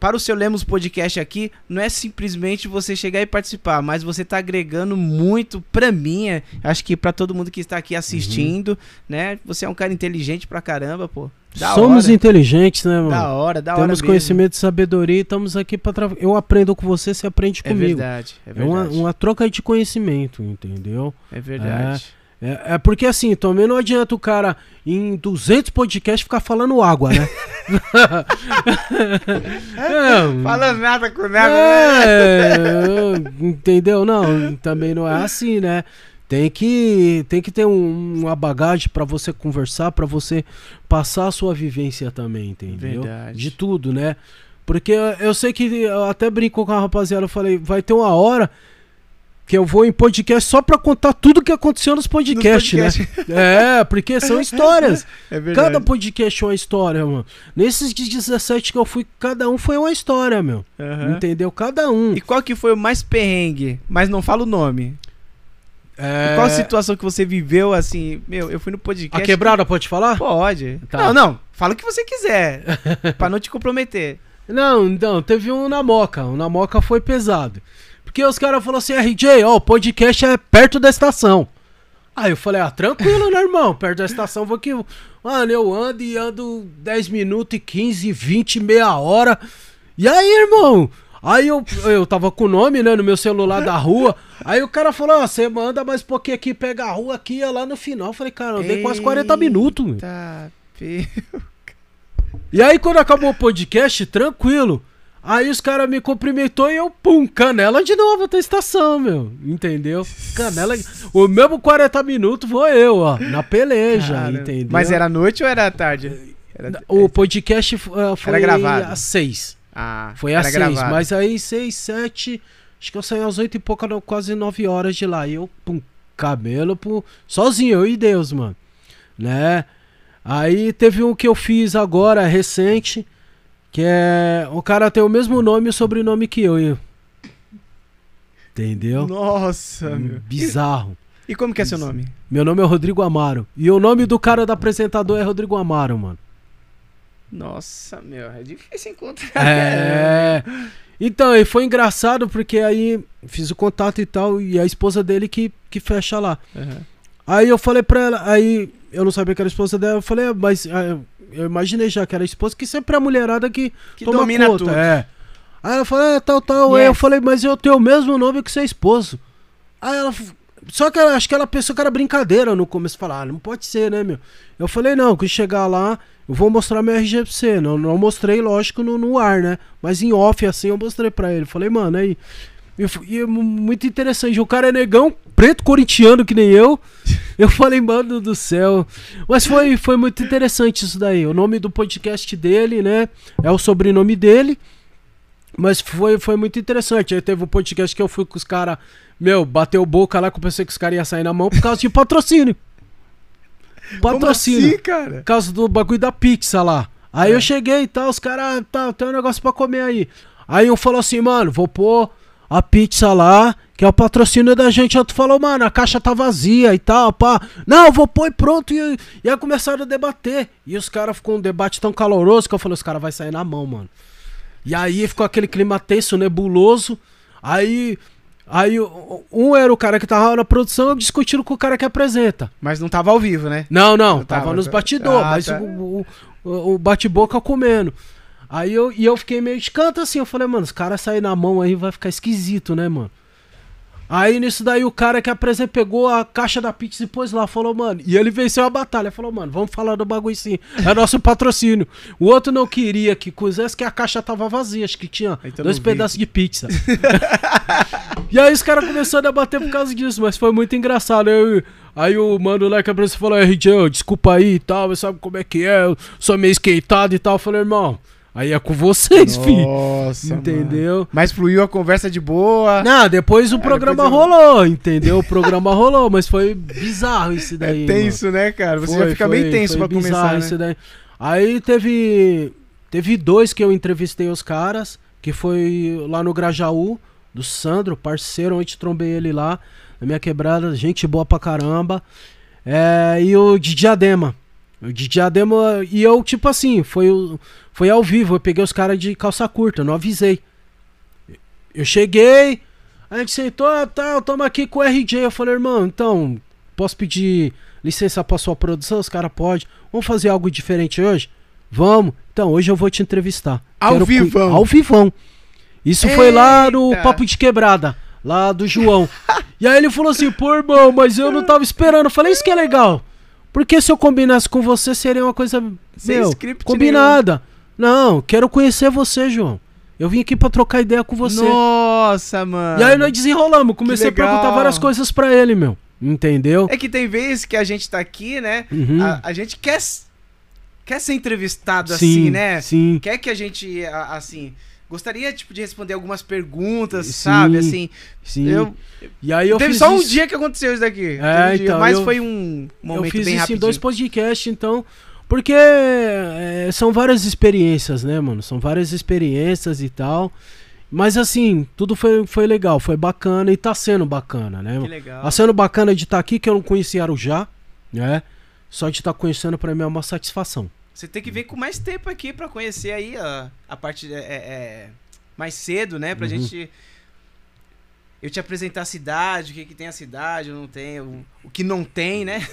para o seu Lemos Podcast aqui, não é simplesmente você chegar e participar, mas você tá agregando muito pra mim, é, acho que para todo mundo que está aqui assistindo, uhum. né? Você é um cara inteligente pra caramba, pô. Da Somos hora. inteligentes, né, mano? Da hora, da Temos hora. Temos conhecimento e sabedoria e estamos aqui para tra... Eu aprendo com você, você aprende comigo. É verdade, é verdade. É uma, uma troca de conhecimento, entendeu? É verdade. É. É, é, porque assim, também não adianta o cara em 200 podcasts ficar falando água, né? é, Falando nada com nada, é, né? Entendeu? Não, também não é assim, né? Tem que, tem que ter um, uma bagagem para você conversar, para você passar a sua vivência também, entendeu? Verdade. De tudo, né? Porque eu sei que eu até brinco com a rapaziada, eu falei, vai ter uma hora que eu vou em podcast só pra contar tudo que aconteceu nos podcasts, nos podcast. né? é, porque são histórias. É cada podcast é uma história, mano. Nesses 17 que eu fui, cada um foi uma história, meu. Uhum. Entendeu? Cada um. E qual que foi o mais perrengue? Mas não fala o nome. É... Qual situação que você viveu assim? Meu, eu fui no podcast. A quebrada pode falar? Pode. Tá. Não, não. Fala o que você quiser. pra não te comprometer. Não, então, teve um na moca. O na moca foi pesado. Porque os caras falaram assim, RJ, ó, o podcast é perto da estação. Aí eu falei, ah, tranquilo, né, irmão? Perto da estação, vou que. Mano, eu ando e ando 10 minutos e 15, 20, meia hora. E aí, irmão? Aí eu, eu tava com o nome, né, no meu celular da rua. Aí o cara falou, ó, você manda mais um pouquinho aqui, pega a rua aqui, lá no final. Eu falei, cara, eu dei quase 40 minutos. Tá, E aí, quando acabou o podcast, tranquilo. Aí os caras me cumprimentou e eu, pum, canela de novo até a estação, meu. Entendeu? Canela. O mesmo 40 minutos vou eu, ó. Na peleja, Cara, entendeu? Mas era noite ou era tarde? Era... O podcast uh, foi era gravado. às 6. Ah, foi às 6. Mas aí 6, 7. Acho que eu saí às 8 e pouca, quase 9 horas de lá. E eu, pum, cabelo, pum. Sozinho, eu e Deus, mano. Né? Aí teve um que eu fiz agora, recente. Que é. O cara tem o mesmo nome e sobrenome que eu. Entendeu? Nossa, meu. Bizarro. E, e como que é seu nome? Meu nome é Rodrigo Amaro. E o nome do cara do apresentador é Rodrigo Amaro, mano. Nossa, meu, é difícil encontrar. É. Então, e foi engraçado porque aí fiz o contato e tal, e a esposa dele que, que fecha lá. Uhum. Aí eu falei pra ela, aí eu não sabia que era esposa dela, eu falei, ah, mas ah, eu imaginei já que era esposa, que sempre é a mulherada que, que toma domina conta. tudo. É. Aí ela falou, é, tal, tal. Yes. Aí eu falei, mas eu tenho o mesmo nome que seu esposo. Aí ela. Só que ela, acho que ela pensou que era brincadeira no começo. Falar, ah, não pode ser, né, meu? Eu falei, não, que chegar lá, eu vou mostrar meu RG pra você. Não, não mostrei, lógico, no, no ar, né? Mas em off, assim, eu mostrei pra ele. Falei, mano, aí. E, é muito interessante. O cara é negão, preto corintiano que nem eu. Eu falei, mano do céu. Mas foi, foi muito interessante isso daí. O nome do podcast dele, né? É o sobrenome dele. Mas foi, foi muito interessante. Aí teve um podcast que eu fui com os caras. Meu, bateu boca lá que eu pensei que os caras iam sair na mão por causa de patrocínio. Patrocínio. Como assim, cara? Por causa do bagulho da pizza lá. Aí é. eu cheguei e tal, os caras, tá, tem um negócio pra comer aí. Aí um falou assim, mano, vou pôr a pizza lá, que é o patrocínio da gente. Outro falou, mano, a caixa tá vazia e tal, pá. Não, vou pôr pronto. E, e aí começaram a debater. E os caras ficou um debate tão caloroso que eu falei, os caras vai sair na mão, mano. E aí ficou aquele clima tenso, nebuloso. Aí. Aí um era o cara que tava na produção discutindo com o cara que apresenta. Mas não tava ao vivo, né? Não, não, tava, tava, nos bastidores, ah, mas tá. o, o, o bate-boca comendo. Aí eu, e eu fiquei meio de canto assim, eu falei, mano, os caras saírem na mão aí vai ficar esquisito, né, mano? Aí nisso daí o cara que apresentou pegou a caixa da pizza e pôs lá, falou, mano. E ele venceu a batalha. Falou, mano, vamos falar do bagulho sim. É nosso patrocínio. O outro não queria que coisas que a caixa tava vazia, acho que tinha então dois pedaços de pizza. e aí os caras começaram a debater por causa disso, mas foi muito engraçado. Aí, aí o mano lá que apresentou falou, RJ, desculpa aí e tal, sabe como é que é, eu sou meio esquentado e tal. Eu falei, irmão. Aí é com vocês, Nossa, filho. Nossa, entendeu? Mano. Mas fluiu a conversa de boa. Não, depois o é, programa depois eu... rolou, entendeu? O programa rolou, mas foi bizarro isso daí. É tenso, mano. né, cara? Você foi, já fica foi, meio tenso pra começar, né? isso daí. Aí teve teve dois que eu entrevistei os caras, que foi lá no Grajaú, do Sandro, parceiro, onde trombei ele lá, na minha quebrada, gente boa pra caramba. É, e o de Diadema. O de Diadema, e eu, tipo assim, foi o foi ao vivo, eu peguei os caras de calça curta, não avisei. Eu cheguei, a gente sentou, ah, tá, tamo aqui com o RJ. Eu falei, irmão, então, posso pedir licença pra sua produção? Os caras podem. Vamos fazer algo diferente hoje? Vamos. Então, hoje eu vou te entrevistar. Ao Quero vivão. Ao vivão. Isso Eita. foi lá no Papo de Quebrada, lá do João. e aí ele falou assim, pô, irmão, mas eu não tava esperando. Eu falei, isso que é legal. Porque se eu combinasse com você, seria uma coisa, Sem meu, combinada. Nenhum. Não, quero conhecer você, João. Eu vim aqui pra trocar ideia com você. Nossa, mano. E aí nós desenrolamos. Comecei a perguntar várias coisas pra ele, meu. Entendeu? É que tem vezes que a gente tá aqui, né? Uhum. A, a, gente quer, quer ser entrevistado sim, assim, né? Sim. Quer que a gente, assim. Gostaria, tipo, de responder algumas perguntas, sim, sabe? Assim. Sim. Eu, e aí eu Teve só um dia que aconteceu isso daqui. É, um então, mas eu, foi um momento eu fiz bem isso em dois podcasts, então. Porque é, são várias experiências, né, mano? São várias experiências e tal. Mas assim, tudo foi, foi legal, foi bacana e tá sendo bacana, né? Que legal. Tá sendo bacana de estar tá aqui, que eu não conhecia Arujá, né? Só de estar tá conhecendo pra mim é uma satisfação. Você tem que vir com mais tempo aqui pra conhecer aí a, a parte é, é, é mais cedo, né? Pra uhum. gente eu te apresentar a cidade, o que, que tem a cidade, não tem, o, o que não tem, né?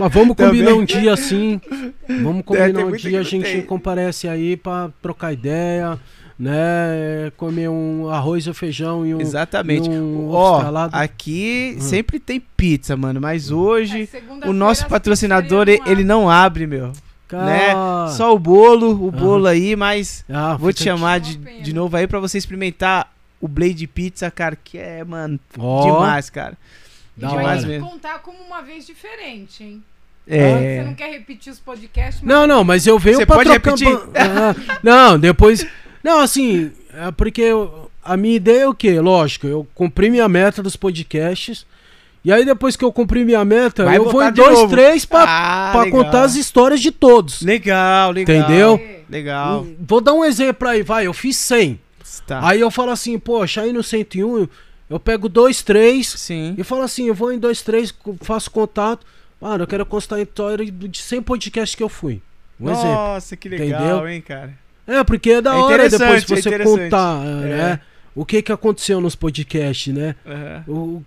Mas vamos combinar um dia assim. Vamos combinar um dia, a gente tem. comparece aí pra trocar ideia, né? Comer um arroz ou feijão e um. Exatamente. um Ó, aqui hum. sempre tem pizza, mano. Mas hoje é, o nosso patrocinador, ele não abre, meu. Né? Só o bolo, o bolo aí, mas ah, vou te chamar de, de novo aí para você experimentar o Blade Pizza, cara, que é, mano, oh. demais, cara. Da demais hora. mesmo. contar como uma vez diferente, hein? É. Você não quer repetir os podcasts? Não, não, mas eu venho Você pra pode trocar... repetir? Ah, não, depois... Não, assim, é porque eu, a minha ideia é o quê? Lógico, eu cumpri minha meta dos podcasts. E aí, depois que eu cumpri minha meta, Vai eu vou em dois, novo. três pra, ah, pra contar as histórias de todos. Legal, legal. Entendeu? Legal. Vou dar um exemplo aí, vai. Eu fiz 100. Tá. Aí eu falo assim, poxa, aí no 101 eu pego dois, três Sim. e falo assim, eu vou em dois, três, faço contato. Mano, eu quero constar a história de 100 podcasts que eu fui. Um Nossa, exemplo. Nossa, que legal, Entendeu? hein, cara. É, porque é da é hora depois é você é contar, né? O que que aconteceu nos podcasts, né? Uhum. O, o,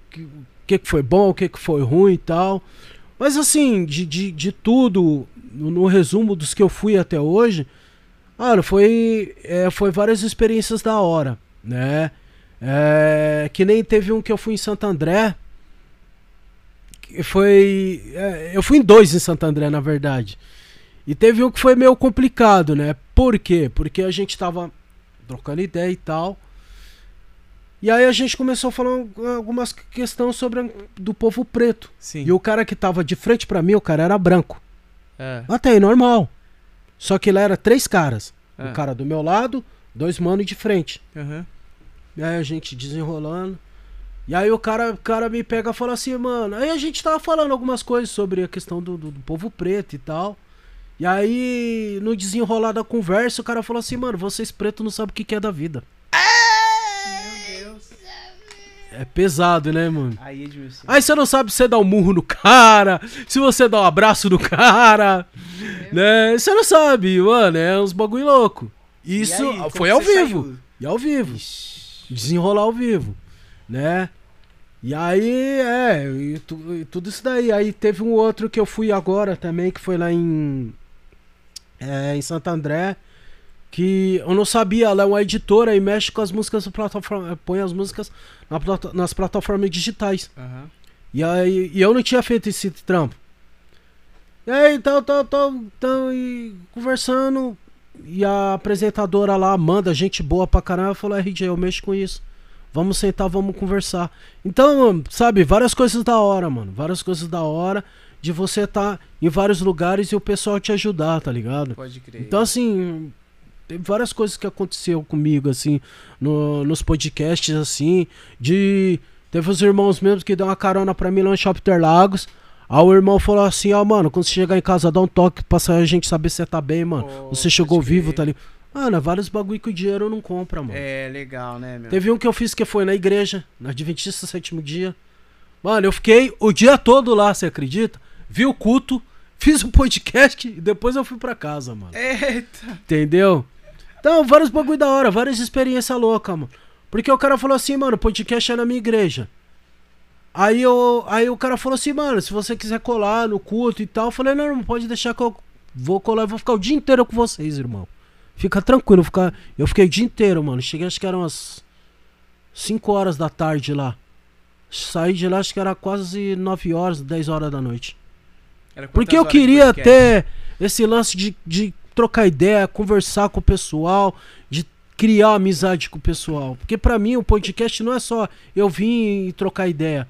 que, que foi bom, o que que foi ruim e tal. Mas assim, de, de, de tudo, no, no resumo dos que eu fui até hoje, Mano, foi, é, foi várias experiências da hora, né? É, que nem teve um que eu fui em Santo André. Foi. É, eu fui em dois em Santo André, na verdade. E teve um que foi meio complicado, né? Por quê? Porque a gente tava trocando ideia e tal. E aí a gente começou a falar algumas questões sobre do povo preto. Sim. E o cara que tava de frente para mim, o cara era branco. É. Até aí, normal. Só que lá era três caras. Um ah. cara do meu lado, dois manos de frente. Uhum. E aí a gente desenrolando. E aí o cara, o cara me pega e fala assim, mano. Aí a gente tava falando algumas coisas sobre a questão do, do, do povo preto e tal. E aí, no desenrolar da conversa, o cara falou assim, mano, vocês pretos não sabem o que, que é da vida. É pesado, né, mano? Aí, Edmilson. Aí você não sabe se você dá um murro no cara, se você dá um abraço no cara, né? Você não sabe, mano, é uns bagulho louco. Isso aí, foi ao vivo. Saiu? E ao vivo. Desenrolar ao vivo, né? E aí, é, e, tu, e tudo isso daí. Aí teve um outro que eu fui agora também, que foi lá em. É, em Santo André. Que eu não sabia, ela é uma editora e mexe com as músicas plataforma, põe as músicas na, nas plataformas digitais. Uhum. E aí e eu não tinha feito esse trampo. E aí, tal, tal, tal, tal, e conversando. E a apresentadora lá, Amanda, gente boa pra caramba, falou: RJ, eu mexo com isso. Vamos sentar, vamos conversar. Então, sabe, várias coisas da hora, mano. Várias coisas da hora de você estar tá em vários lugares e o pessoal te ajudar, tá ligado? Pode crer. Então, assim, tem várias coisas que aconteceu comigo, assim, no, nos podcasts, assim, de. Teve os irmãos mesmo que deu uma carona pra mim lá no Shopping Interlagos. Aí o irmão falou assim, ó, oh, mano, quando você chegar em casa, dá um toque pra a gente saber se você tá bem, mano. Oh, você chegou vivo, tá ali. Mano, vários bagulho que o dinheiro não compra, mano. É, legal, né, meu? Teve um que eu fiz que foi na igreja, na Adventista Sétimo Dia. Mano, eu fiquei o dia todo lá, você acredita? Vi o culto, fiz um podcast e depois eu fui pra casa, mano. Eita! Entendeu? Então, vários bagulho da hora, várias experiências loucas, mano. Porque o cara falou assim, mano, podcast é na minha igreja. Aí, eu, aí o cara falou assim, mano, se você quiser colar no culto e tal, eu falei, não, não pode deixar que eu vou colar, eu vou ficar o dia inteiro com vocês, irmão. Fica tranquilo, fica... eu fiquei o dia inteiro, mano. Cheguei, acho que eram umas 5 horas da tarde lá. Saí de lá, acho que era quase 9 horas, 10 horas da noite. Porque eu queria ter esse lance de, de trocar ideia, conversar com o pessoal, de criar amizade com o pessoal. Porque para mim o podcast não é só eu vim e trocar ideia.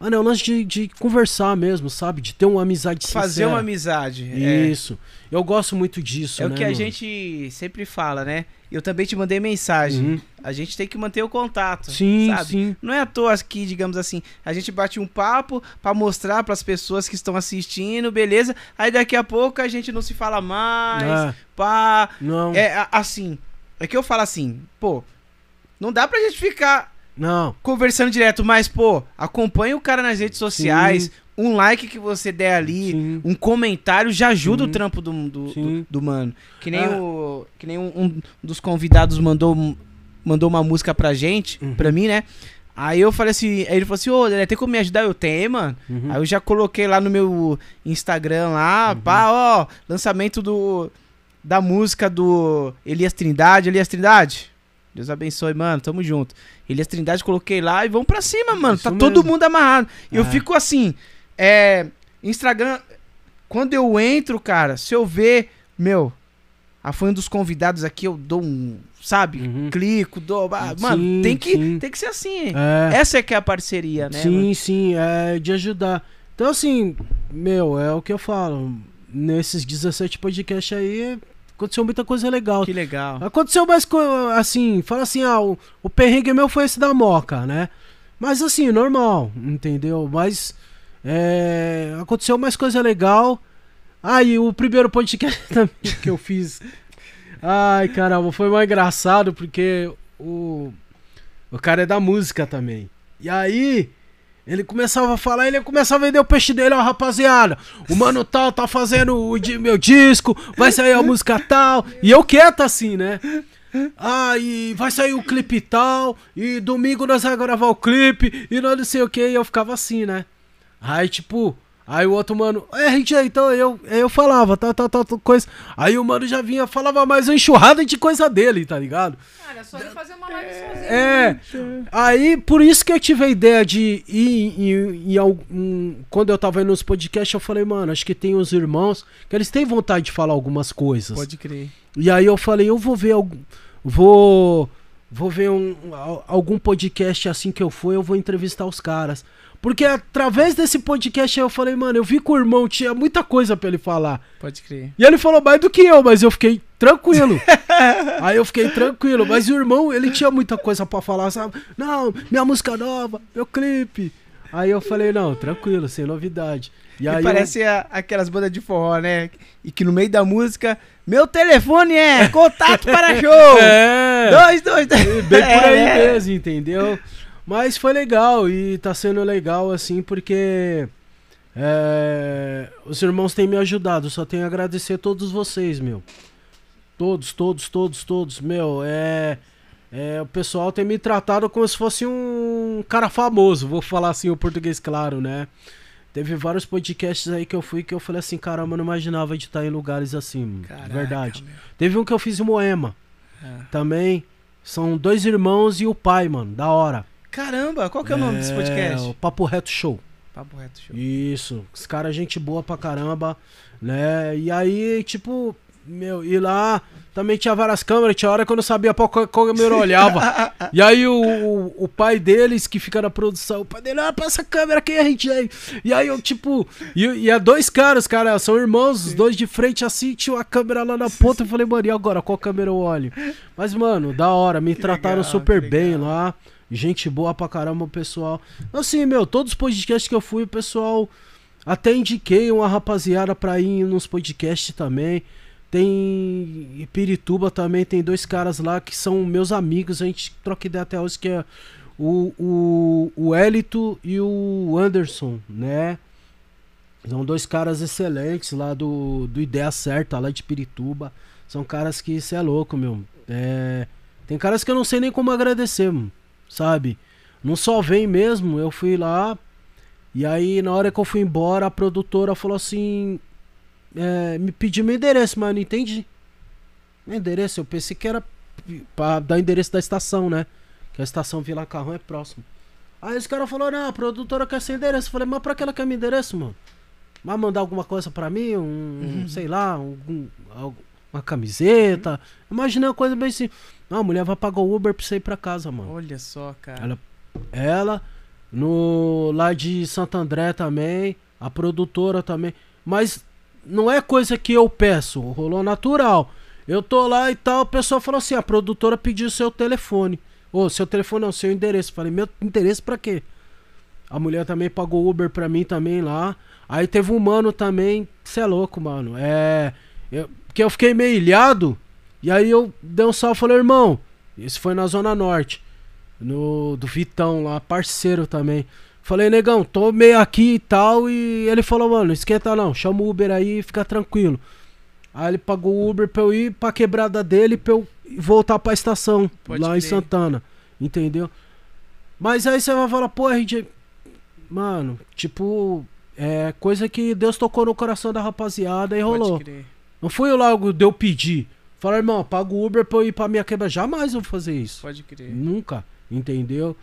Mano, é um lance de, de conversar mesmo, sabe? De ter uma amizade sincera. Fazer uma amizade. É. Isso. É. Eu gosto muito disso, É né, o que a gente sempre fala, né? Eu também te mandei mensagem. Uhum. A gente tem que manter o contato. Sim, sabe? sim. Não é à toa que, digamos assim, a gente bate um papo para mostrar para as pessoas que estão assistindo, beleza? Aí daqui a pouco a gente não se fala mais. É. Pá. Não. É assim. É que eu falo assim, pô, não dá pra gente ficar não. Conversando direto, mas, pô, acompanha o cara nas redes sociais. Sim. Um like que você der ali, Sim. um comentário já ajuda Sim. o trampo do, do, do, do, mano. Que nem, ah. o, que nem um, um, dos convidados mandou, mandou uma música pra gente, uhum. pra mim, né? Aí eu falei assim, aí ele falou assim, ô, oh, tem como me ajudar? Eu tenho, mano. Uhum. Aí eu já coloquei lá no meu Instagram lá, uhum. pá, ó, lançamento do da música do Elias Trindade, Elias Trindade. Deus abençoe, mano. Tamo junto. Elias Trindade coloquei lá e vamos pra cima, mano. Isso tá mesmo. todo mundo amarrado. E é. eu fico assim, é. Instagram. Quando eu entro, cara, se eu ver, meu, a fã dos convidados aqui, eu dou um, sabe? Uhum. Clico, dou. Ah, mano, sim, tem, que, tem que ser assim. É. Essa é que é a parceria, né? Sim, mano? sim, é de ajudar. Então, assim, meu, é o que eu falo. Nesses 17 podcasts aí, Aconteceu muita coisa legal. Que legal. Aconteceu mais coisa, assim, fala assim, ah, o, o perrengue meu foi esse da Moca, né? Mas assim, normal, entendeu? Mas é, aconteceu mais coisa legal. Ah, e o primeiro podcast que eu fiz. Ai, caramba, foi mais engraçado porque o, o cara é da música também. E aí, ele começava a falar, ele começava a vender o peixe dele, ó, rapaziada. O mano tal tá fazendo o meu disco, vai sair a música tal. E eu quieto assim, né? Ah, e vai sair o clipe tal. E domingo nós vamos gravar o clipe. E não sei o que. E eu ficava assim, né? Aí, tipo, Aí o outro mano, é, RJ, então eu, eu falava, tal, tal, tal, coisa. Aí o mano já vinha, falava mais uma enxurrada de coisa dele, tá ligado? Cara, só ele fazer uma live sozinho. É. Né? Aí, por isso que eu tive a ideia de ir em, em, algum. Quando eu tava indo nos podcasts, eu falei, mano, acho que tem uns irmãos que eles têm vontade de falar algumas coisas. Pode crer. E aí eu falei, eu vou ver algum. Vou. Vou ver um, algum podcast assim que eu for, eu vou entrevistar os caras. Porque através desse podcast eu falei, mano, eu vi que o irmão tinha muita coisa para ele falar. Pode crer. E ele falou mais do que eu, mas eu fiquei tranquilo. Aí eu fiquei tranquilo. Mas o irmão, ele tinha muita coisa para falar, sabe? Não, minha música nova, meu clipe. Aí eu falei, não, tranquilo, sem novidade. E, e aí parece eu... a, aquelas bandas de forró, né? E que no meio da música, meu telefone é contato para show! É. Dois, dois, dois. Bem por aí é. mesmo, entendeu? Mas foi legal e tá sendo legal assim porque é, os irmãos têm me ajudado. Só tenho a agradecer a todos vocês, meu. Todos, todos, todos, todos. Meu, é, é. O pessoal tem me tratado como se fosse um cara famoso. Vou falar assim o português claro, né? Teve vários podcasts aí que eu fui que eu falei assim, caramba, eu não imaginava de estar em lugares assim. Caraca, verdade. Meu. Teve um que eu fiz em Moema. É. Também. São dois irmãos e o pai, mano. Da hora. Caramba, qual que é o nome desse podcast? O Papo Reto Show. Papo Reto Show. Isso. Os caras, gente boa pra caramba, né? E aí, tipo, meu, e lá também tinha várias câmeras, tinha hora que eu não sabia pra qual câmera eu olhava. e aí o, o, o, pai deles, que fica na produção, o pai dele, olha pra essa câmera aqui, a gente aí. E aí eu, tipo, e, e é dois caras, cara, são irmãos, os dois de frente assim, tinha a câmera lá na ponta. Eu falei, mano, e agora? Qual câmera eu olho? Mas, mano, da hora, me que trataram legal, super bem lá. Gente boa pra caramba, o pessoal. Assim, meu, todos os podcasts que eu fui, o pessoal. Até indiquei uma rapaziada pra ir nos podcasts também. Tem Pirituba também, tem dois caras lá que são meus amigos, a gente troca ideia até hoje, que é o, o, o Elito e o Anderson, né? São dois caras excelentes lá do, do Ideia Certa, lá de Pirituba. São caras que, isso é louco, meu. É, tem caras que eu não sei nem como agradecer, sabe? Não só vem mesmo, eu fui lá. E aí, na hora que eu fui embora, a produtora falou assim: é, me pediu meu endereço, mas eu não entendi. Meu endereço, eu pensei que era pra dar o endereço da estação, né? Que a estação Vila Carrão é próximo. Aí os caras falaram, não, a produtora quer seu endereço. Eu falei, mas pra que ela quer meu endereço, mano? Vai mandar alguma coisa pra mim? Um, uhum. sei lá, um, uma camiseta. Imaginei uma coisa bem assim. Não, a mulher vai pagar o Uber pra você ir pra casa, mano. Olha só, cara. Ela, ela no lá de Santo André também, a produtora também. Mas não é coisa que eu peço, rolou natural. Eu tô lá e tal, a pessoa falou assim: a produtora pediu seu telefone. Ô, oh, seu telefone não, seu endereço. Falei, meu endereço pra quê? A mulher também pagou Uber pra mim também lá. Aí teve um mano também, você é louco, mano. É. Eu, que eu fiquei meio ilhado. E aí eu dei um salve e falei, irmão, esse foi na Zona Norte. No, do Vitão lá, parceiro também. Falei, negão, tô meio aqui e tal. E ele falou, mano, esquenta não, chama o Uber aí e fica tranquilo. Aí ele pagou o Uber pra eu ir pra quebrada dele pra eu voltar pra estação Pode lá crer. em Santana. Entendeu? Mas aí você vai falar, pô, RJ. Mano, tipo, é coisa que Deus tocou no coração da rapaziada e rolou. Não foi eu logo de eu pedir. Falar, irmão, paga o Uber pra eu ir pra minha quebra. Jamais eu vou fazer isso. Pode crer. Nunca, entendeu?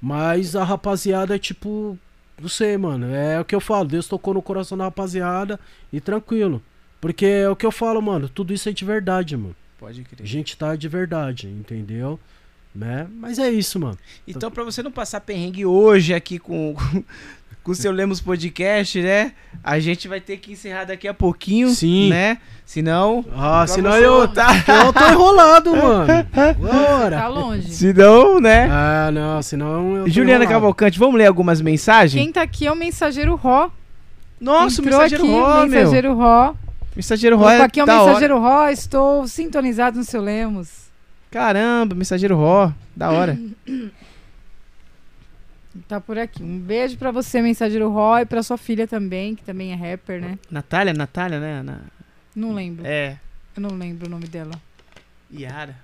Mas a rapaziada é tipo. Não sei, mano. É o que eu falo. Deus tocou no coração da rapaziada e tranquilo. Porque é o que eu falo, mano. Tudo isso é de verdade, mano. Pode crer. A gente tá de verdade, entendeu? Né? Mas é isso, mano. Então, pra você não passar perrengue hoje aqui com, com o seu Lemos Podcast, né? A gente vai ter que encerrar daqui a pouquinho, Sim. né? Senão. Ah, senão eu, tá... eu tô enrolado, mano. Bora. Tá longe. Senão, né? Ah, não, senão eu. Juliana enrolado. Cavalcante, vamos ler algumas mensagens? Quem tá aqui é o mensageiro Ró. Nossa, Entrou o mensageiro aqui, Ró, meu. Mensageiro Ró. Mensageiro Ró é aqui é o mensageiro hora. Ró, estou sintonizado no seu Lemos. Caramba, mensageiro Ró, da hora. Tá por aqui. Um beijo pra você, mensageiro Roy, pra sua filha também, que também é rapper, né? Natália, Natália, né? Na... Não lembro. É. Eu não lembro o nome dela. Yara.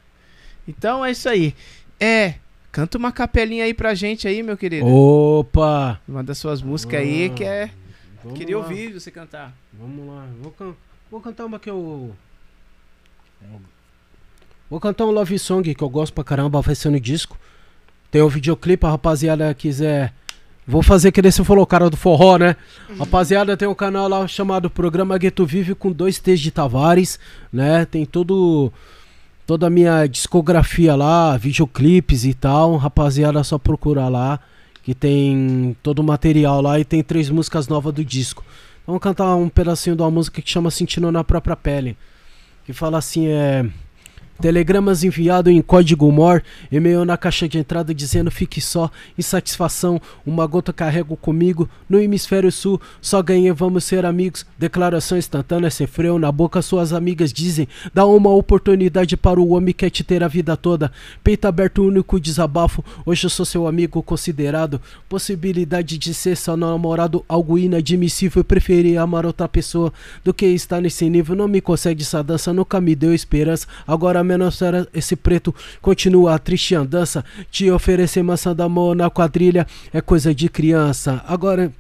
Então é isso aí. É. Canta uma capelinha aí pra gente aí, meu querido. Opa! Uma das suas músicas ah, aí que é. Queria lá. ouvir você cantar. Vamos lá. Vou, can... Vou cantar uma que eu. Vou cantar um love song que eu gosto pra caramba, vai ser no disco. Tem o videoclipe, a rapaziada quiser. Vou fazer que você falou, cara do forró, né? Uhum. Rapaziada, tem um canal lá chamado Programa Gueto Vive com dois T's de Tavares, né? Tem todo toda a minha discografia lá, videoclipes e tal. Rapaziada, só procurar lá que tem todo o material lá e tem três músicas novas do disco. Vamos cantar um pedacinho de uma música que chama Sentindo na própria pele, que fala assim é Telegramas enviado em código MOR, e-mail na caixa de entrada dizendo fique só, insatisfação, uma gota carrego comigo, no hemisfério sul, só ganhei, vamos ser amigos, declaração instantânea sem freio, na boca suas amigas dizem, dá uma oportunidade para o homem que quer te ter a vida toda, peito aberto único desabafo, hoje eu sou seu amigo considerado, possibilidade de ser seu namorado, algo inadmissível, preferir amar outra pessoa do que estar nesse nível, não me consegue essa dança, nunca me deu esperança, agora menos era esse preto continua a triste andança. Te oferecer maçã da mão na quadrilha é coisa de criança. Agora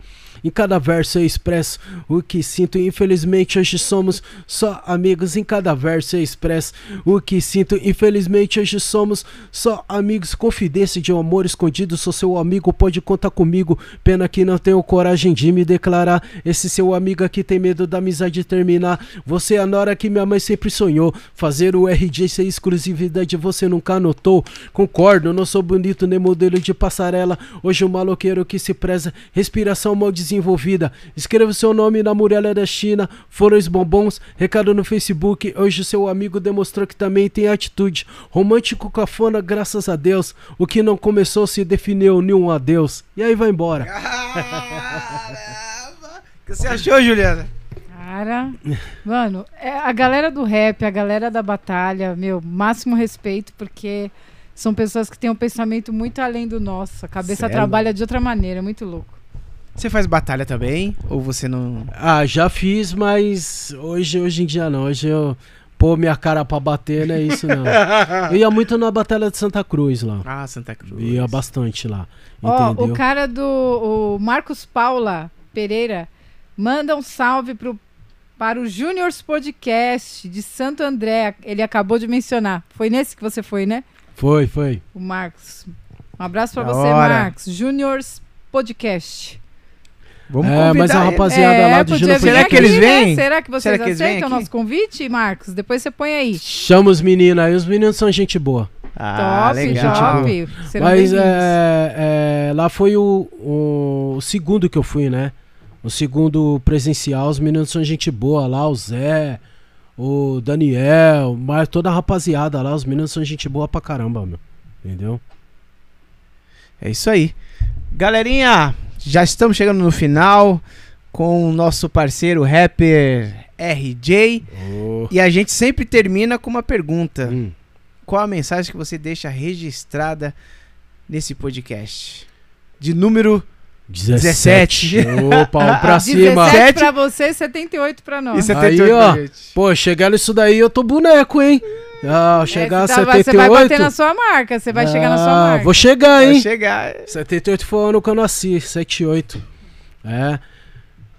Em cada verso eu expresso o que sinto. Infelizmente hoje somos só amigos. Em cada verso eu expresso o que sinto. Infelizmente hoje somos só amigos. Confidência de um amor escondido. Sou seu amigo, pode contar comigo. Pena que não tenho coragem de me declarar. Esse seu amigo aqui tem medo da amizade terminar. Você é a Nora que minha mãe sempre sonhou. Fazer o RJ ser exclusividade você nunca notou. Concordo, não sou bonito nem modelo de passarela. Hoje o um maloqueiro que se preza, respiração mal desenvolvida. Escreva seu nome na muralha da China. Foram os bombons, recado no Facebook. Hoje seu amigo demonstrou que também tem atitude. Romântico cafona, graças a Deus. O que não começou se definiu nenhum adeus. E aí vai embora. Caramba! O que você achou, Juliana? Cara, mano, é a galera do rap, a galera da batalha, meu, máximo respeito, porque são pessoas que têm um pensamento muito além do nosso. A cabeça Sério? trabalha de outra maneira, é muito louco. Você faz batalha também? Ou você não. Ah, já fiz, mas hoje, hoje em dia não. Hoje eu pôr minha cara pra bater, não é isso não. eu ia muito na Batalha de Santa Cruz lá. Ah, Santa Cruz. Ia bastante lá. Ó, oh, o cara do o Marcos Paula Pereira manda um salve pro para o Juniors Podcast de Santo André. Ele acabou de mencionar. Foi nesse que você foi, né? Foi, foi. O Marcos. Um abraço para você, hora. Marcos. Juniors Podcast. Vamos é, mas a rapaziada é, lá do Junior Será que eles vêm? Né? Será que vocês Será que aceitam o nosso convite, Marcos? Depois você põe aí. Chama os meninos aí. Os meninos são gente boa. Ah, top, legal. top. Mas é, é, lá foi o, o segundo que eu fui, né? O segundo presencial, os meninos são gente boa lá, o Zé, o Daniel, mas toda a rapaziada lá, os meninos são gente boa pra caramba, meu. Entendeu? É isso aí. Galerinha, já estamos chegando no final com o nosso parceiro rapper RJ. Oh. E a gente sempre termina com uma pergunta. Hum. Qual a mensagem que você deixa registrada nesse podcast? De número 17. 17. Opa, um pra cima. 17 pra você, 78 pra nós. E 78 aí, ó. Pô, chegar nisso daí eu tô boneco, hein? Ah, chegar é, a 78. Você vai bater na sua marca, você vai ah, chegar na sua marca. Vou chegar, hein? Vai chegar. 78 foi o ano que eu nasci, 78. É.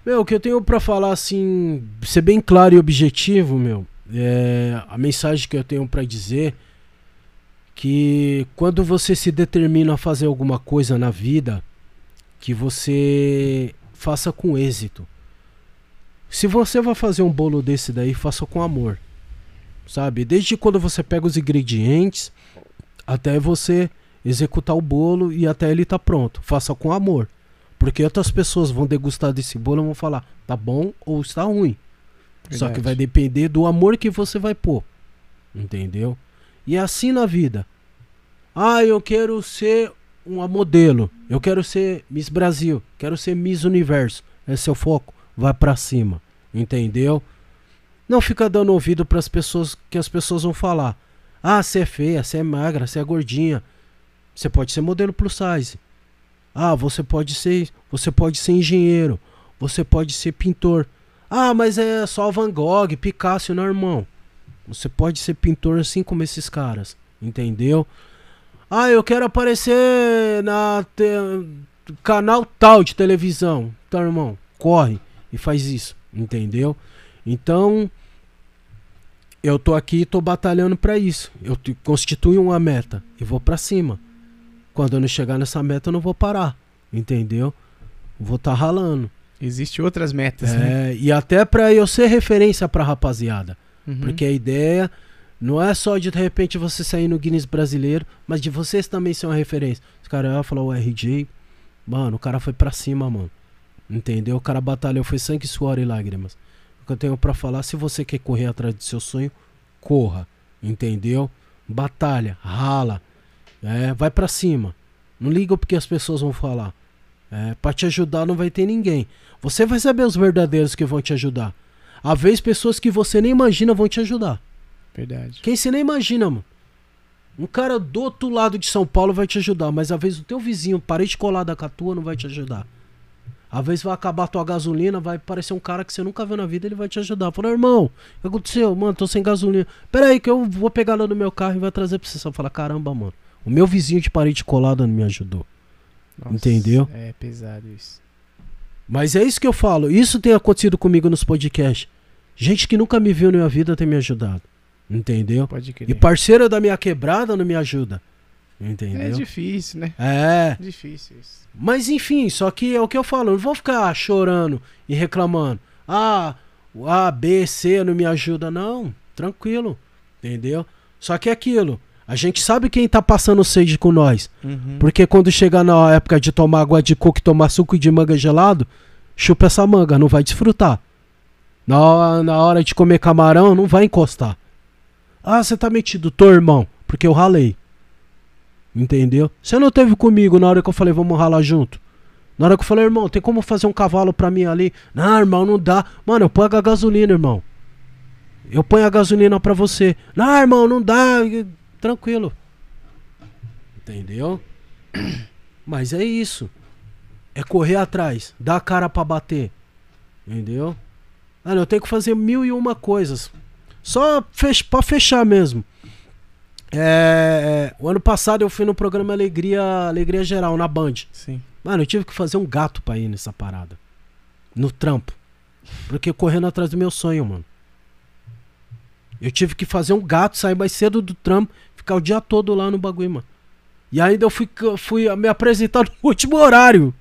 Meu, o que eu tenho pra falar, assim, ser bem claro e objetivo, meu, é a mensagem que eu tenho pra dizer que quando você se determina a fazer alguma coisa na vida, que você faça com êxito. Se você vai fazer um bolo desse daí, faça com amor. Sabe? Desde quando você pega os ingredientes até você executar o bolo e até ele tá pronto. Faça com amor. Porque outras pessoas vão degustar desse bolo e vão falar, tá bom ou está ruim. Verdade. Só que vai depender do amor que você vai pôr. Entendeu? E é assim na vida. Ah, eu quero ser uma modelo. Eu quero ser Miss Brasil, quero ser Miss Universo. Esse é o foco. Vai para cima, entendeu? Não fica dando ouvido para as pessoas que as pessoas vão falar. Ah, você é feia, você é magra, você é gordinha. Você pode ser modelo plus size. Ah, você pode ser, você pode ser engenheiro, você pode ser pintor. Ah, mas é só Van Gogh, Picasso, não, irmão. Você pode ser pintor assim como esses caras, entendeu? Ah, eu quero aparecer na canal tal de televisão. Então, irmão, corre e faz isso, entendeu? Então, eu tô aqui e tô batalhando para isso. Eu constituo uma meta e vou para cima. Quando eu não chegar nessa meta, eu não vou parar, entendeu? Vou estar tá ralando. Existem outras metas, é, né? E até para eu ser referência pra rapaziada. Uhum. Porque a ideia não é só de de repente você sair no Guinness brasileiro, mas de vocês também ser uma referência. Os caras iam falar o RJ, mano, o cara foi pra cima, mano. Entendeu? O cara batalhou, foi sangue, suor e lágrimas. Que eu tenho para falar, se você quer correr atrás do seu sonho, corra. Entendeu? Batalha, rala. É, vai para cima. Não liga porque as pessoas vão falar. É, para te ajudar não vai ter ninguém. Você vai saber os verdadeiros que vão te ajudar. Há vezes pessoas que você nem imagina vão te ajudar. Verdade. Quem você nem imagina, mano. Um cara do outro lado de São Paulo vai te ajudar, mas às vezes o teu vizinho, parede colada com a tua, não vai te ajudar. Às vezes vai acabar a tua gasolina, vai aparecer um cara que você nunca viu na vida, ele vai te ajudar. Fala, irmão, o que aconteceu? Mano, tô sem gasolina. Pera aí que eu vou pegar lá no meu carro e vai trazer pra você. Você fala, caramba, mano. O meu vizinho de parede colada não me ajudou. Nossa, Entendeu? É pesado isso. Mas é isso que eu falo. Isso tem acontecido comigo nos podcasts. Gente que nunca me viu na minha vida tem me ajudado. Entendeu? Pode crer. E parceira da minha quebrada não me ajuda. Entendeu? É difícil, né? É. Difícil isso. Mas enfim, só que é o que eu falo, eu não vou ficar chorando e reclamando. Ah, o A, B, C não me ajuda. Não, tranquilo. Entendeu? Só que é aquilo. A gente sabe quem tá passando sede com nós. Uhum. Porque quando chegar na época de tomar água de coco e tomar suco de manga gelado, chupa essa manga, não vai desfrutar. Na hora, na hora de comer camarão, não vai encostar. Ah, você tá metido, tô, irmão, porque eu ralei. Entendeu? Você não teve comigo na hora que eu falei, vamos ralar junto. Na hora que eu falei, irmão, tem como fazer um cavalo pra mim ali? Não, irmão, não dá. Mano, eu ponho a gasolina, irmão. Eu ponho a gasolina pra você. Não, irmão, não dá. Tranquilo. Entendeu? Mas é isso. É correr atrás, dar a cara pra bater. Entendeu? Mano, eu tenho que fazer mil e uma coisas. Só fech pra fechar mesmo. É, é, o ano passado eu fui no programa Alegria, Alegria Geral, na Band. Sim. Mano, eu tive que fazer um gato pra ir nessa parada. No trampo. Porque correndo atrás do meu sonho, mano. Eu tive que fazer um gato, sair mais cedo do trampo, ficar o dia todo lá no bagulho, mano. E ainda eu fui, fui me apresentar no último horário.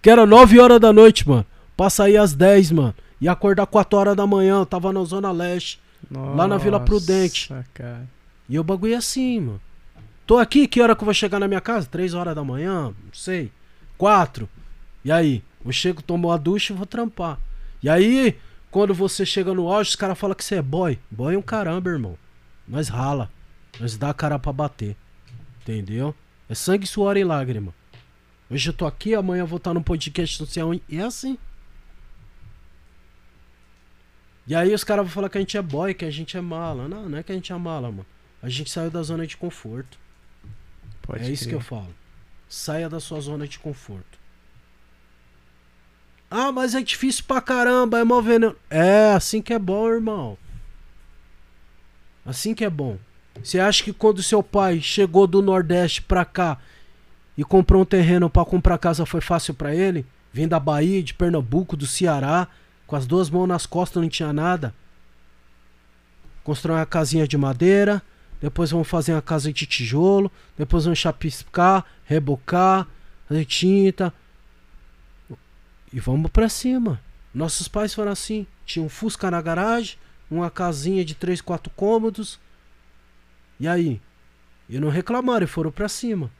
Que era 9 horas da noite, mano. Pra sair às 10, mano. E acordar 4 horas da manhã. Eu tava na Zona Leste. Lá na Vila Prudente. Nossa, cara. E o bagulho é assim, mano. Tô aqui, que hora que eu vou chegar na minha casa? 3 horas da manhã? Não sei. 4. E aí? Eu chego, tomo a ducha e vou trampar. E aí, quando você chega no auge, os caras falam que você é boy. Boy é um caramba, irmão. Nós rala. Nós dá a cara pra bater. Entendeu? É sangue, suor e lágrima. Hoje eu tô aqui, amanhã eu vou estar no podcast não sei aonde. E é assim. E aí os caras vão falar que a gente é boy, que a gente é mala. Não, não é que a gente é mala, mano. A gente saiu da zona de conforto. Pode é isso crer. que eu falo. Saia da sua zona de conforto. Ah, mas é difícil pra caramba, é mó veneno. É, assim que é bom, irmão. Assim que é bom. Você acha que quando seu pai chegou do Nordeste pra cá e comprou um terreno pra comprar casa foi fácil pra ele? Vem da Bahia, de Pernambuco, do Ceará, com as duas mãos nas costas, não tinha nada. Constrói uma casinha de madeira, depois vamos fazer uma casa de tijolo, depois vamos chapiscar, rebocar, fazer tinta. E vamos pra cima. Nossos pais foram assim. Tinha um Fusca na garagem, uma casinha de 3, 4 cômodos. E aí? E não reclamaram e foram pra cima.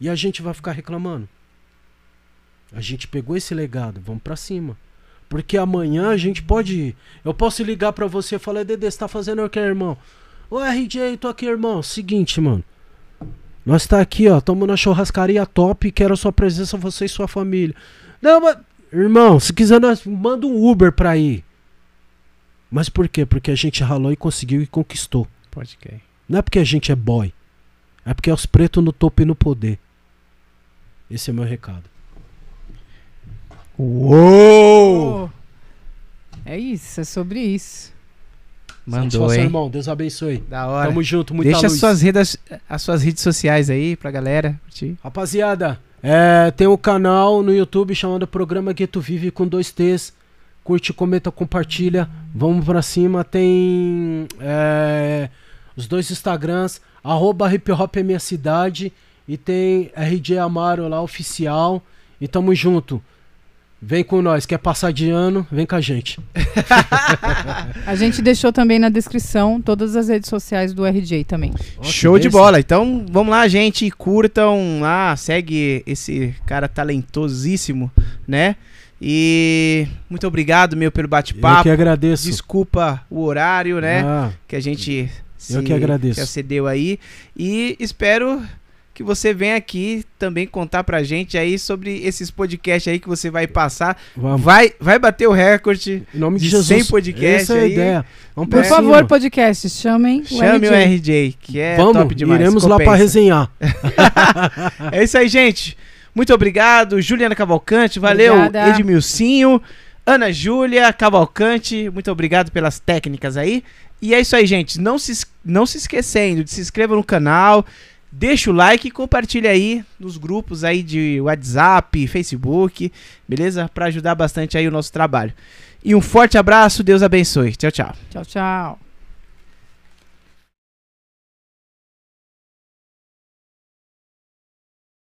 E a gente vai ficar reclamando? A gente pegou esse legado, vamos pra cima. Porque amanhã a gente pode ir. Eu posso ligar pra você e falar, Dedê, você tá fazendo o que, irmão? Ô RJ, tô aqui, irmão. Seguinte, mano. Nós tá aqui, ó. Tamo na churrascaria top. Quero a sua presença, você e sua família. Não, mas. Irmão, se quiser, nós manda um Uber pra ir. Mas por quê? Porque a gente ralou e conseguiu e conquistou. Pode crer. Não é porque a gente é boy. É porque é os pretos no topo e no poder. Esse é meu recado. Uou! Oh. É isso, é sobre isso. Mandou, hein? irmão. Deus abençoe. Da hora. Tamo junto, muita Deixa as luz. suas, redes, as suas redes sociais aí pra galera curtir. Rapaziada, é, tem um canal no YouTube chamado Programa Gueto Vive com dois T's. Curte, comenta, compartilha. Vamos pra cima. Tem é, os dois Instagrams. Arroba Hip Hop é minha cidade. E tem RJ Amaro lá, oficial. E tamo junto. Vem com nós. Quer passar de ano? Vem com a gente. A gente deixou também na descrição todas as redes sociais do RJ também. Que Show de bola. Então, vamos lá, gente. Curtam lá, segue esse cara talentosíssimo, né? E muito obrigado, meu, pelo Eu bate-papo. que agradeço. Desculpa o horário, né? Ah, Que a gente Eu que agradeço. se acedeu aí. E espero que você venha aqui também contar pra gente aí sobre esses podcasts aí que você vai passar. vamos. Vai, vai bater o recorde. Em nome de, de Jesus. 100 podcast Essa é a aí. ideia. Vamos Por pra favor, podcast, chamem o Chame o RJ. RJ, que é Vamos, top demais. iremos lá pra compensa. resenhar. É isso aí, gente. Muito obrigado, Juliana Cavalcante, valeu, Obrigada. Edmilcinho, Ana Júlia Cavalcante, muito obrigado pelas técnicas aí. E é isso aí, gente. Não se, não se esquecendo de se inscrever no canal, deixa o like e compartilha aí nos grupos aí de WhatsApp, Facebook, beleza? Para ajudar bastante aí o nosso trabalho. E um forte abraço, Deus abençoe. Tchau, tchau. Tchau, tchau.